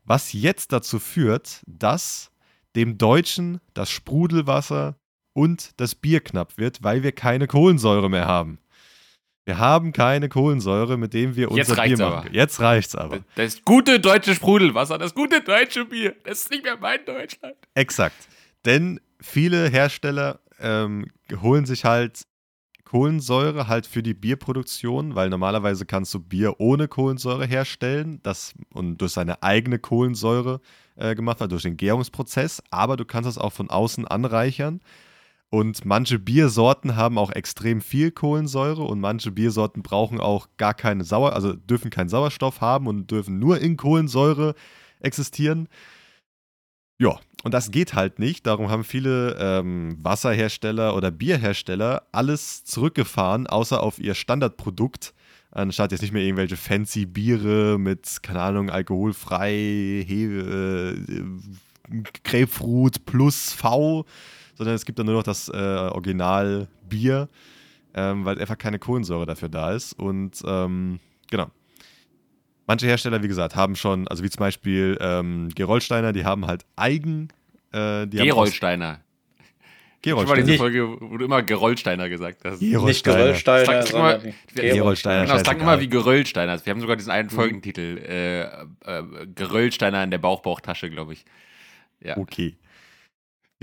Was jetzt dazu führt, dass dem Deutschen das Sprudelwasser und das Bier knapp wird, weil wir keine Kohlensäure mehr haben. Wir haben keine Kohlensäure, mit dem wir unser Bier machen. Aber. Jetzt reicht's aber. Das gute deutsche Sprudelwasser, das gute deutsche Bier, das ist nicht mehr mein Deutschland. Exakt. Denn viele Hersteller ähm, holen sich halt Kohlensäure halt für die Bierproduktion, weil normalerweise kannst du Bier ohne Kohlensäure herstellen das, und durch seine eigene Kohlensäure äh, gemacht wird, durch den Gärungsprozess, aber du kannst es auch von außen anreichern und manche Biersorten haben auch extrem viel Kohlensäure und manche Biersorten brauchen auch gar keine Sauer, also dürfen keinen Sauerstoff haben und dürfen nur in Kohlensäure existieren. Ja, und das geht halt nicht. Darum haben viele ähm, Wasserhersteller oder Bierhersteller alles zurückgefahren, außer auf ihr Standardprodukt. Anstatt jetzt nicht mehr irgendwelche fancy Biere mit, keine Ahnung, alkoholfrei, Hefe, äh, Grapefruit plus V sondern es gibt dann nur noch das äh, Original Bier, ähm, weil einfach keine Kohlensäure dafür da ist. Und ähm, genau. Manche Hersteller, wie gesagt, haben schon, also wie zum Beispiel ähm, Gerolsteiner, die haben halt eigen. Äh, Gerolsteiner. Gerolsteiner. Ich diese Folge, wo du immer Gerolsteiner gesagt hast. Gerolsteiner. Nicht Gerolsteiner, sag, sag mal, Gerolsteiner. Genau, sagen immer wie Geröllsteiner. Wir haben sogar diesen einen. Folgentitel. Äh, äh, Geröllsteiner in der Bauchbauchtasche, glaube ich. Ja. Okay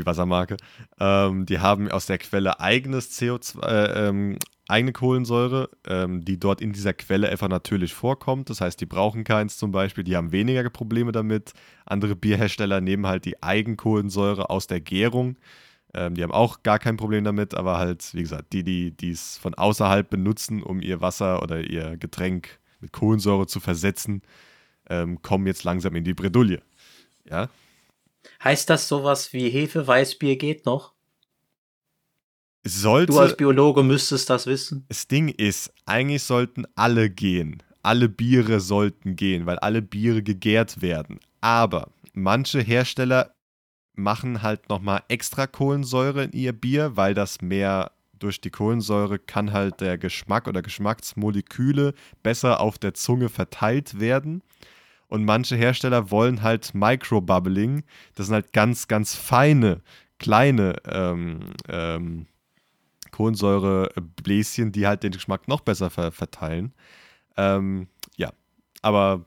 die Wassermarke, ähm, die haben aus der Quelle eigenes CO2, äh, ähm, eigene Kohlensäure, ähm, die dort in dieser Quelle einfach natürlich vorkommt. Das heißt, die brauchen keins zum Beispiel, die haben weniger Probleme damit. Andere Bierhersteller nehmen halt die Eigenkohlensäure aus der Gärung. Ähm, die haben auch gar kein Problem damit, aber halt, wie gesagt, die, die es von außerhalb benutzen, um ihr Wasser oder ihr Getränk mit Kohlensäure zu versetzen, ähm, kommen jetzt langsam in die Bredouille. Ja, Heißt das sowas wie Hefe-Weißbier geht noch? Sollte, du als Biologe müsstest das wissen. Das Ding ist, eigentlich sollten alle gehen. Alle Biere sollten gehen, weil alle Biere gegärt werden. Aber manche Hersteller machen halt nochmal extra Kohlensäure in ihr Bier, weil das mehr durch die Kohlensäure kann halt der Geschmack oder Geschmacksmoleküle besser auf der Zunge verteilt werden. Und manche Hersteller wollen halt Microbubbling. Das sind halt ganz, ganz feine, kleine ähm, ähm, Kohlensäurebläschen, die halt den Geschmack noch besser ver verteilen. Ähm, ja, aber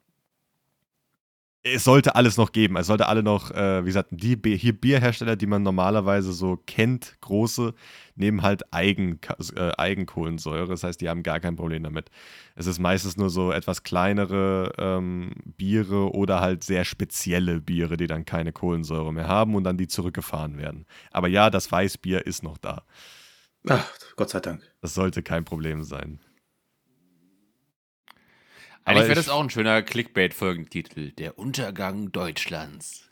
es sollte alles noch geben. Es sollte alle noch, äh, wie gesagt, die hier Bierhersteller, die man normalerweise so kennt, große, nehmen halt Eigen, äh, Eigenkohlensäure. Das heißt, die haben gar kein Problem damit. Es ist meistens nur so etwas kleinere ähm, Biere oder halt sehr spezielle Biere, die dann keine Kohlensäure mehr haben und dann die zurückgefahren werden. Aber ja, das Weißbier ist noch da. Ach, Gott sei Dank. Das sollte kein Problem sein. Eigentlich wäre das auch ein schöner Clickbait-Folgentitel. Der Untergang Deutschlands.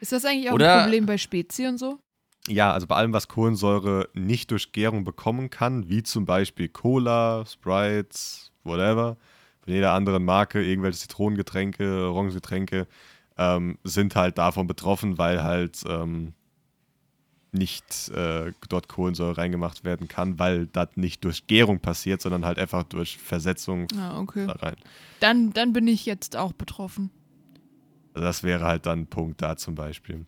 Ist das eigentlich auch Oder, ein Problem bei Spezi und so? Ja, also bei allem, was Kohlensäure nicht durch Gärung bekommen kann, wie zum Beispiel Cola, Sprites, whatever, von jeder anderen Marke, irgendwelche Zitronengetränke, Orangengetränke, ähm, sind halt davon betroffen, weil halt ähm, nicht äh, dort Kohlensäure reingemacht werden kann, weil das nicht durch Gärung passiert, sondern halt einfach durch Versetzung ah, okay. da rein. Dann, dann bin ich jetzt auch betroffen. Also das wäre halt dann ein Punkt da zum Beispiel.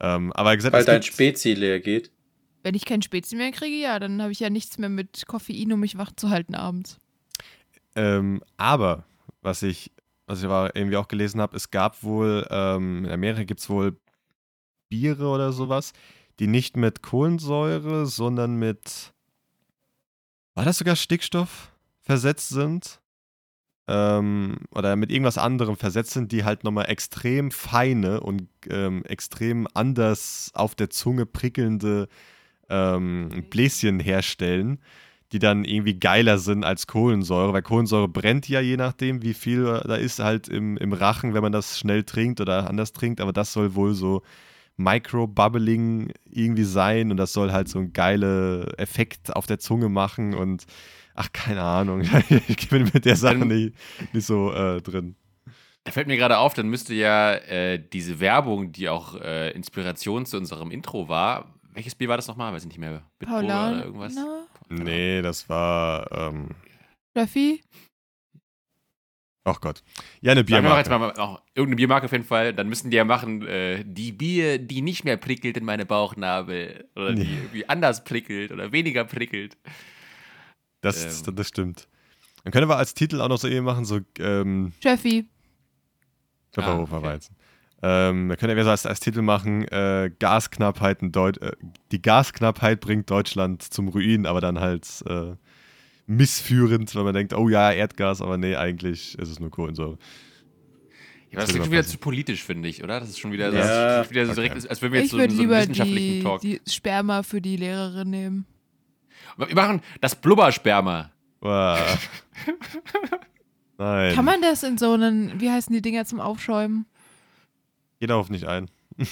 Ähm, aber gesagt, weil dein Spezi leer geht. Wenn ich kein Spezi mehr kriege, ja, dann habe ich ja nichts mehr mit Koffein, um mich wach zu halten abends. Ähm, aber was ich, was ich aber irgendwie auch gelesen habe, es gab wohl, ähm, in Amerika gibt es wohl Biere oder sowas, die nicht mit Kohlensäure, sondern mit, war das sogar Stickstoff versetzt sind? Ähm, oder mit irgendwas anderem versetzt sind, die halt nochmal extrem feine und ähm, extrem anders auf der Zunge prickelnde ähm, Bläschen herstellen, die dann irgendwie geiler sind als Kohlensäure, weil Kohlensäure brennt ja je nachdem, wie viel da ist, halt im, im Rachen, wenn man das schnell trinkt oder anders trinkt, aber das soll wohl so Micro-Bubbling irgendwie sein und das soll halt so einen geilen Effekt auf der Zunge machen und ach, keine Ahnung. ich bin mit der Sache nicht, nicht so äh, drin. Da fällt mir gerade auf, dann müsste ja äh, diese Werbung, die auch äh, Inspiration zu unserem Intro war, welches Bier war das nochmal? Weiß ich nicht mehr. Bitburger oder irgendwas? Nee, das war. Ähm, Ruffy? Ach Gott. Ja, eine Biermarke. Sagen wir jetzt mal auch irgendeine Biermarke auf jeden Fall. Dann müssen die ja machen, äh, die Bier, die nicht mehr prickelt in meine Bauchnabel. Oder die nee. irgendwie anders prickelt oder weniger prickelt. Das, ähm. das stimmt. Dann können wir als Titel auch noch so eben machen, so. Ähm, Jeffy. Pfefferhofer ah, okay. Weizen. Ähm, wir können ja so als, als Titel machen, äh, Gasknappheit Deut äh, die Gasknappheit bringt Deutschland zum Ruin, aber dann halt äh, missführend, weil man denkt, oh ja, Erdgas, aber nee, eigentlich ist es nur Kohlensäure. Ja, das, das klingt schon wieder zu politisch, finde ich, oder? Das ist schon wieder, ja. das, wieder so direkt, okay. als wenn wir jetzt ich so, so einen wissenschaftlichen die, Talk. die Sperma für die Lehrerin nehmen. Wir machen das Blubbersperma. Wow. Nein. Kann man das in so einen, wie heißen die Dinger zum Aufschäumen? Geh darauf nicht ein.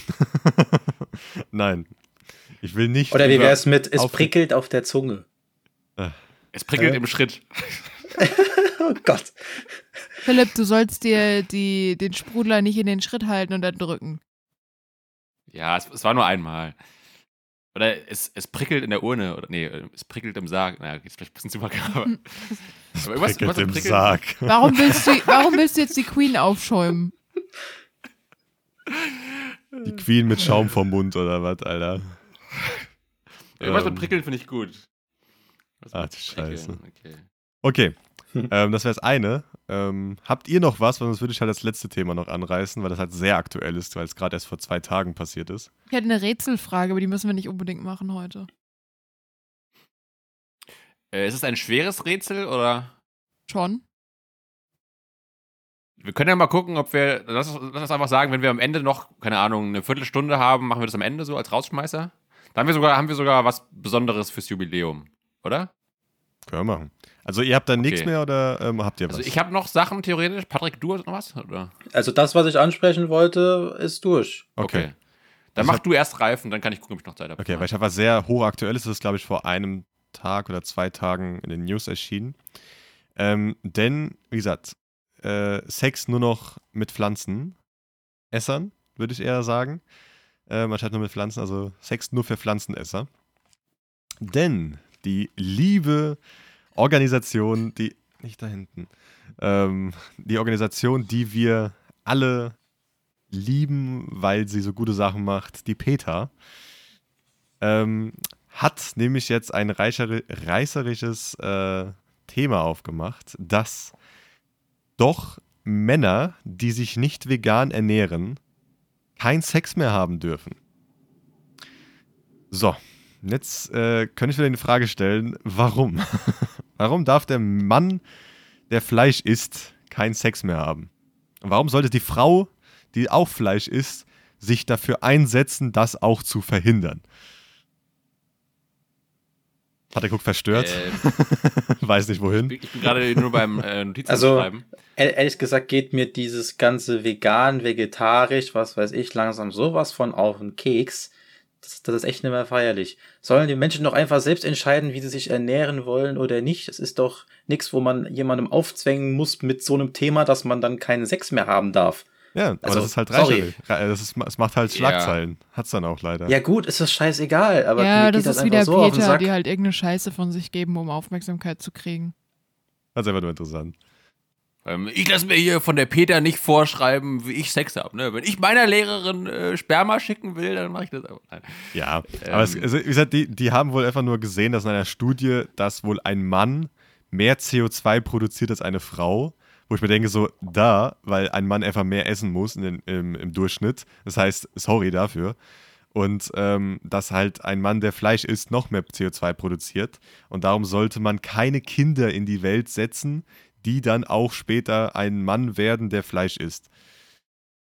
Nein. Ich will nicht. Oder wie wäre es mit, es prickelt auf der Zunge? Äh. Es prickelt äh. im Schritt. oh Gott. Philipp, du sollst dir die, den Sprudler nicht in den Schritt halten und dann drücken. Ja, es, es war nur einmal. Oder es, es prickelt in der Urne. Oder nee, es prickelt im Sarg. Naja, ist vielleicht ein bisschen zu makaber. aber irgendwas, prickelt im prickelt. Sarg. Warum willst, du, warum willst du jetzt die Queen aufschäumen? Die Queen mit Schaum vom Mund oder was, Alter? Irgendwas ähm. mit Prickeln finde ich gut. Ach du Scheiße. Okay, okay. ähm, das wäre das eine. Ähm, habt ihr noch was? Weil sonst würde ich halt das letzte Thema noch anreißen, weil das halt sehr aktuell ist, weil es gerade erst vor zwei Tagen passiert ist. Ich hätte eine Rätselfrage, aber die müssen wir nicht unbedingt machen heute. Äh, ist es ein schweres Rätsel oder? Schon. Wir können ja mal gucken, ob wir. Lass, lass uns einfach sagen, wenn wir am Ende noch, keine Ahnung, eine Viertelstunde haben, machen wir das am Ende so als Rausschmeißer. Da haben wir sogar, haben wir sogar was Besonderes fürs Jubiläum oder? Können wir machen. Also ihr habt dann okay. nichts mehr oder ähm, habt ihr was? Also ich habe noch Sachen theoretisch. Patrick, du hast noch was? Oder? Also das, was ich ansprechen wollte, ist durch. Okay. okay. Dann also mach du erst Reifen, dann kann ich gucken, ob ich noch Zeit habe. Okay, weil ich habe was sehr hochaktuelles, das ist glaube ich vor einem Tag oder zwei Tagen in den News erschienen. Ähm, denn, wie gesagt, äh, Sex nur noch mit Pflanzen. Essern, würde ich eher sagen. Äh, anstatt nur mit Pflanzen, also Sex nur für Pflanzenesser. Denn die liebe Organisation, die, nicht da hinten, ähm, die Organisation, die wir alle lieben, weil sie so gute Sachen macht, die PETA, ähm, hat nämlich jetzt ein reißerisches äh, Thema aufgemacht, das doch Männer, die sich nicht vegan ernähren, keinen Sex mehr haben dürfen. So, jetzt äh, könnte ich wieder eine Frage stellen, warum? warum darf der Mann, der Fleisch isst, keinen Sex mehr haben? Und warum sollte die Frau, die auch Fleisch isst, sich dafür einsetzen, das auch zu verhindern? Hat der Guck verstört? Ähm, Weiß nicht wohin. Ich bin gerade nur beim äh, Notizen also, schreiben. Ehrlich gesagt geht mir dieses ganze vegan, vegetarisch, was weiß ich, langsam sowas von auf den Keks. Das, das ist echt nicht mehr feierlich. Sollen die Menschen doch einfach selbst entscheiden, wie sie sich ernähren wollen oder nicht? Es ist doch nichts, wo man jemandem aufzwängen muss mit so einem Thema, dass man dann keinen Sex mehr haben darf. Ja, aber also, das ist halt sorry. Das ist, es macht halt Schlagzeilen. Ja. Hat's dann auch leider. Ja, gut, ist das scheißegal, aber ja, das ist wieder so Peter, die halt irgendeine Scheiße von sich geben, um Aufmerksamkeit zu kriegen. Das ist einfach nur interessant. Ähm, ich lasse mir hier von der Peter nicht vorschreiben, wie ich Sex habe. Ne? Wenn ich meiner Lehrerin äh, Sperma schicken will, dann mache ich das einfach. Nein. Ja, ähm, aber es, also, wie gesagt, die, die haben wohl einfach nur gesehen, dass in einer Studie, dass wohl ein Mann mehr CO2 produziert als eine Frau wo ich mir denke, so, da, weil ein Mann einfach mehr essen muss den, im, im, Durchschnitt. Das heißt, sorry dafür. Und ähm, dass halt ein Mann, der Fleisch isst, noch mehr CO2 produziert. Und darum sollte man keine Kinder in die Welt setzen, die dann auch später ein Mann werden, der Fleisch isst.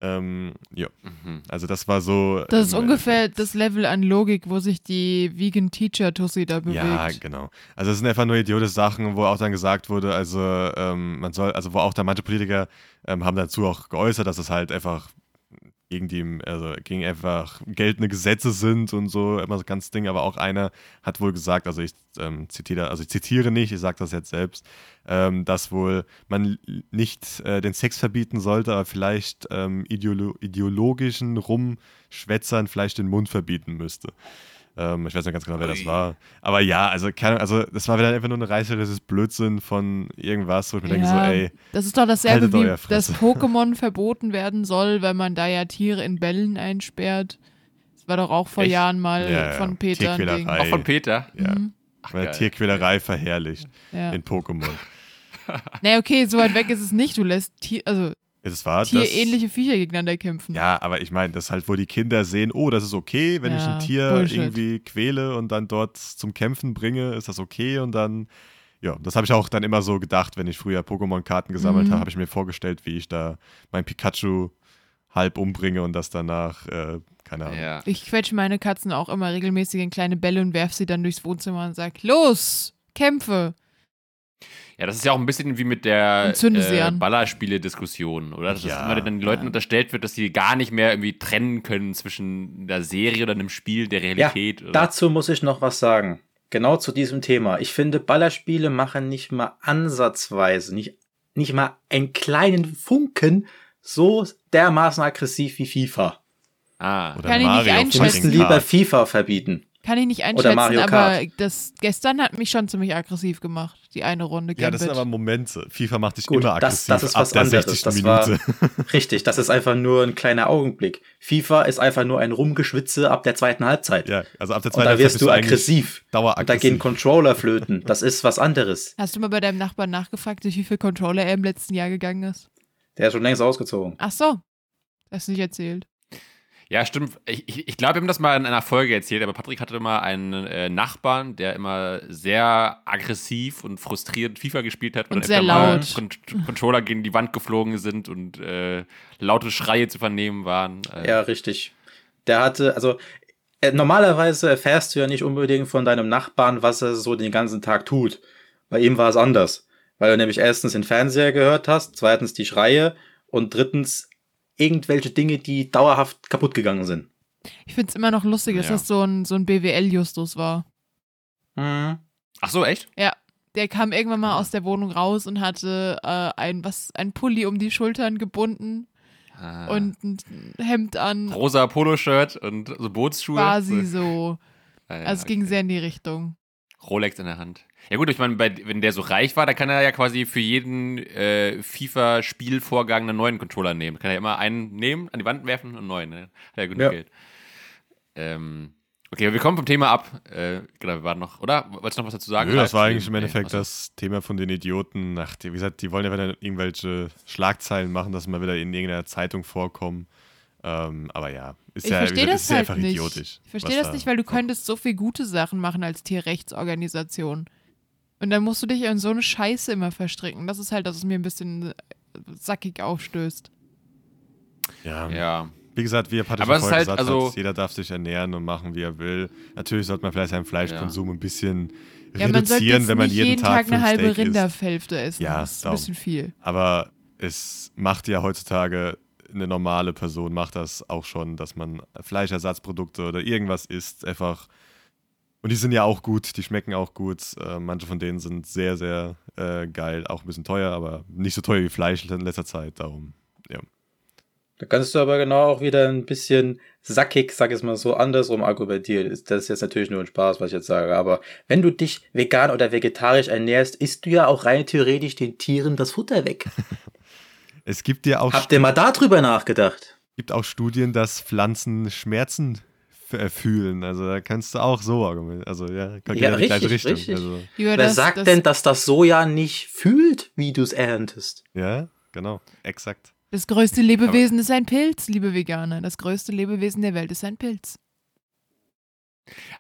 Ähm, ja, mhm. also das war so. Das ist ähm, ungefähr das Level an Logik, wo sich die Vegan Teacher Tussi da bewegt. Ja, genau. Also es sind einfach nur idiotische Sachen, wo auch dann gesagt wurde, also ähm, man soll, also wo auch da manche Politiker ähm, haben dazu auch geäußert, dass es halt einfach gegen die, also gegen einfach geltende Gesetze sind und so, immer so ganz Ding, aber auch einer hat wohl gesagt, also ich ähm, zitiere, also ich zitiere nicht, ich sage das jetzt selbst, ähm, dass wohl man nicht äh, den Sex verbieten sollte, aber vielleicht ähm, ideolo ideologischen Rumschwätzern vielleicht den Mund verbieten müsste. Ähm, ich weiß nicht ganz genau, wer das war. Aber ja, also, keine, also das war wieder einfach nur ein reißerisches Blödsinn von irgendwas, wo ich mir ja, denke, so, ey. Das ist doch dasselbe, wie dass Pokémon verboten werden soll, wenn man da ja Tiere in Bällen einsperrt. Das war doch auch vor Echt? Jahren mal ja, von Peter. Ein Ding. Auch von Peter? Ja. Mhm. Ach, Tierquälerei verherrlicht in Pokémon. naja, okay, so weit weg ist es nicht. Du lässt Tier, also es war Tierähnliche Viecher gegeneinander kämpfen. Ja, aber ich meine, das ist halt, wo die Kinder sehen, oh, das ist okay, wenn ja, ich ein Tier Bullshit. irgendwie quäle und dann dort zum Kämpfen bringe, ist das okay und dann, ja, das habe ich auch dann immer so gedacht, wenn ich früher Pokémon-Karten gesammelt mhm. habe, habe ich mir vorgestellt, wie ich da mein Pikachu halb umbringe und das danach, äh, keine Ahnung. Ja. Ich quetsche meine Katzen auch immer regelmäßig in kleine Bälle und werfe sie dann durchs Wohnzimmer und sage, los, kämpfe. Ja, das ist ja auch ein bisschen wie mit der äh, Ballerspiele-Diskussion, oder? Dass ja, immer dann den Leuten ja. unterstellt wird, dass sie gar nicht mehr irgendwie trennen können zwischen einer Serie oder einem Spiel der Realität. Ja, dazu muss ich noch was sagen. Genau zu diesem Thema. Ich finde, Ballerspiele machen nicht mal ansatzweise, nicht, nicht mal einen kleinen Funken so dermaßen aggressiv wie FIFA. Ah, oder Kann Mario ich nicht einschätzen. Lieber FIFA verbieten. Kann ich nicht einschätzen, aber das gestern hat mich schon ziemlich aggressiv gemacht, die eine Runde. Gambit. Ja, das sind aber Momente. FIFA macht dich Gut, immer aggressiv das, das ist was anderes. Das Minute. War, richtig, das ist einfach nur ein kleiner Augenblick. FIFA ist einfach nur ein Rumgeschwitze ab der zweiten Halbzeit. Ja, also ab der zweiten Halbzeit. Und da wirst du aggressiv. Daueraggressiv. Und da gehen Controller flöten. Das ist was anderes. Hast du mal bei deinem Nachbarn nachgefragt, durch wie viel Controller er im letzten Jahr gegangen ist? Der ist schon längst ausgezogen. Ach so. Hast du nicht erzählt. Ja, stimmt. Ich, ich, ich glaube, wir haben das mal in einer Folge erzählt, aber Patrick hatte immer einen äh, Nachbarn, der immer sehr aggressiv und frustriert FIFA gespielt hat. Und sehr laut. Con Controller gegen die Wand geflogen sind und äh, laute Schreie zu vernehmen waren. Äh. Ja, richtig. Der hatte, also äh, normalerweise erfährst du ja nicht unbedingt von deinem Nachbarn, was er so den ganzen Tag tut. Bei ihm war es anders. Weil du nämlich erstens den Fernseher gehört hast, zweitens die Schreie und drittens irgendwelche Dinge, die dauerhaft kaputt gegangen sind. Ich finde es immer noch lustig, dass ja. das so ein, so ein BWL-Justus war. Mhm. Ach so, echt? Ja. Der kam irgendwann mal aus der Wohnung raus und hatte äh, ein, was, ein Pulli um die Schultern gebunden ah. und ein Hemd an. Rosa Poloshirt und so Bootsschuhe. Quasi so. Ah, ja, also es okay. ging sehr in die Richtung. Rolex in der Hand. Ja gut, ich meine, wenn der so reich war, dann kann er ja quasi für jeden äh, FIFA-Spielvorgang einen neuen Controller nehmen. Kann er immer einen nehmen, an die Wand werfen und einen neuen. Ne? Hat ja genug ja. Geld. Ähm, Okay, wir kommen vom Thema ab. Äh, genau, wir waren noch, oder? Wolltest du noch was dazu sagen? Nö, das war eigentlich im Endeffekt okay, das Thema von den Idioten. Ach, die, wie gesagt, die wollen ja wieder irgendwelche Schlagzeilen machen, dass mal wieder in irgendeiner Zeitung vorkommen. Ähm, aber ja, ist ich ja, verstehe das ist halt einfach nicht. idiotisch. Ich verstehe das nicht, weil du könntest so viel gute Sachen machen als Tierrechtsorganisation. Und dann musst du dich in so eine Scheiße immer verstricken. Das ist halt, dass es mir ein bisschen äh, sackig aufstößt. Ja. Ja. Wie gesagt, wie Patrick Aber vorher halt, gesagt also- hat, jeder darf sich ernähren und machen, wie er will. Natürlich sollte man vielleicht seinen Fleischkonsum ein bisschen Ja, man reduzieren, jetzt wenn man jeden, jeden Tag, Tag eine halbe Steak isst. Rinderhälfte essen. Ja, das ist ein bisschen viel. Aber es macht ja heutzutage eine normale Person macht das auch schon, dass man Fleischersatzprodukte oder irgendwas isst, einfach. Und die sind ja auch gut, die schmecken auch gut. Äh, manche von denen sind sehr, sehr äh, geil, auch ein bisschen teuer, aber nicht so teuer wie Fleisch in letzter Zeit. Darum, ja. Da kannst du aber genau auch wieder ein bisschen sackig, sag ich es mal so, andersrum argumentieren. Das ist jetzt natürlich nur ein Spaß, was ich jetzt sage. Aber wenn du dich vegan oder vegetarisch ernährst, isst du ja auch rein theoretisch den Tieren das Futter weg. Es gibt ja auch, Habt ihr mal darüber nachgedacht? gibt auch Studien, dass Pflanzen Schmerzen äh, fühlen. Also da kannst du auch so argumentieren. Also ja, geht Ja, die gleiche richtig, Richtung. richtig. Also, Wer das- sagt das, denn, dass das Soja nicht fühlt, wie du es erntest? ja, genau, exakt. Das größte Lebewesen ist ein Pilz, liebe Veganer. Das größte Lebewesen der Welt ist ein Pilz.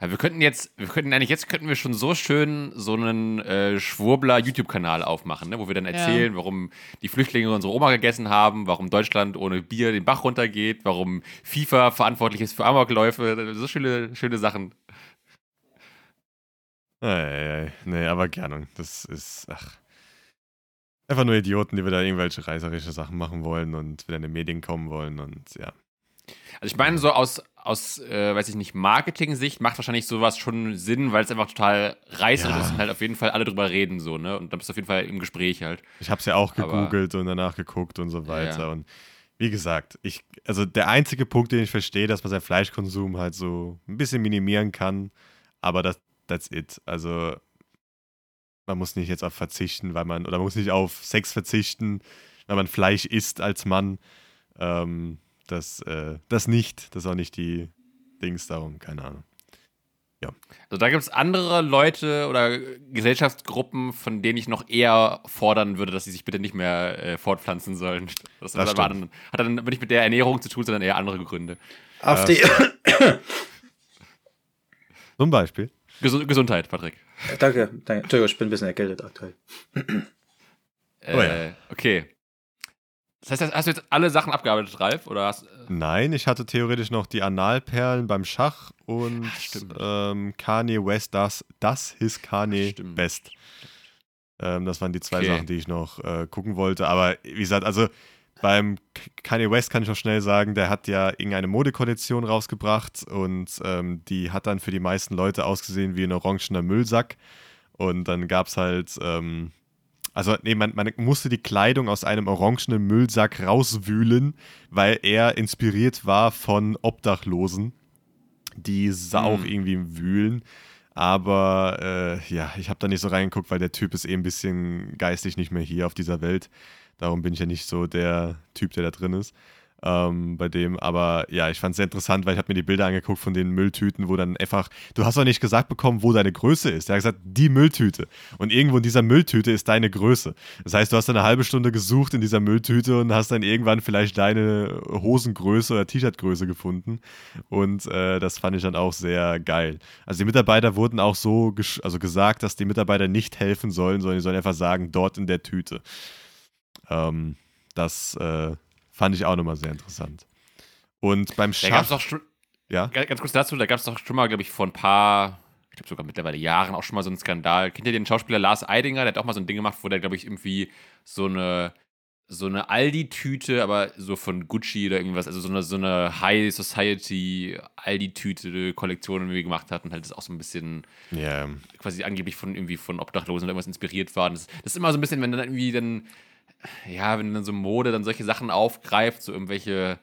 Ja, wir könnten jetzt, wir könnten eigentlich jetzt könnten wir schon so schön so einen äh, Schwurbler-YouTube-Kanal aufmachen, ne, wo wir dann erzählen, warum die Flüchtlinge unsere Oma gegessen haben, warum Deutschland ohne Bier den Bach runtergeht, warum FIFA verantwortlich ist für Amokläufe, so schöne, schöne Sachen. Ei, nee, aber gerne. Das ist, ach. Einfach nur Idioten, die wieder irgendwelche reißerische Sachen machen wollen und wieder in die Medien kommen wollen und ja. Also ich meine, so aus, aus äh, weiß ich nicht, Marketing-Sicht macht wahrscheinlich sowas schon Sinn, weil es einfach total reißerisch Ja. ist und halt auf jeden Fall alle drüber reden, so, ne? Und dann bist du auf jeden Fall im Gespräch halt. Ich habe es ja auch Aber- gegoogelt und danach geguckt und so weiter. Ja. Und wie gesagt, ich, also der einzige Punkt, den ich verstehe, dass man seinen Fleischkonsum halt so ein bisschen minimieren kann, aber das, that's it. Also man muss nicht jetzt auf verzichten, weil man, oder man muss nicht auf Sex verzichten, weil man Fleisch isst als Mann. Ähm, das, äh, das nicht. Das ist auch nicht die Dings darum, keine Ahnung. Also da gibt es andere Leute oder Gesellschaftsgruppen, von denen ich noch eher fordern würde, dass sie sich bitte nicht mehr äh, fortpflanzen sollen. Das, Das dann, hat dann nicht mit der Ernährung zu tun, sondern eher andere Gründe. AfD. Zum Beispiel. Gesu Gesundheit, Patrick. danke, danke. Entschuldigung, ich bin ein bisschen erkältet aktuell. Äh, Oh ja. Okay. Das heißt, hast du jetzt alle Sachen abgearbeitet, Ralf? Oder hast, Nein, ich hatte theoretisch noch die Analperlen beim Schach und ähm, Kanye West, das, das his Kanye Stimmt. Best. Ähm, das waren die zwei Okay. Sachen, die ich noch äh, gucken wollte. Aber wie gesagt, also beim Kanye West kann ich noch schnell sagen, der hat ja irgendeine Modekollektion rausgebracht und ähm, die hat dann für die meisten Leute ausgesehen wie ein orangener Müllsack. Und dann gab es halt, ähm, also nee, man, man musste die Kleidung aus einem orangenen Müllsack rauswühlen, weil er inspiriert war von Obdachlosen, die sa- Hm. auch irgendwie wühlen. Aber äh, ja, ich habe da nicht so reingeguckt, weil der Typ ist eh ein bisschen geistig nicht mehr hier auf dieser Welt. Darum bin ich ja nicht so der Typ, der da drin ist. Ähm, bei dem, aber ja, ich fand es sehr interessant, weil ich habe mir die Bilder angeguckt von den Mülltüten, wo dann einfach, du hast doch nicht gesagt bekommen, wo deine Größe ist. Er hat gesagt, die Mülltüte. Und irgendwo in dieser Mülltüte ist deine Größe. Das heißt, du hast dann eine halbe Stunde gesucht in dieser Mülltüte und hast dann irgendwann vielleicht deine Hosengröße oder T-Shirt-Größe gefunden. Und äh, das fand ich dann auch sehr geil. Also die Mitarbeiter wurden auch so also gesagt, dass die Mitarbeiter nicht helfen sollen, sondern die sollen einfach sagen, dort in der Tüte. Ähm, das äh, fand ich auch nochmal sehr interessant. Und beim da Schach, doch schon, ja, Ga- Ganz kurz dazu, da gab es doch schon mal, glaube ich, vor ein paar, ich glaube sogar mittlerweile Jahren auch schon mal so einen Skandal. Kennt ihr den Schauspieler Lars Eidinger? Der hat auch mal so ein Ding gemacht, wo der, glaube ich, irgendwie so eine, so eine Aldi-Tüte, aber so von Gucci oder irgendwas, also so eine, so eine High Society Aldi-Tüte-Kollektion irgendwie gemacht hat und halt das auch so ein bisschen ja, quasi angeblich von irgendwie von Obdachlosen oder irgendwas inspiriert war. Das, das ist immer so ein bisschen, wenn dann irgendwie dann, ja, wenn dann so Mode dann solche Sachen aufgreift, so irgendwelche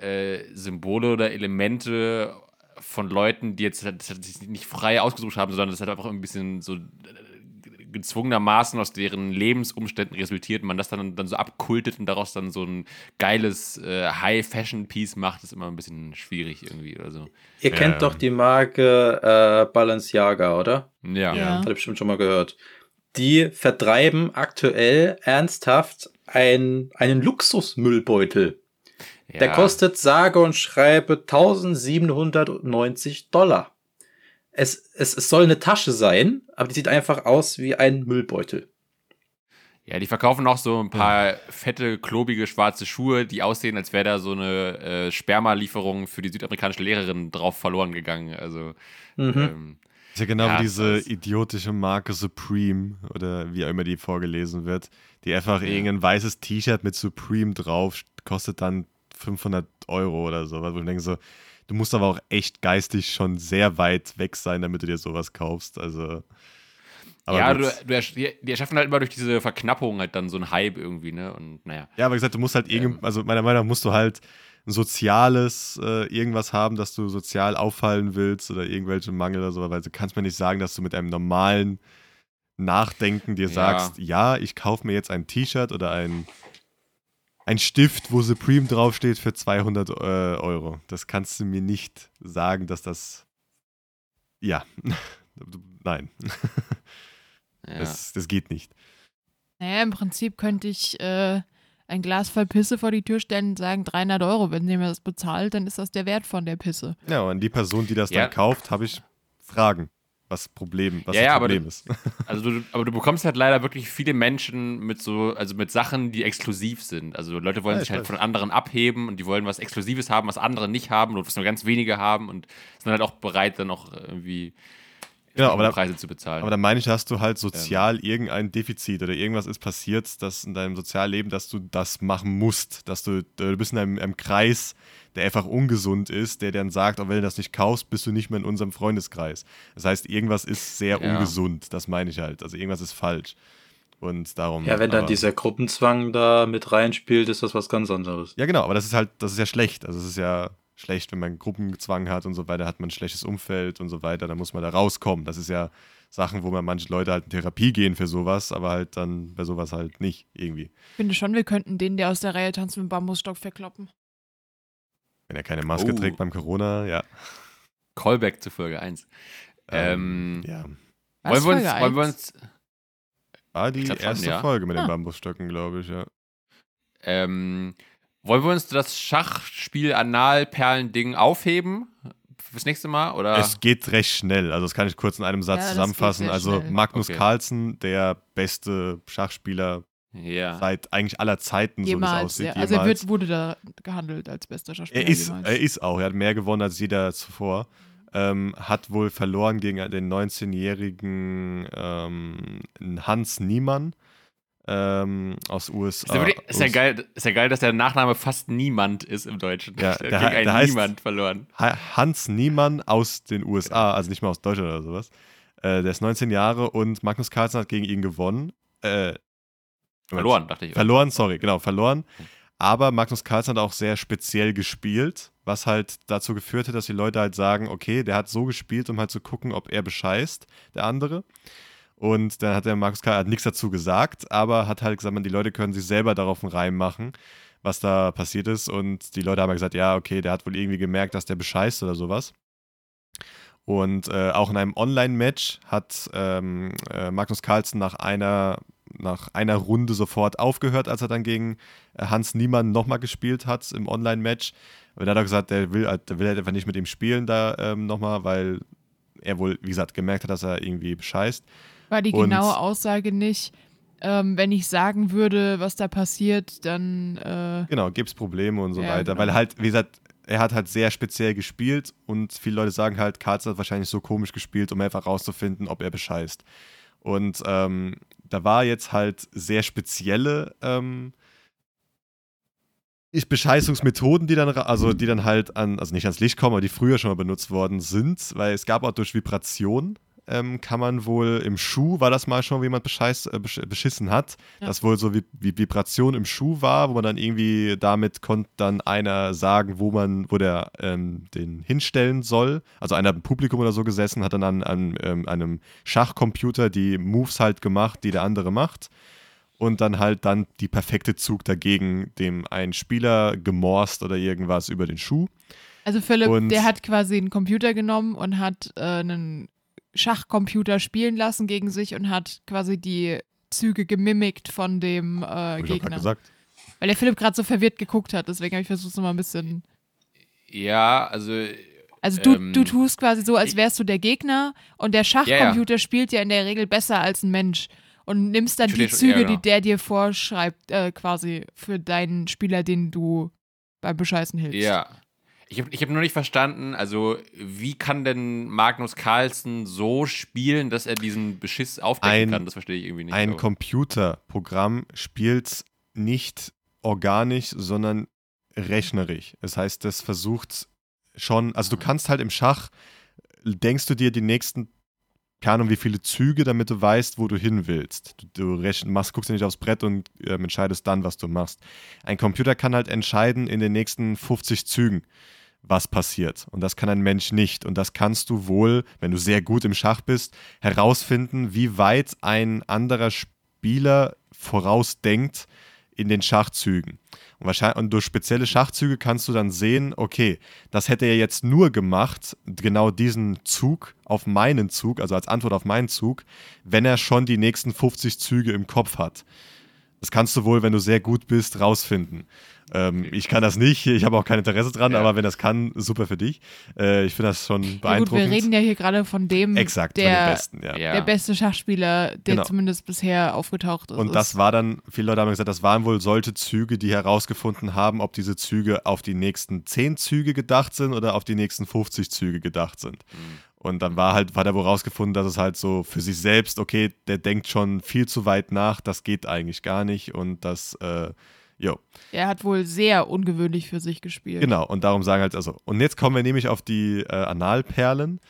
äh, Symbole oder Elemente von Leuten, die jetzt halt, das sich nicht frei ausgesucht haben, sondern das halt einfach ein bisschen so äh, gezwungenermaßen aus deren Lebensumständen resultiert und man das dann, dann so abkultet und daraus dann so ein geiles äh, High-Fashion-Piece macht, ist immer ein bisschen schwierig irgendwie oder so. Ihr kennt Ähm. doch die Marke äh, Balenciaga, oder? Ja. Ja. Habt ihr bestimmt schon mal gehört. Die vertreiben aktuell ernsthaft ein, einen Luxusmüllbeutel. Der Ja. kostet sage und schreibe 1790 Dollar. Es, es, es soll eine Tasche sein, aber die sieht einfach aus wie ein Müllbeutel. Ja, die verkaufen auch so ein paar fette, klobige, schwarze Schuhe, die aussehen, als wäre da so eine äh, Spermalieferung für die südamerikanische Lehrerin drauf verloren gegangen. Also, Mhm. ähm, ist ja genau Ja, wie diese idiotische Marke Supreme oder wie auch immer die vorgelesen wird, die einfach Ja. irgendein weißes T-Shirt mit Supreme drauf kostet dann 500 Euro oder so. Wo ich denke so, du musst aber auch echt geistig schon sehr weit weg sein, damit du dir sowas kaufst. Also. aber ja, du, du, ersch- die, erschaffen halt immer durch diese Verknappung halt dann so einen Hype irgendwie, ne? Und naja. Ja, aber gesagt, du musst halt irgend, Ähm. also meiner Meinung nach musst du halt soziales äh, irgendwas haben, dass du sozial auffallen willst oder irgendwelche Mangel oder so, weil du kannst mir nicht sagen, dass du mit einem normalen Nachdenken dir Ja. sagst, ja, ich kaufe mir jetzt ein T-Shirt oder ein, ein Stift, wo Supreme draufsteht für 200 äh, Euro. Das kannst du mir nicht sagen, dass das, ja, nein, Ja. das, das geht nicht. Naja, im Prinzip könnte ich äh, ein Glas voll Pisse vor die Tür stellen und sagen 300 Euro. Wenn jemand das bezahlt, dann ist das der Wert von der Pisse. Ja, und an die Person, die das Ja. dann kauft, habe ich Fragen, was Problem, was Ja, das ja, aber Problem du- ist. Also du, aber du bekommst halt leider wirklich viele Menschen mit so, also mit Sachen, die exklusiv sind. Also Leute wollen Ja, sich ich halt weiß. von anderen abheben und die wollen was Exklusives haben, was andere nicht haben und was nur ganz wenige haben und sind halt auch bereit, dann auch irgendwie Genau, aber da, Preise zu bezahlen. aber da meine ich, hast du halt sozial irgendein Defizit oder irgendwas ist passiert, dass in deinem Sozialleben, dass du das machen musst, dass du, du bist in einem, einem Kreis, der einfach ungesund ist, der dann sagt, auch wenn du das nicht kaufst, bist du nicht mehr in unserem Freundeskreis. Das heißt, irgendwas ist sehr Ja. ungesund, das meine ich halt. Also irgendwas ist falsch. Und darum. Ja, wenn dann aber- dieser Gruppenzwang da mit reinspielt, ist das was ganz anderes. Ja, genau, aber das ist halt, das ist ja schlecht. Also es ist ja schlecht, wenn man Gruppenzwang hat und so weiter, hat man ein schlechtes Umfeld und so weiter, dann muss man da rauskommen. Das ist ja Sachen, wo man manche Leute halt in Therapie gehen für sowas, aber halt dann bei sowas halt nicht irgendwie. Ich finde schon, wir könnten den, der aus der Reihe tanzt, mit dem Bambusstock verkloppen. Wenn er keine Maske Oh. trägt beim Corona, ja. Callback zu Folge 1. Ähm, ja. Was, wollen, wir uns, Folge wollen wir eins? uns, War die Ich glaub schon, erste ja. Folge mit den Ah. Bambusstöcken, glaube ich, ja. ähm, wollen wir uns das Schachspiel Analperlen-Ding aufheben fürs nächste Mal? Oder? Es geht recht schnell, also das kann ich kurz in einem Satz Ja, zusammenfassen. Also schnell. Magnus Okay. Carlsen, der beste Schachspieler ja. seit eigentlich aller Zeiten, so wie es Jemals. aussieht. Ja. Also er jemals. wird, wurde da gehandelt als bester Schauspieler. Er ist, jemals. er ist auch, er hat mehr gewonnen als jeder zuvor. Ähm, hat wohl verloren gegen den 19-jährigen ähm, Hans Niemann ähm, aus Ist USA. ja, wirklich, ist, ja geil, ist ja geil, dass der Nachname fast niemand ist im Deutschen. Ja, der der der heißt- Niemand verloren. Ha- Hans Niemann aus den USA, also nicht mal aus Deutschland oder sowas. Äh, der ist 19 Jahre und Magnus Carlsen hat gegen ihn gewonnen. Äh, Verloren, dachte ich. Verloren, sorry, genau, verloren. Aber Magnus Carlsen hat auch sehr speziell gespielt, was halt dazu geführt hat, dass die Leute halt sagen, okay, der hat so gespielt, um halt zu gucken, ob er bescheißt, der andere. Und dann hat der Carlsen hat nichts dazu gesagt, aber hat halt gesagt, man, die Leute können sich selber darauf einen Reim machen, was da passiert ist. Und die Leute haben gesagt, ja, okay, der hat wohl irgendwie gemerkt, dass der bescheißt oder sowas. Und äh, auch in einem Online-Match hat ähm, äh, Magnus Carlsen nach einer, nach einer Runde sofort aufgehört, als er dann gegen äh, Hans Niemann nochmal gespielt hat im Online-Match. Und da hat er gesagt, der will, halt- der will halt einfach nicht mit ihm spielen da ähm, nochmal, weil er wohl, wie gesagt, gemerkt hat, dass er irgendwie bescheißt. War die genaue Aussage nicht, ähm, wenn ich sagen würde, was da passiert, dann äh, Genau, gibt es Probleme und so Ja, weiter. genau. Weil halt, wie gesagt, er hat halt sehr speziell gespielt und viele Leute sagen halt, Carlsen hat wahrscheinlich so komisch gespielt, um einfach rauszufinden, ob er bescheißt. Und ähm, da war jetzt halt sehr spezielle ähm, Bescheißungsmethoden, die dann, also die dann halt an, also nicht ans Licht kommen, aber die früher schon mal benutzt worden sind, weil es gab auch durch Vibration ähm, kann man wohl im Schuh, war das mal schon, wie jemand bescheiß, äh, beschissen hat, ja. das wohl so wie, wie, Vibration im Schuh war, wo man dann irgendwie damit konnte dann einer sagen, wo man, wo der ähm, den hinstellen soll. Also einer im Publikum oder so gesessen, hat dann an, an ähm, einem Schachcomputer die Moves halt gemacht, die der andere macht und dann halt dann die perfekte Zug dagegen dem einen Spieler gemorst oder irgendwas über den Schuh. Also Philipp, und der hat quasi einen Computer genommen und hat äh, einen Schachcomputer spielen lassen gegen sich und hat quasi die Züge gemimickt von dem äh, Gegner. Gesagt. Weil der Philipp gerade so verwirrt geguckt hat, deswegen habe ich versucht, es nochmal ein bisschen. Ja, also. Also du, ähm, du tust quasi so, als wärst du der Gegner und der Schachcomputer ja, ja. spielt ja in der Regel besser als ein Mensch und nimmst dann die Züge, die der dir vorschreibt, äh, quasi für deinen Spieler, den du beim Bescheißen hilfst. Ja. Ich habe ich hab nur nicht verstanden, also wie kann denn Magnus Carlsen so spielen, dass er diesen Beschiss aufdecken ein, kann? Das verstehe ich irgendwie nicht. Ein so. Computerprogramm spielt nicht organisch, sondern rechnerisch. Das heißt, das versucht schon, also du kannst halt im Schach, denkst du dir die nächsten keine Ahnung, wie viele Züge, damit du weißt, wo du hin willst. Du, du machst, guckst ja nicht aufs Brett und äh, entscheidest dann, was du machst. Ein Computer kann halt entscheiden in den nächsten 50 Zügen, was passiert. Und das kann ein Mensch nicht. Und das kannst du wohl, wenn du sehr gut im Schach bist, herausfinden, wie weit ein anderer Spieler vorausdenkt in den Schachzügen. Und, wahrscheinlich, und durch spezielle Schachzüge kannst du dann sehen, okay, das hätte er jetzt nur gemacht, genau diesen Zug auf meinen Zug, also als Antwort auf meinen Zug, wenn er schon die nächsten 50 Züge im Kopf hat. Das kannst du wohl, wenn du sehr gut bist, rausfinden. Ähm, ich kann das nicht, ich habe auch kein Interesse dran, ja. aber wenn das kann, super für dich. Äh, ich finde das schon beeindruckend. Ja gut, wir reden ja hier gerade von dem, Exakt, der, Besten, ja. der beste Schachspieler, der genau. zumindest bisher aufgetaucht ist. Und das war dann, viele Leute haben gesagt, das waren wohl solche Züge, die herausgefunden haben, ob diese Züge auf die nächsten 10 Züge gedacht sind oder auf die nächsten 50 Züge gedacht sind. Mhm. Und dann war halt, war da wohl rausgefunden, dass es halt so für sich selbst, okay, der denkt schon viel zu weit nach, das geht eigentlich gar nicht und das, äh, jo. Er hat wohl sehr ungewöhnlich für sich gespielt. Genau, und darum sagen halt, also, und jetzt kommen wir nämlich auf die äh, Analperlen,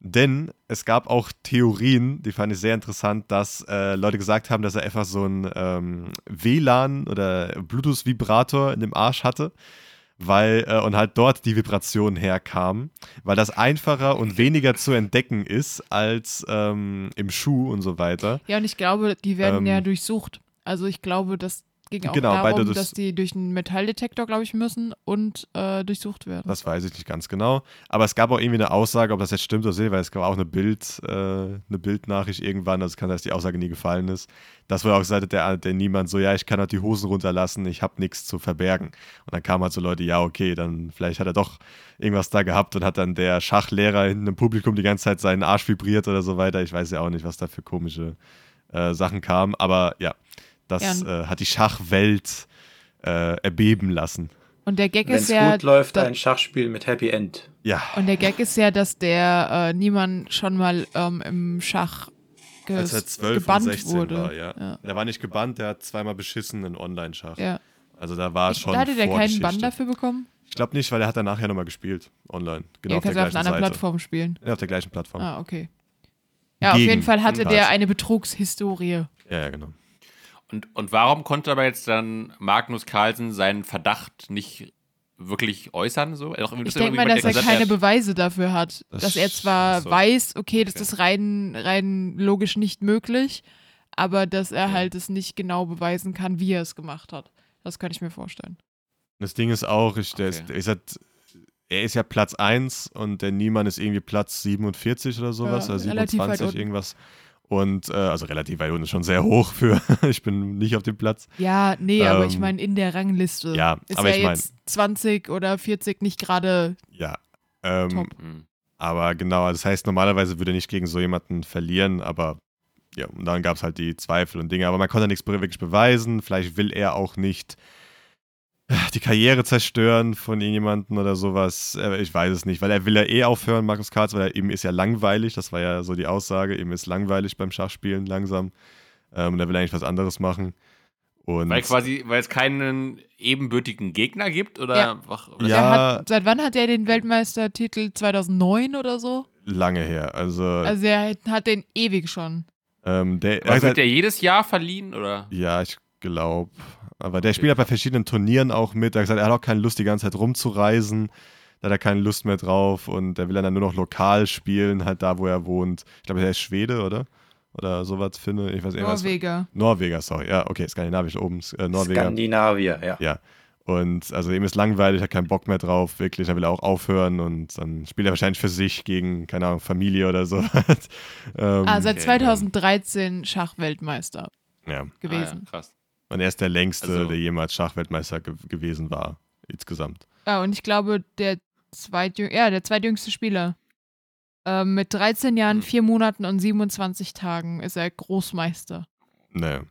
denn es gab auch Theorien, die fand ich sehr interessant, dass äh, Leute gesagt haben, dass er einfach so ein ähm, WLAN oder Bluetooth-Vibrator in dem Arsch hatte weil äh, und halt dort die Vibrationen herkamen, weil das einfacher und weniger zu entdecken ist als ähm, im Schuh und so weiter. Ja, und ich glaube, die werden ähm, ja durchsucht. Also ich glaube, dass ging auch genau, darum, das, dass die durch einen Metalldetektor, glaube ich, müssen und äh, durchsucht werden. Das weiß ich nicht ganz genau. Aber es gab auch irgendwie eine Aussage, ob das jetzt stimmt oder nicht, weil es gab auch eine Bild, äh, eine Bildnachricht irgendwann, also kann sein, dass die Aussage nie gefallen ist. Das wurde auch gesagt, der, der niemand so, ja, ich kann halt die Hosen runterlassen, ich habe nichts zu verbergen. Und dann kamen halt so Leute, ja, okay, dann vielleicht hat er doch irgendwas da gehabt und hat dann der Schachlehrer hinten im Publikum die ganze Zeit seinen Arsch vibriert oder so weiter. Ich weiß ja auch nicht, was da für komische äh, Sachen kamen. Aber ja, das ja. äh, hat die Schachwelt äh, erbeben lassen. Und der Gag Wenn's ist ja. gut läuft, ein Schachspiel mit Happy End. Ja. Und der Gag ist ja, dass der äh, niemand schon mal ähm, im Schach ge Als er 12 und 16 wurde. war, ja. ja. Der war nicht gebannt, der hat zweimal beschissen in Online-Schach. Ja. Also da war schon. Da hatte der keinen Bann dafür bekommen? Ich glaube nicht, weil er hat dann nachher nochmal gespielt, online. Genau ja, auf der gleichen auf einer anderen Plattform spielen. Ja, auf der gleichen Plattform. Ah, okay. Ja, Gegen auf jeden Fall hatte der eine Betrugshistorie. Ja, ja, genau. Und, und warum konnte aber jetzt dann Magnus Carlsen seinen Verdacht nicht wirklich äußern? So? Ich denke mal, dass er keine Beweise dafür hat. Das dass er zwar so. weiß, okay, das okay. ist rein, rein logisch nicht möglich, aber dass er halt es nicht genau beweisen kann, wie er es gemacht hat. Das kann ich mir vorstellen. Das Ding ist auch, ich, okay. ist, ist halt, er ist ja Platz 1 und der Niemann ist irgendwie Platz 47 oder sowas, ja, oder 27, irgendwas. Und äh, also relativ weit unten ist schon sehr hoch für, ich bin nicht auf dem Platz. Ja, nee, ähm, aber ich ähm, meine, in der Rangliste ja, ist aber ja ich jetzt mein, 20 oder 40 nicht gerade ja, ähm, top. Aber genau, also das heißt, normalerweise würde er nicht gegen so jemanden verlieren, aber ja, und dann gab es halt die Zweifel und Dinge. Aber man konnte nichts wirklich beweisen. Vielleicht will er auch nicht die Karriere zerstören von irgendjemandem oder sowas. Äh, ich weiß es nicht, weil er will ja eh aufhören, Markus Karls, weil er ihm ist ja langweilig. Das war ja so die Aussage. Ihm ist langweilig beim Schachspielen langsam. Ähm, und er will eigentlich was anderes machen. Und weil quasi, weil es keinen ebenbürtigen Gegner gibt oder, ja. oder ja. Hat, seit wann hat er den Weltmeistertitel 2009 oder so? Lange her. Also, Also er hat den ewig schon. ähm, der, er wird der jedes Jahr verliehen, oder? Ja, ich glaube. Aber der spielt halt bei verschiedenen Turnieren auch mit. Er hat gesagt, er hat auch keine Lust, die ganze Zeit rumzureisen. Da hat er keine Lust mehr drauf und der will dann nur noch lokal spielen, halt da, wo er wohnt. Ich glaube, er ist Schwede, oder? Oder sowas, Finne. Ich weiß. Norweger. Norweger, sorry. Ja, okay, skandinavisch oben. Äh, Norweger. Skandinavier, ja. Ja. Und also ihm ist langweilig, hat keinen Bock mehr drauf, wirklich. Dann will er auch aufhören und dann spielt er wahrscheinlich für sich gegen, keine Ahnung, Familie oder so. ähm, Ah, seit Okay, 2013 Schachweltmeister ja. gewesen. Ah, ja, krass. Und er ist der längste, Also- der jemals Schachweltmeister ge gewesen war, insgesamt. Ah, und ich glaube, der zweitjüngste, ja, der zweitjüngste Spieler. Ähm, mit 13 Jahren, Hm. 4 Monaten und 27 Tagen ist er Großmeister. Naja.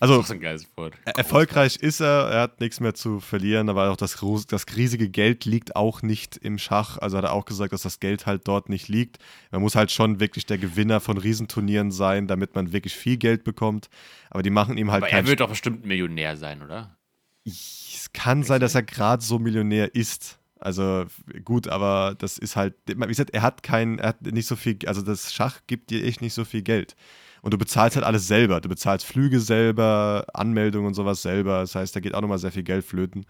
Also, ist. Er- Erfolgreich ist er, er hat nichts mehr zu verlieren, aber auch das, das riesige Geld liegt auch nicht im Schach. Also hat er auch gesagt, dass das Geld halt dort nicht liegt. Man muss halt schon wirklich der Gewinner von Riesenturnieren sein, damit man wirklich viel Geld bekommt. Aber die machen ihm halt Aber er wird doch bestimmt Millionär sein, oder? Es kann sein, dass er gerade so Millionär ist. Also gut, aber das ist halt, wie gesagt, er hat kein, er hat nicht so viel, also das Schach gibt dir echt nicht so viel Geld. Und du bezahlst halt alles selber. Du bezahlst Flüge selber, Anmeldungen und sowas selber. Das heißt, da geht auch nochmal sehr viel Geld flöten,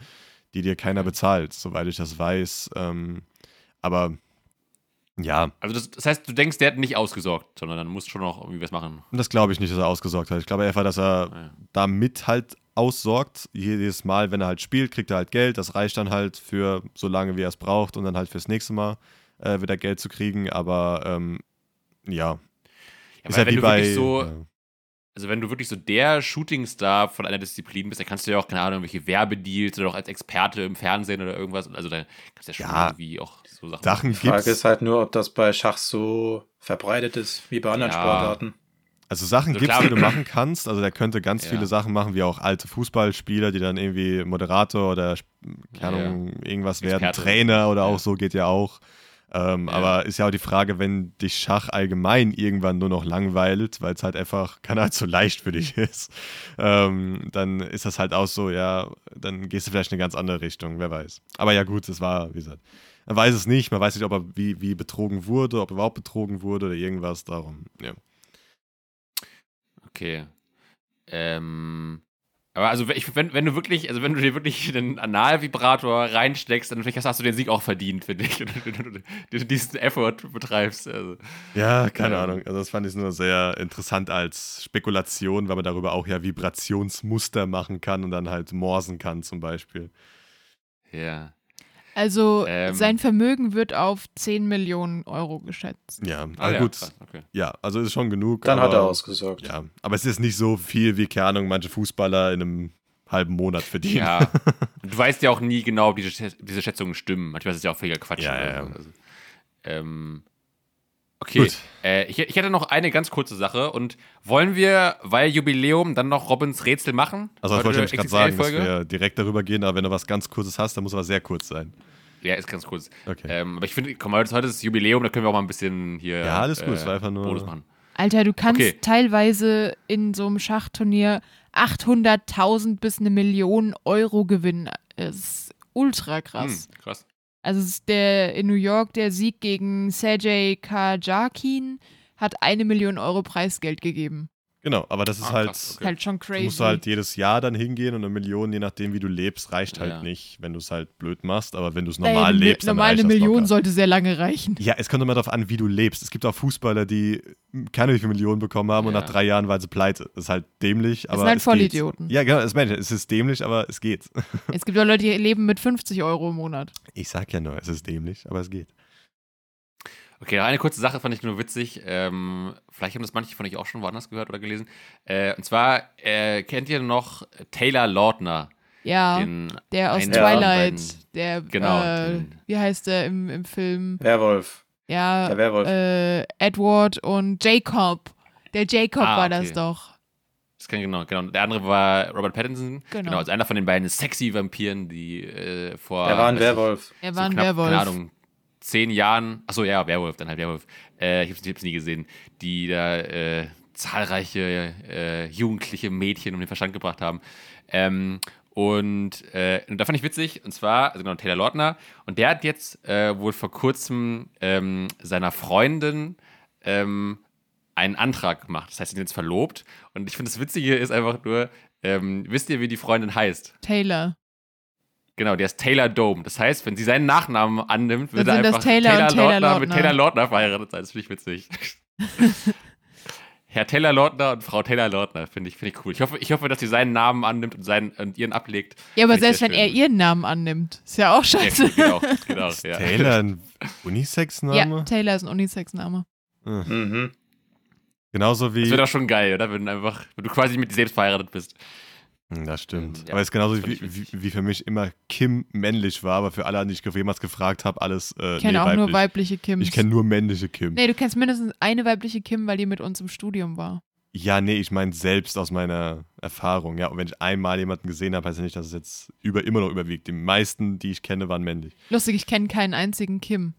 die dir keiner bezahlt, soweit ich das weiß. Ähm, aber ja, Also das, das heißt, du denkst, der hat nicht ausgesorgt, sondern dann musst du schon noch irgendwie was machen. und das glaube ich nicht, dass er ausgesorgt hat. Ich glaube einfach, dass er Ja. damit halt aussorgt. Jedes Mal, wenn er halt spielt, kriegt er halt Geld. Das reicht dann halt für so lange, wie er es braucht und dann halt fürs nächste Mal äh, wieder Geld zu kriegen. Aber ähm, ja, Ja, ist ja wenn wie du bei. wirklich so, ja. also wenn du wirklich so der Shootingstar von einer Disziplin bist, dann kannst du ja auch, keine Ahnung, welche Werbedeals oder auch als Experte im Fernsehen oder irgendwas. Also da kannst du ja schon Ja. irgendwie auch so Sachen. Sachen Die Frage ist halt nur, ob das bei Schach so verbreitet ist wie bei anderen Ja. Sportarten. Also Sachen Also gibt's, klar- die du machen kannst. Also der könnte ganz Ja. viele Sachen machen, wie auch alte Fußballspieler, die dann irgendwie Moderator oder keine Ja, Ahnung, irgendwas werden, Experte. Trainer oder Ja. auch so geht ja auch. Ähm, Ja. Aber ist ja auch die Frage, wenn dich Schach allgemein irgendwann nur noch langweilt, weil es halt einfach, kann halt so leicht für dich ist, ähm, dann ist das halt auch so, ja, dann gehst du vielleicht in eine ganz andere Richtung, wer weiß. Aber ja gut, es war, wie gesagt, man weiß es nicht, man weiß nicht, ob er wie, wie betrogen wurde, ob er überhaupt betrogen wurde oder irgendwas, darum, ja. Okay. Ähm. Aber also ich, wenn, wenn du wirklich, also wenn du dir wirklich einen Analvibrator reinsteckst, dann vielleicht hast du den Sieg auch verdient, finde ich, wenn du diesen Effort betreibst. Also. Ja, keine Ähm. Ahnung. Also das fand ich nur sehr interessant als Spekulation, weil man darüber auch ja Vibrationsmuster machen kann und dann halt morsen kann zum Beispiel. Ja. Also Ähm. sein Vermögen wird auf 10 Millionen Euro geschätzt. Ja, Ah, also ja, gut. krass, okay. Ja, also ist schon genug. Dann aber, hat er ausgesorgt. Ja, aber es ist nicht so viel, wie, keine Ahnung, manche Fußballer in einem halben Monat verdienen. Ja. Und du weißt ja auch nie genau, ob diese, diese Schätzungen stimmen. Manchmal ist es ja auch völliger Quatsch. Ja, ja. Also, ähm, okay. Gut. Äh, ich, ich hätte noch eine ganz kurze Sache. Und wollen wir, weil Jubiläum, dann noch Robins Rätsel machen? Also das wollte ich gerade sagen, dass wir direkt darüber gehen, aber wenn du was ganz Kurzes hast, dann muss aber sehr kurz sein. Ja, ist ganz kurz. Okay. Ähm, aber ich finde, komm, heute heute ist Jubiläum, da können wir auch mal ein bisschen hier. Ja, alles gut, äh, es war einfach nur- Bonus machen. Alter, du kannst Okay. teilweise in so einem Schachturnier 800.000 bis eine Million Euro gewinnen. Das ist ultra krass. Hm, krass. Also der in New York der Sieg gegen Sergej Kajakin hat eine Million Euro Preisgeld gegeben. Genau, aber das ist Ah, halt, krass, okay. Halt schon du crazy. musst halt jedes Jahr dann hingehen und eine Million, je nachdem, wie du lebst, reicht halt Ja. nicht, wenn du es halt blöd machst, aber wenn du es Ey, normal Mi- lebst, dann normal reicht eine Million locker. sollte sehr lange reichen. Ja, es kommt immer darauf an, wie du lebst. Es gibt auch Fußballer, die keine wie viele Millionen bekommen haben und Ja. nach drei Jahren waren sie pleite. Das ist halt dämlich, aber sind halt es Vollidioten. Ja, genau, das meine ich. Es ist dämlich, aber es geht. Es gibt auch Leute, die leben mit 50 Euro im Monat. Ich sag ja nur, es ist dämlich, aber es geht. Okay, noch eine kurze Sache fand ich nur witzig. Ähm, vielleicht haben das manche von euch auch schon woanders gehört oder gelesen. Äh, und zwar äh, kennt ihr noch Taylor Lautner? Ja, Den der aus Twilight, beiden- der, Genau, äh, den- wie heißt der im, im Film? Werwolf. Ja, Der Werwolf. äh, Edward und Jacob. Der Jacob Ah, war das okay. doch. Das kann genau, genau. Der andere war Robert Pattinson. Genau. Genau, als einer von den beiden sexy Vampiren, die äh, vor. Er war ein ich, Werwolf. Er so war ein knapp, Werwolf. Keine Ahnung, zehn Jahren. Achso, ja, Werwolf, dann halt Werwolf. Äh, ich hab's, ich nie gesehen. Die da äh, zahlreiche äh, jugendliche Mädchen um den Verstand gebracht haben. Ähm, und, äh, und da fand ich witzig, und zwar, also genau, Taylor Lautner. Und der hat jetzt äh, wohl vor kurzem ähm, seiner Freundin ähm, einen Antrag gemacht. Das heißt, sie sind jetzt verlobt. Und ich finde, das Witzige ist einfach nur, ähm, wisst ihr, wie die Freundin heißt? Taylor. Genau, der ist Taylor Dome. Das heißt, wenn sie seinen Nachnamen annimmt, Dann sind einfach das Taylor und Taylor Lautner mit Lautner. Taylor Lautner verheiratet sein. Das finde ich witzig. Herr Taylor Lautner und Frau Taylor Lautner, finde ich, finde ich cool. Ich hoffe, ich hoffe, dass sie seinen Namen annimmt und, seinen, und ihren ablegt. Ja, aber selbst wenn er ihren Namen annimmt, ist ja auch Ja, scheiße. geht auch, geht auch, ja. Taylor ein Ja, Unisex-Name? Taylor ist ein Unisex-Name. Hm. Mhm. Genauso wie. Das wäre doch schon geil, oder? Wenn, einfach, wenn du quasi mit dir selbst verheiratet bist. Hm, Das stimmt. Ja, aber es ist genauso wie, wie, wie für mich immer Kim männlich war, aber für alle, die ich jemals gefragt habe, alles äh, Ich kenne nee, auch weiblich. nur weibliche Kims. Ich kenne nur männliche Kim. Nee, du kennst mindestens eine weibliche Kim, weil die mit uns im Studium war. Ja, nee, ich meine selbst aus meiner Erfahrung. Ja, und wenn ich einmal jemanden gesehen habe, heißt ja nicht, dass es jetzt über, immer noch überwiegt. Die meisten, die ich kenne, waren männlich. Lustig, ich kenne keinen einzigen Kim.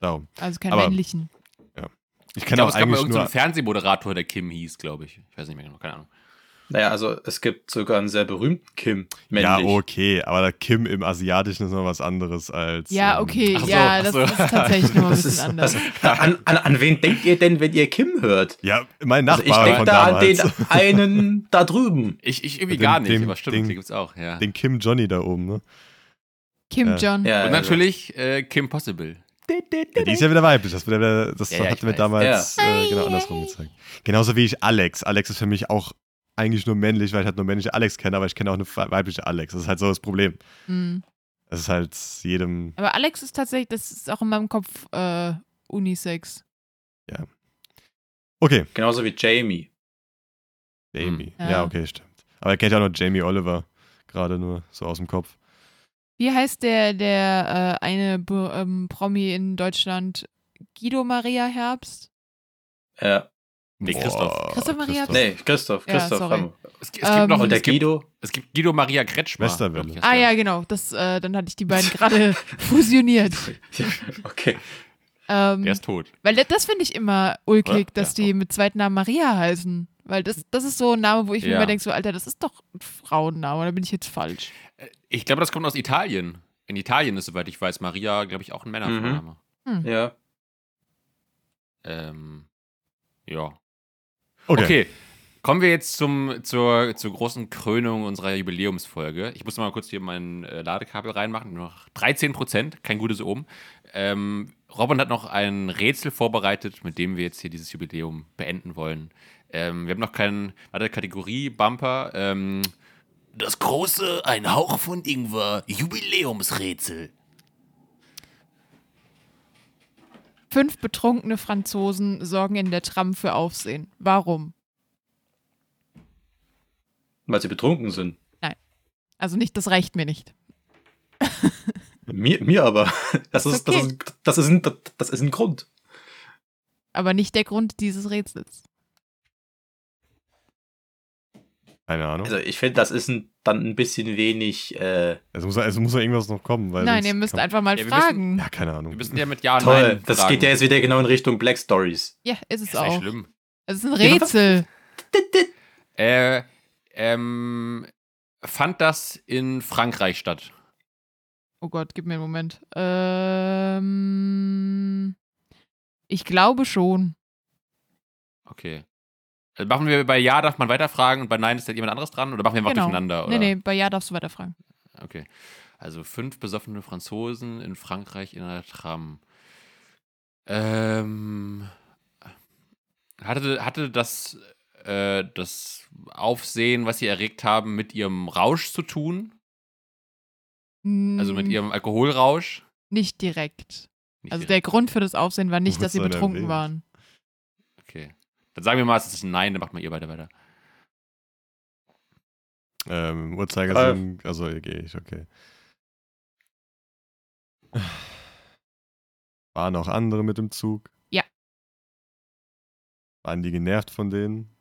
Darum. Also keinen Aber- männlichen. Ich Ich kenne glaube, auch es gab mal eigentlich irgendeinen nur. Fernsehmoderator, der Kim hieß, glaube ich. Ich weiß nicht mehr genau, keine Ahnung. Naja, also es gibt sogar einen sehr berühmten Kim, ja, männlich. okay, aber der Kim im Asiatischen ist noch was anderes als. Ja, ähm, okay, so, ja, das so. ist tatsächlich noch ein Das bisschen ist, anders. was, an, an, an wen denkt ihr denn, wenn ihr Kim hört? Ja, mein Also ich Nachbar denke da an damals. den einen da drüben. Ich, ich irgendwie Den- gar nicht, den- aber stimmt, den- den gibt's auch, ja. Den Kim Johnny da oben, ne? Kim Ja. John. Ja, Und natürlich äh, Kim Possible. Ja, die ist ja wieder weiblich. Das, ja wieder, das Ja, ja, hatten wir weiß. damals äh, genau andersrum gezeigt. Genauso wie ich Alex. Alex ist für mich auch eigentlich nur männlich, weil ich halt nur männliche Alex kenne, aber ich kenne auch eine weibliche Alex. Das ist halt so das Problem. Mhm. Das ist halt jedem. Aber Alex ist tatsächlich, das ist auch in meinem Kopf äh, Unisex. Okay, Genauso wie Jamie. Jamie. Hm. Ja. Ja, okay, stimmt. Aber er kennt ja auch noch Jamie Oliver. Gerade nur so aus dem Kopf. Wie heißt der, der äh, eine Bo ähm, Promi in Deutschland? Guido Maria Herbst? Ja. Nee, Boah, Christoph. Christoph Maria? Nee, Christoph. Ja, Christoph. sorry. haben wir. Es, es gibt Ähm, noch Und der es gibt, Guido? es gibt Guido Maria Kretschmer. Westerwelle. Ah ja, genau. Das, äh, dann hatte ich die beiden gerade fusioniert. Okay. Ähm, Der ist tot. weil das, finde ich immer ulkig, Oder? dass Ja, die mit zweiten Namen Maria heißen. Weil das, das ist so ein Name, wo ich mir Ja. immer denke, so, Alter, das ist doch ein Frauenname, da bin ich jetzt falsch. Äh, Ich glaube, das kommt aus Italien. In Italien ist, soweit ich weiß, Maria, glaube ich, auch ein Männervorname. Ja. Ähm, ja. Okay. Okay. Kommen wir jetzt zum, zur, zur großen Krönung unserer Jubiläumsfolge. Ich muss mal kurz hier mein äh, Ladekabel reinmachen. Nur noch 13 Prozent, kein gutes oben. Ähm, Robin hat noch ein Rätsel vorbereitet, mit dem wir jetzt hier dieses Jubiläum beenden wollen. Ähm, wir haben noch keinen, warte, Kategorie, Bumper. Ähm, das große, ein Hauch von Ingwer, Jubiläumsrätsel. Fünf betrunkene Franzosen sorgen in der Tram für Aufsehen. Warum? Weil sie betrunken sind. Also nicht, das reicht mir nicht. Mir, mir aber. Das ist, das, Okay. ist, das, ist ein, das ist ein Grund. Aber nicht der Grund dieses Rätsels. Keine Ahnung. Also ich finde, das ist ein, dann ein bisschen wenig. Äh, Es muss, es muss noch irgendwas noch kommen. Weil Nein, ihr müsst einfach mal Ja, fragen. Ja, keine Ahnung. Wir müssen ja mit Ja und toll. Nein Das fragen. geht ja jetzt wieder genau in Richtung Black Stories. Ja, ist es Das ist nicht auch. schlimm. Es ist ein Rätsel. Äh, ähm, fand das in Frankreich statt? Oh Gott, gib mir einen Moment. Ähm, ich glaube schon. Okay. Also machen wir bei Ja, darf man weiterfragen und bei Nein ist dann jemand anderes dran oder machen wir einfach Genau. durcheinander? Oder? Nee, nee, bei Ja darfst du weiterfragen. Okay. Also fünf besoffene Franzosen in Frankreich in einer Tram. Ähm, hatte, hatte das, äh, das Aufsehen, was sie erregt haben, mit ihrem Rausch zu tun? Also mit Mm, ihrem Alkoholrausch? Nicht direkt. Nicht Also direkt. der Grund für das Aufsehen war nicht, Wo dass sie betrunken erwähnt? waren. Dann sagen wir mal, es ist ein Nein, dann macht mal ihr weiter weiter. Ähm, Uhrzeigersinn, also hier gehe ich, okay. Waren auch andere mit dem Zug? Ja. Waren die genervt von denen?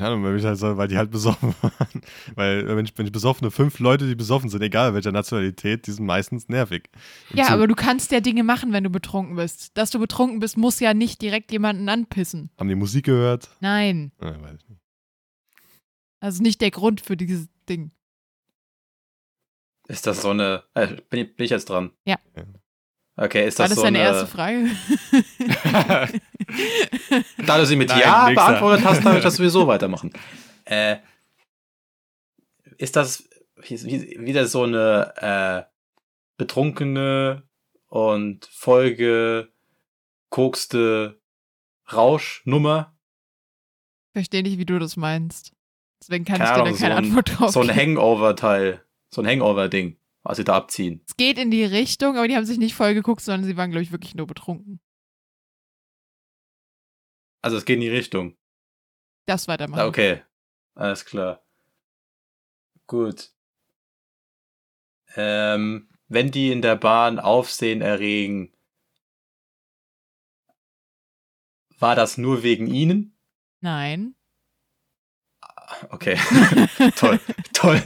Ja. Ja, weil, ich halt so, weil die halt besoffen waren. Weil wenn ich, wenn ich besoffene, fünf Leute, die besoffen sind, egal welcher Nationalität, die sind meistens nervig. Im Ja, Zug. aber du kannst ja Dinge machen, wenn du betrunken bist. Dass du betrunken bist, muss ja nicht direkt jemanden anpissen. Haben die Musik gehört? Nein. Ja, weiß ich nicht. Also nicht der Grund für dieses Ding. Ist das so eine. Äh, bin, ich, bin ich jetzt dran? Ja. Okay, ist War das das so deine eine. erste Frage? Da du sie mit Nein, Ja beantwortet hast, darf ich das sowieso weitermachen. Äh, ist das wie- wie- wieder so eine äh, betrunkene und vollgekokste Rauschnummer? Verstehe nicht, wie du das meinst. Deswegen kann Keine ich dir Ahnung, da keine so ein- Antwort drauf So ein geben. Hangover-Teil. So ein Hangover-Ding, was sie da abziehen. Es geht in die Richtung, aber die haben sich nicht voll geguckt, sondern sie waren, glaube ich, wirklich nur betrunken. Also es geht in die Richtung. Das weitermachen. Ah, okay. Alles klar. Gut. Ähm, wenn die in der Bahn Aufsehen erregen, war das nur wegen ihnen? Nein. Okay. toll, toll.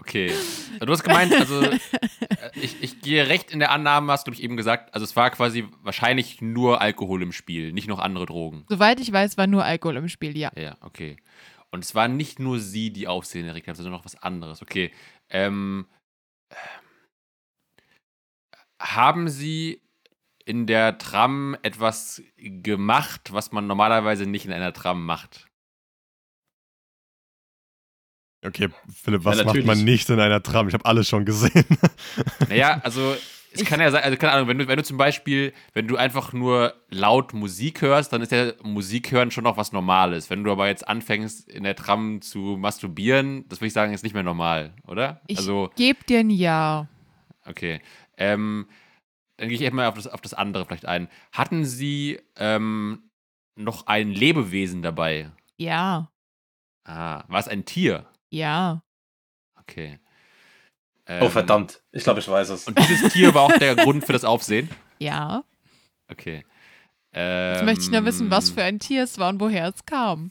Okay. Also Du hast gemeint, also äh, ich, ich gehe recht in der Annahme, hast du ich eben gesagt, also es war quasi wahrscheinlich nur Alkohol im Spiel, nicht noch andere Drogen. Soweit ich weiß, war nur Alkohol im Spiel, ja. Ja, okay. Und es war nicht nur sie, die Aufsehen erregt hat, sondern noch was anderes. Okay. Ähm, haben sie in der Tram etwas gemacht, was man normalerweise nicht in einer Tram macht? Okay, Philipp, was Ja, macht man nicht in einer Tram? Ich habe alles schon gesehen. Naja, also es Ich- kann ja sein, also keine Ahnung, wenn du, wenn du zum Beispiel, wenn du einfach nur laut Musik hörst, dann ist ja Musik hören schon noch was Normales. Wenn du aber jetzt anfängst, in der Tram zu masturbieren, das würde ich sagen, ist nicht mehr normal, oder? Ich also, gebe dir ein Ja. okay. Ähm, dann gehe ich erstmal auf das, auf das andere vielleicht ein. Hatten sie ähm, noch ein Lebewesen dabei? Ja. Ah, war es ein Tier? Ja. Okay. Oh, Ähm, verdammt. Ich glaube, ich weiß es. Und dieses Tier war auch der Grund für das Aufsehen? Ja. Okay. Jetzt möchte ich nur wissen, was für ein Tier es war und woher es kam.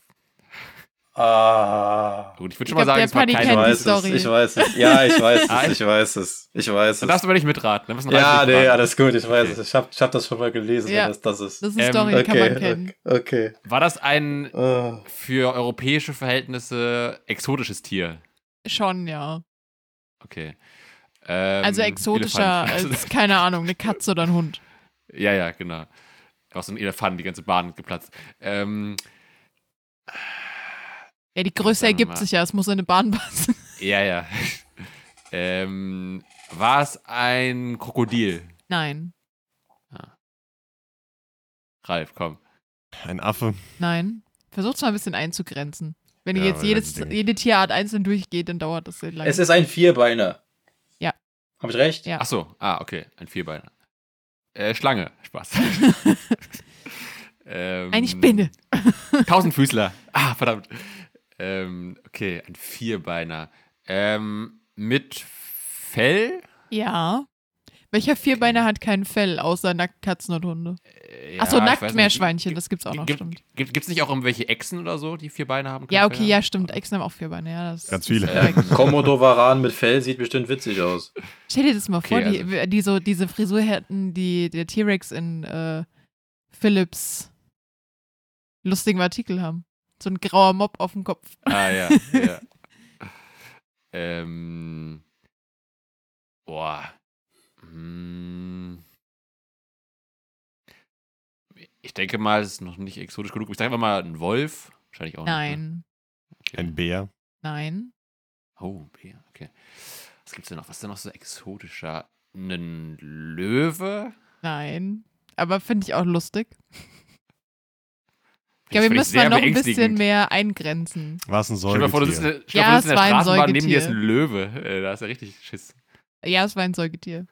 Ah. Gut, ich würde Ich schon mal glaub, sagen, der es war Paddy Ich weiß es, Story. ich weiß es. Ja, ich weiß Ah, es, ich weiß es. Ich weiß Dann es. darfst du aber nicht mitraten. Dann Ja, nee, alles gut, ich weiß Okay. es. Ich habe ich hab das schon mal gelesen, Ja. das das ist. Das ist eine Ähm, Story, die kann okay, man kennen. okay. War das ein Oh. für europäische Verhältnisse exotisches Tier? Schon, ja. Okay. Ähm, Also exotischer Elefant. als, keine Ahnung, eine Katze oder ein Hund. ja, ja, genau. Auch so ein Elefant, die ganze Bahn geplatzt. Ähm, Ja, die Größe ergibt sich ja, es muss in eine Bahn passen. ja, ja. ähm, war es ein Krokodil? Nein, Ralf, komm. Ein Affe. nein. Versucht's mal ein bisschen einzugrenzen. Wenn ihr Ja, jetzt weil jedes, jede Tierart einzeln durchgeht, dann dauert das sehr lange. Es ist ein Vierbeiner. Ja. Habe ich recht? Ja. Ach so, ah, okay, ein Vierbeiner. Äh, Schlange, Spaß. ähm, Eine Spinne. Tausendfüßler. Ah, verdammt. Ähm, okay, ein Vierbeiner. Ähm, mit Fell? Ja. Welcher Vierbeiner hat kein Fell, außer Nacktkatzen und Hunde? Äh, Achso, ja, nicht. Nacktmeerschweinchen, das gibt's auch noch, Gibt, stimmt. gibt, gibt's nicht auch irgendwelche Echsen oder so, die vier Beine haben? Ja, okay, Fell ja, haben? stimmt. Echsen haben auch Vierbeine, ja. Das Ganz viele. korrekt. Komodo-Varan mit Fell sieht bestimmt witzig aus. Stell dir das mal Okay, vor, die, die so diese Frisur hätten, die der T-Rex in äh, Philips lustigen Artikel haben. So ein grauer Mob auf dem Kopf. Ah, ja, ja. ähm. Boah. Hm. Ich denke mal, es ist noch nicht exotisch genug. Ich sage einfach mal ein Wolf. Wahrscheinlich auch nicht. Ne? Nein, Okay. Ein Bär. nein. Oh, Bär, okay. Was gibt's denn noch? Was ist denn noch so exotischer? Ein Löwe? Nein. Aber finde ich auch lustig. Das Ja, wir ich müssen mal noch ein bisschen mehr eingrenzen. War es ein Stell dir mal vor, du sitzt, Säugetier? stell dir Ja, vor, du sitzt es in der war ein Straßenbahn, neben dir ist ein Säugetier. Löwe. Äh, Da ist ja richtig Schiss. Ja, es war ein Säugetier.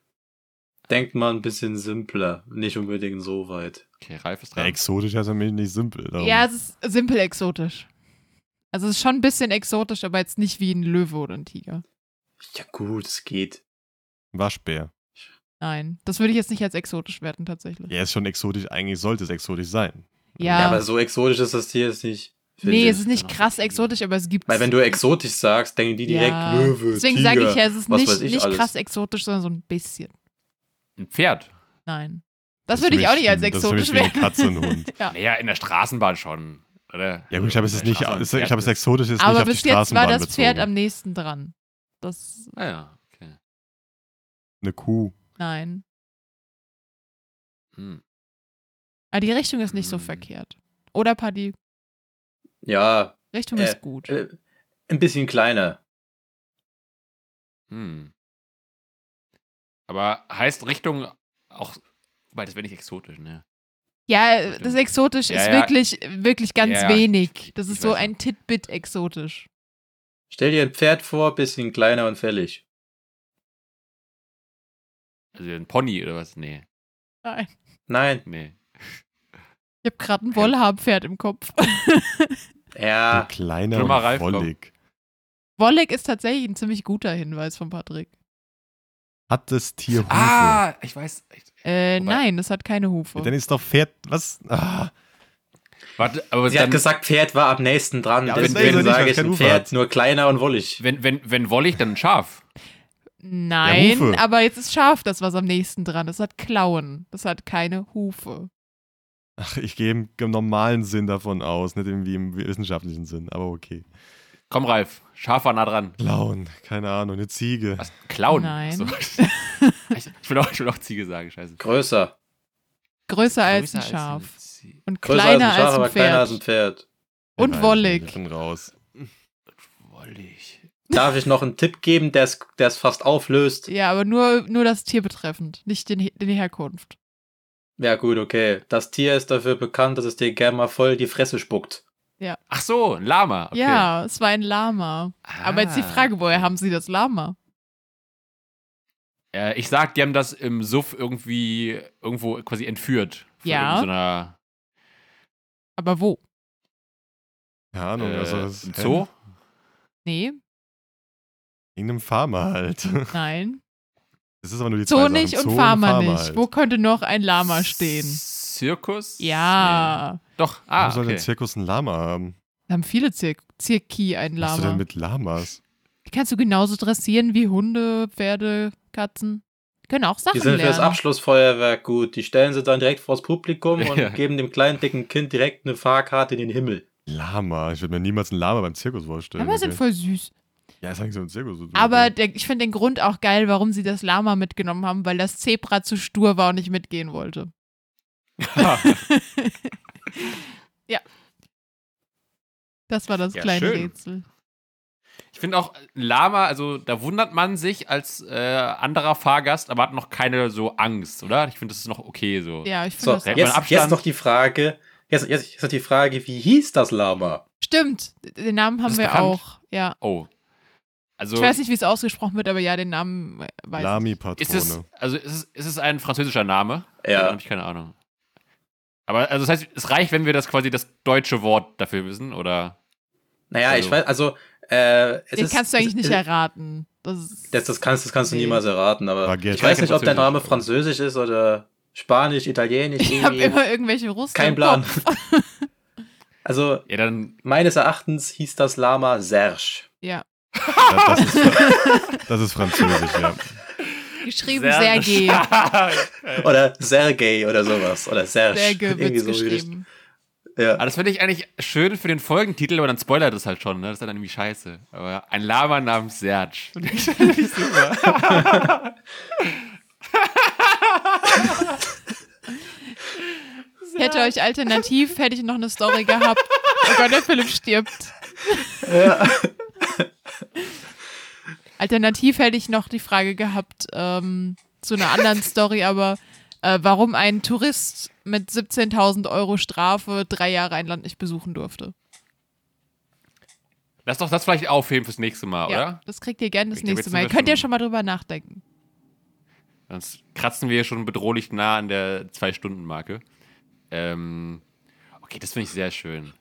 Denkt mal ein bisschen simpler, nicht unbedingt so weit. Okay, Ralf ist Ja, dran. exotisch heißt nämlich nicht simpel. Darum. Ja, es ist simpel exotisch. Also es ist schon ein bisschen exotisch, aber jetzt nicht wie ein Löwe oder ein Tiger. Ja gut, es geht. Waschbär. Nein, das würde ich jetzt nicht als exotisch werten tatsächlich. Ja, ist schon exotisch. Eigentlich sollte es exotisch sein. Ja, Ja, aber so exotisch ist das Tier jetzt nicht. nee, ich. es ist nicht krass exotisch, aber es gibt Weil wenn du exotisch sagst, denken die direkt ja. Löwe, Deswegen sage ich ja, es ist nicht, nicht alles. krass exotisch, sondern so ein bisschen. Ein Pferd. Nein. Das, ist würde ich auch nicht als Das ist exotisch werten. Katze und Hund. ja. Naja, in der Straßenbahn schon. Oder? Ja, gut, ich habe es ist nicht, Schafe ich glaube, es ist exotisch ist Aber nicht auf die bis jetzt war das Pferd bezogen. am nächsten dran. Das, Ah ja, okay. Eine Kuh. nein. Hm. Aber die Richtung ist nicht so Hm. verkehrt. Oder, Paddy? Ja, Richtung Äh, ist gut. äh, ein bisschen kleiner. Hm. Aber heißt Richtung auch, wobei das wäre nicht exotisch, ne? Ja, das exotisch Ja, ist ja. wirklich, wirklich ganz Ja, ja. wenig. Das Ich ist so ein Titbit exotisch. Stell dir ein Pferd vor, bisschen kleiner und fällig. Also ein Pony oder was? Nee, Nein. Nein, nee. Ich habe gerade ein Wollhabenpferd im Kopf. Ein ja, kleiner Schon mal und Ralf wollig. Wolleck ist tatsächlich ein ziemlich guter Hinweis von Patrick. Hat das Tier Hufe? Ah, ich weiß. Ich, Äh, nein, es hat keine Hufe. Ja, dann ist doch Pferd, was? Ah, warte, aber sie dann, hat gesagt, Pferd war am nächsten dran. Ja, das ich nicht, sage ich ein Pferd, hat. nur kleiner und wollig. wenn, wenn, wenn wollig, dann ein Schaf. Nein, Hufe. aber jetzt ist scharf das, was am nächsten dran ist. Es hat Klauen. Das hat keine Hufe. Ach, ich gehe im, im normalen Sinn davon aus, nicht irgendwie im wissenschaftlichen Sinn, aber okay. Komm, Ralf, Schaf war nah dran. Klauen, keine Ahnung, eine Ziege. Was? Clown? Nein. So. ich, will auch, ich will auch Ziege sagen, scheiße. Größer. Größer als Größer ein Schaf. eine Ziege. Und Größer kleiner als ein Schaf, als aber ein kleiner als ein Pferd. Pferd. Und weiß wollig. Ich bin raus. Wollig. Darf ich noch einen Tipp geben, der es der es fast auflöst? Ja, aber nur, nur das Tier betreffend, nicht den, den Herkunft. Ja, gut, okay. Das Tier ist dafür bekannt, dass es dir gerne mal voll die Fresse spuckt. Ach so, ein Lama. Okay. Ja, es war ein Lama. Aber jetzt die Ah. Frage, woher haben sie das Lama? Äh, ich sag, die haben das im Suff irgendwie irgendwo quasi entführt. Von Ja. irgendeiner, Aber wo? Keine Ahnung, äh, also das? Zoo? Nee, Irgendeinem Farmer halt. nein. Das ist aber nur die Zoo zwei nicht Sachen. und Zoo Farmer nicht. halt. Wo könnte noch ein Lama stehen? Zirkus? Ja. Nee. Doch, ah, Warum soll okay. der Zirkus ein Lama haben? Da haben viele Zir Zirki ein Was hast du Lama. denn mit Lamas? Die kannst du genauso dressieren wie Hunde, Pferde, Katzen. Die können auch Sachen Die sind für das lernen. Abschlussfeuerwerk gut. Die stellen sie dann direkt vors Publikum und Ja. geben dem kleinen dicken Kind direkt eine Fahrkarte in den Himmel. Lama. Ich würde mir niemals einen Lama beim Zirkus vorstellen. Lama sind okay. voll süß. Ja, ist eigentlich so ein Zirkus. so- Aber der, ich finde den Grund auch geil, warum sie das Lama mitgenommen haben, weil das Zebra zu stur war und nicht mitgehen wollte. ja. Das war das Ja, kleine schön. Rätsel. Ich finde auch Lama, also da wundert man sich als äh, anderer Fahrgast, aber hat noch keine so Angst, oder? Ich finde, das ist noch okay so. Ja, ich finde So, das jetzt, jetzt noch die Frage. Jetzt, jetzt, jetzt noch die Frage, wie hieß das Lama? Stimmt, den Namen haben wir bekannt. auch. Ja. Oh. Also Ich weiß nicht, wie es ausgesprochen wird, aber ja, den Namen weiß ich. Lami-Patrone. ist es, also ist es, ist es ein französischer Name? Ja. Dann habe ich keine Ahnung. Aber also das heißt, es reicht, wenn wir das quasi das deutsche Wort dafür wissen, oder? Naja, Also- ich weiß, also, äh, es Den ist, kannst du eigentlich es, nicht erraten. Das, das, das kannst, das kannst du Nee. niemals erraten, aber Baguette. ich weiß nicht, ob der Name französisch ist oder spanisch, italienisch, ich habe irgendwie. immer irgendwelche Russen Kein Plan. Also, Ja, dann. meines Erachtens hieß das Lama Serge. Ja. Das, das, ist, das ist französisch, ja. Geschrieben Sehr- Sergei. Oder Sergei oder sowas. Oder Serge. Serge Irgendwie wird so geschrieben. Aber Ja. das finde ich eigentlich schön für den Folgentitel, aber dann spoilert das halt schon, ne? Das ist dann irgendwie scheiße. Aber ein Lama namens Serge. Finde ich, find ich super. Hätte euch alternativ, hätte ich noch eine Story gehabt. Oh Gott, der Philipp stirbt. ja. Alternativ hätte ich noch die Frage gehabt ähm, zu einer anderen Story, aber äh, warum ein Tourist mit 17.000 Euro Strafe drei Jahre ein Land nicht besuchen durfte. Lass doch das vielleicht aufheben fürs nächste Mal, Ja, oder? das kriegt ihr gerne das Ich nächste Mal. Ihr könnt ja schon- schon mal drüber nachdenken. Sonst kratzen wir schon bedrohlich nah an der Zwei-Stunden-Marke. Ähm, okay, das finde ich sehr schön.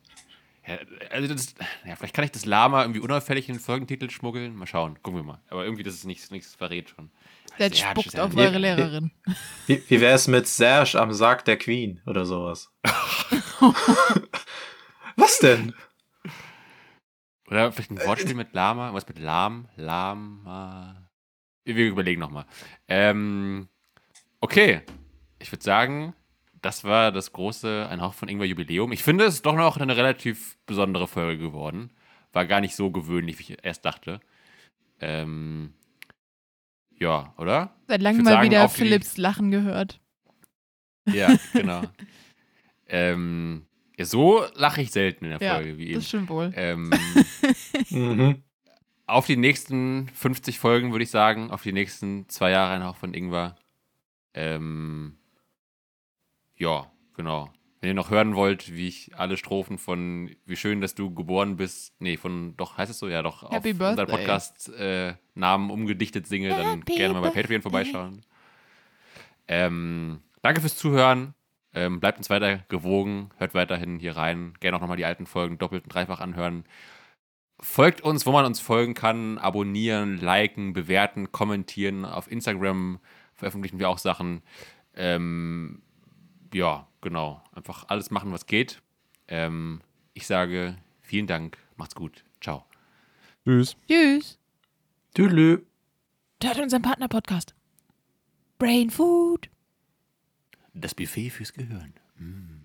Ja, also das, ja, vielleicht kann ich das Lama irgendwie unauffällig in den Folgentitel schmuggeln. Mal schauen, gucken wir mal. Aber irgendwie, das ist nichts, nichts verrät schon. Der Serge spuckt ja auf eure Lehrerin. Wie, wie wäre es mit Serge am Sarg der Queen oder sowas? Was denn? Oder vielleicht ein Wortspiel mit Lama. Was mit Lam? Lama. Wir überlegen nochmal. Ähm, okay. Ich würde sagen, das war das große Ein Hauch von Ingwer Jubiläum. Ich finde, es ist doch noch eine relativ besondere Folge geworden. War gar nicht so gewöhnlich, wie ich erst dachte. Ähm, ja, oder? Seit langem mal sagen, wieder Philips Lachen gehört. Ja, genau. ähm, ja, so lache ich selten in der ja, Folge wie eben. Das stimmt wohl. Ähm, mhm. Auf die nächsten 50 Folgen würde ich sagen, auf die nächsten zwei Jahre ein Hauch von Ingwer. Ähm, ja, genau. Wenn ihr noch hören wollt, wie ich alle Strophen von Wie schön, dass du geboren bist, nee, von, doch, heißt es so, ja, doch, Happy auf unserem Podcast äh, Namen umgedichtet singe, dann Happy gerne mal bei Patreon vorbeischauen. Ähm, danke fürs Zuhören. Ähm, bleibt uns weiter gewogen, hört weiterhin hier rein. Gerne auch nochmal die alten Folgen doppelt und dreifach anhören. Folgt uns, wo man uns folgen kann. Abonnieren, liken, bewerten, kommentieren. Auf Instagram veröffentlichen wir auch Sachen. Ähm, ja, genau. Einfach alles machen, was geht. Ähm, ich sage vielen Dank. Macht's gut. Ciao. Tschüss. Tschüss. Tschüss. Hört unseren Partner-Podcast. Brain Food. Das Buffet fürs Gehirn. Mm.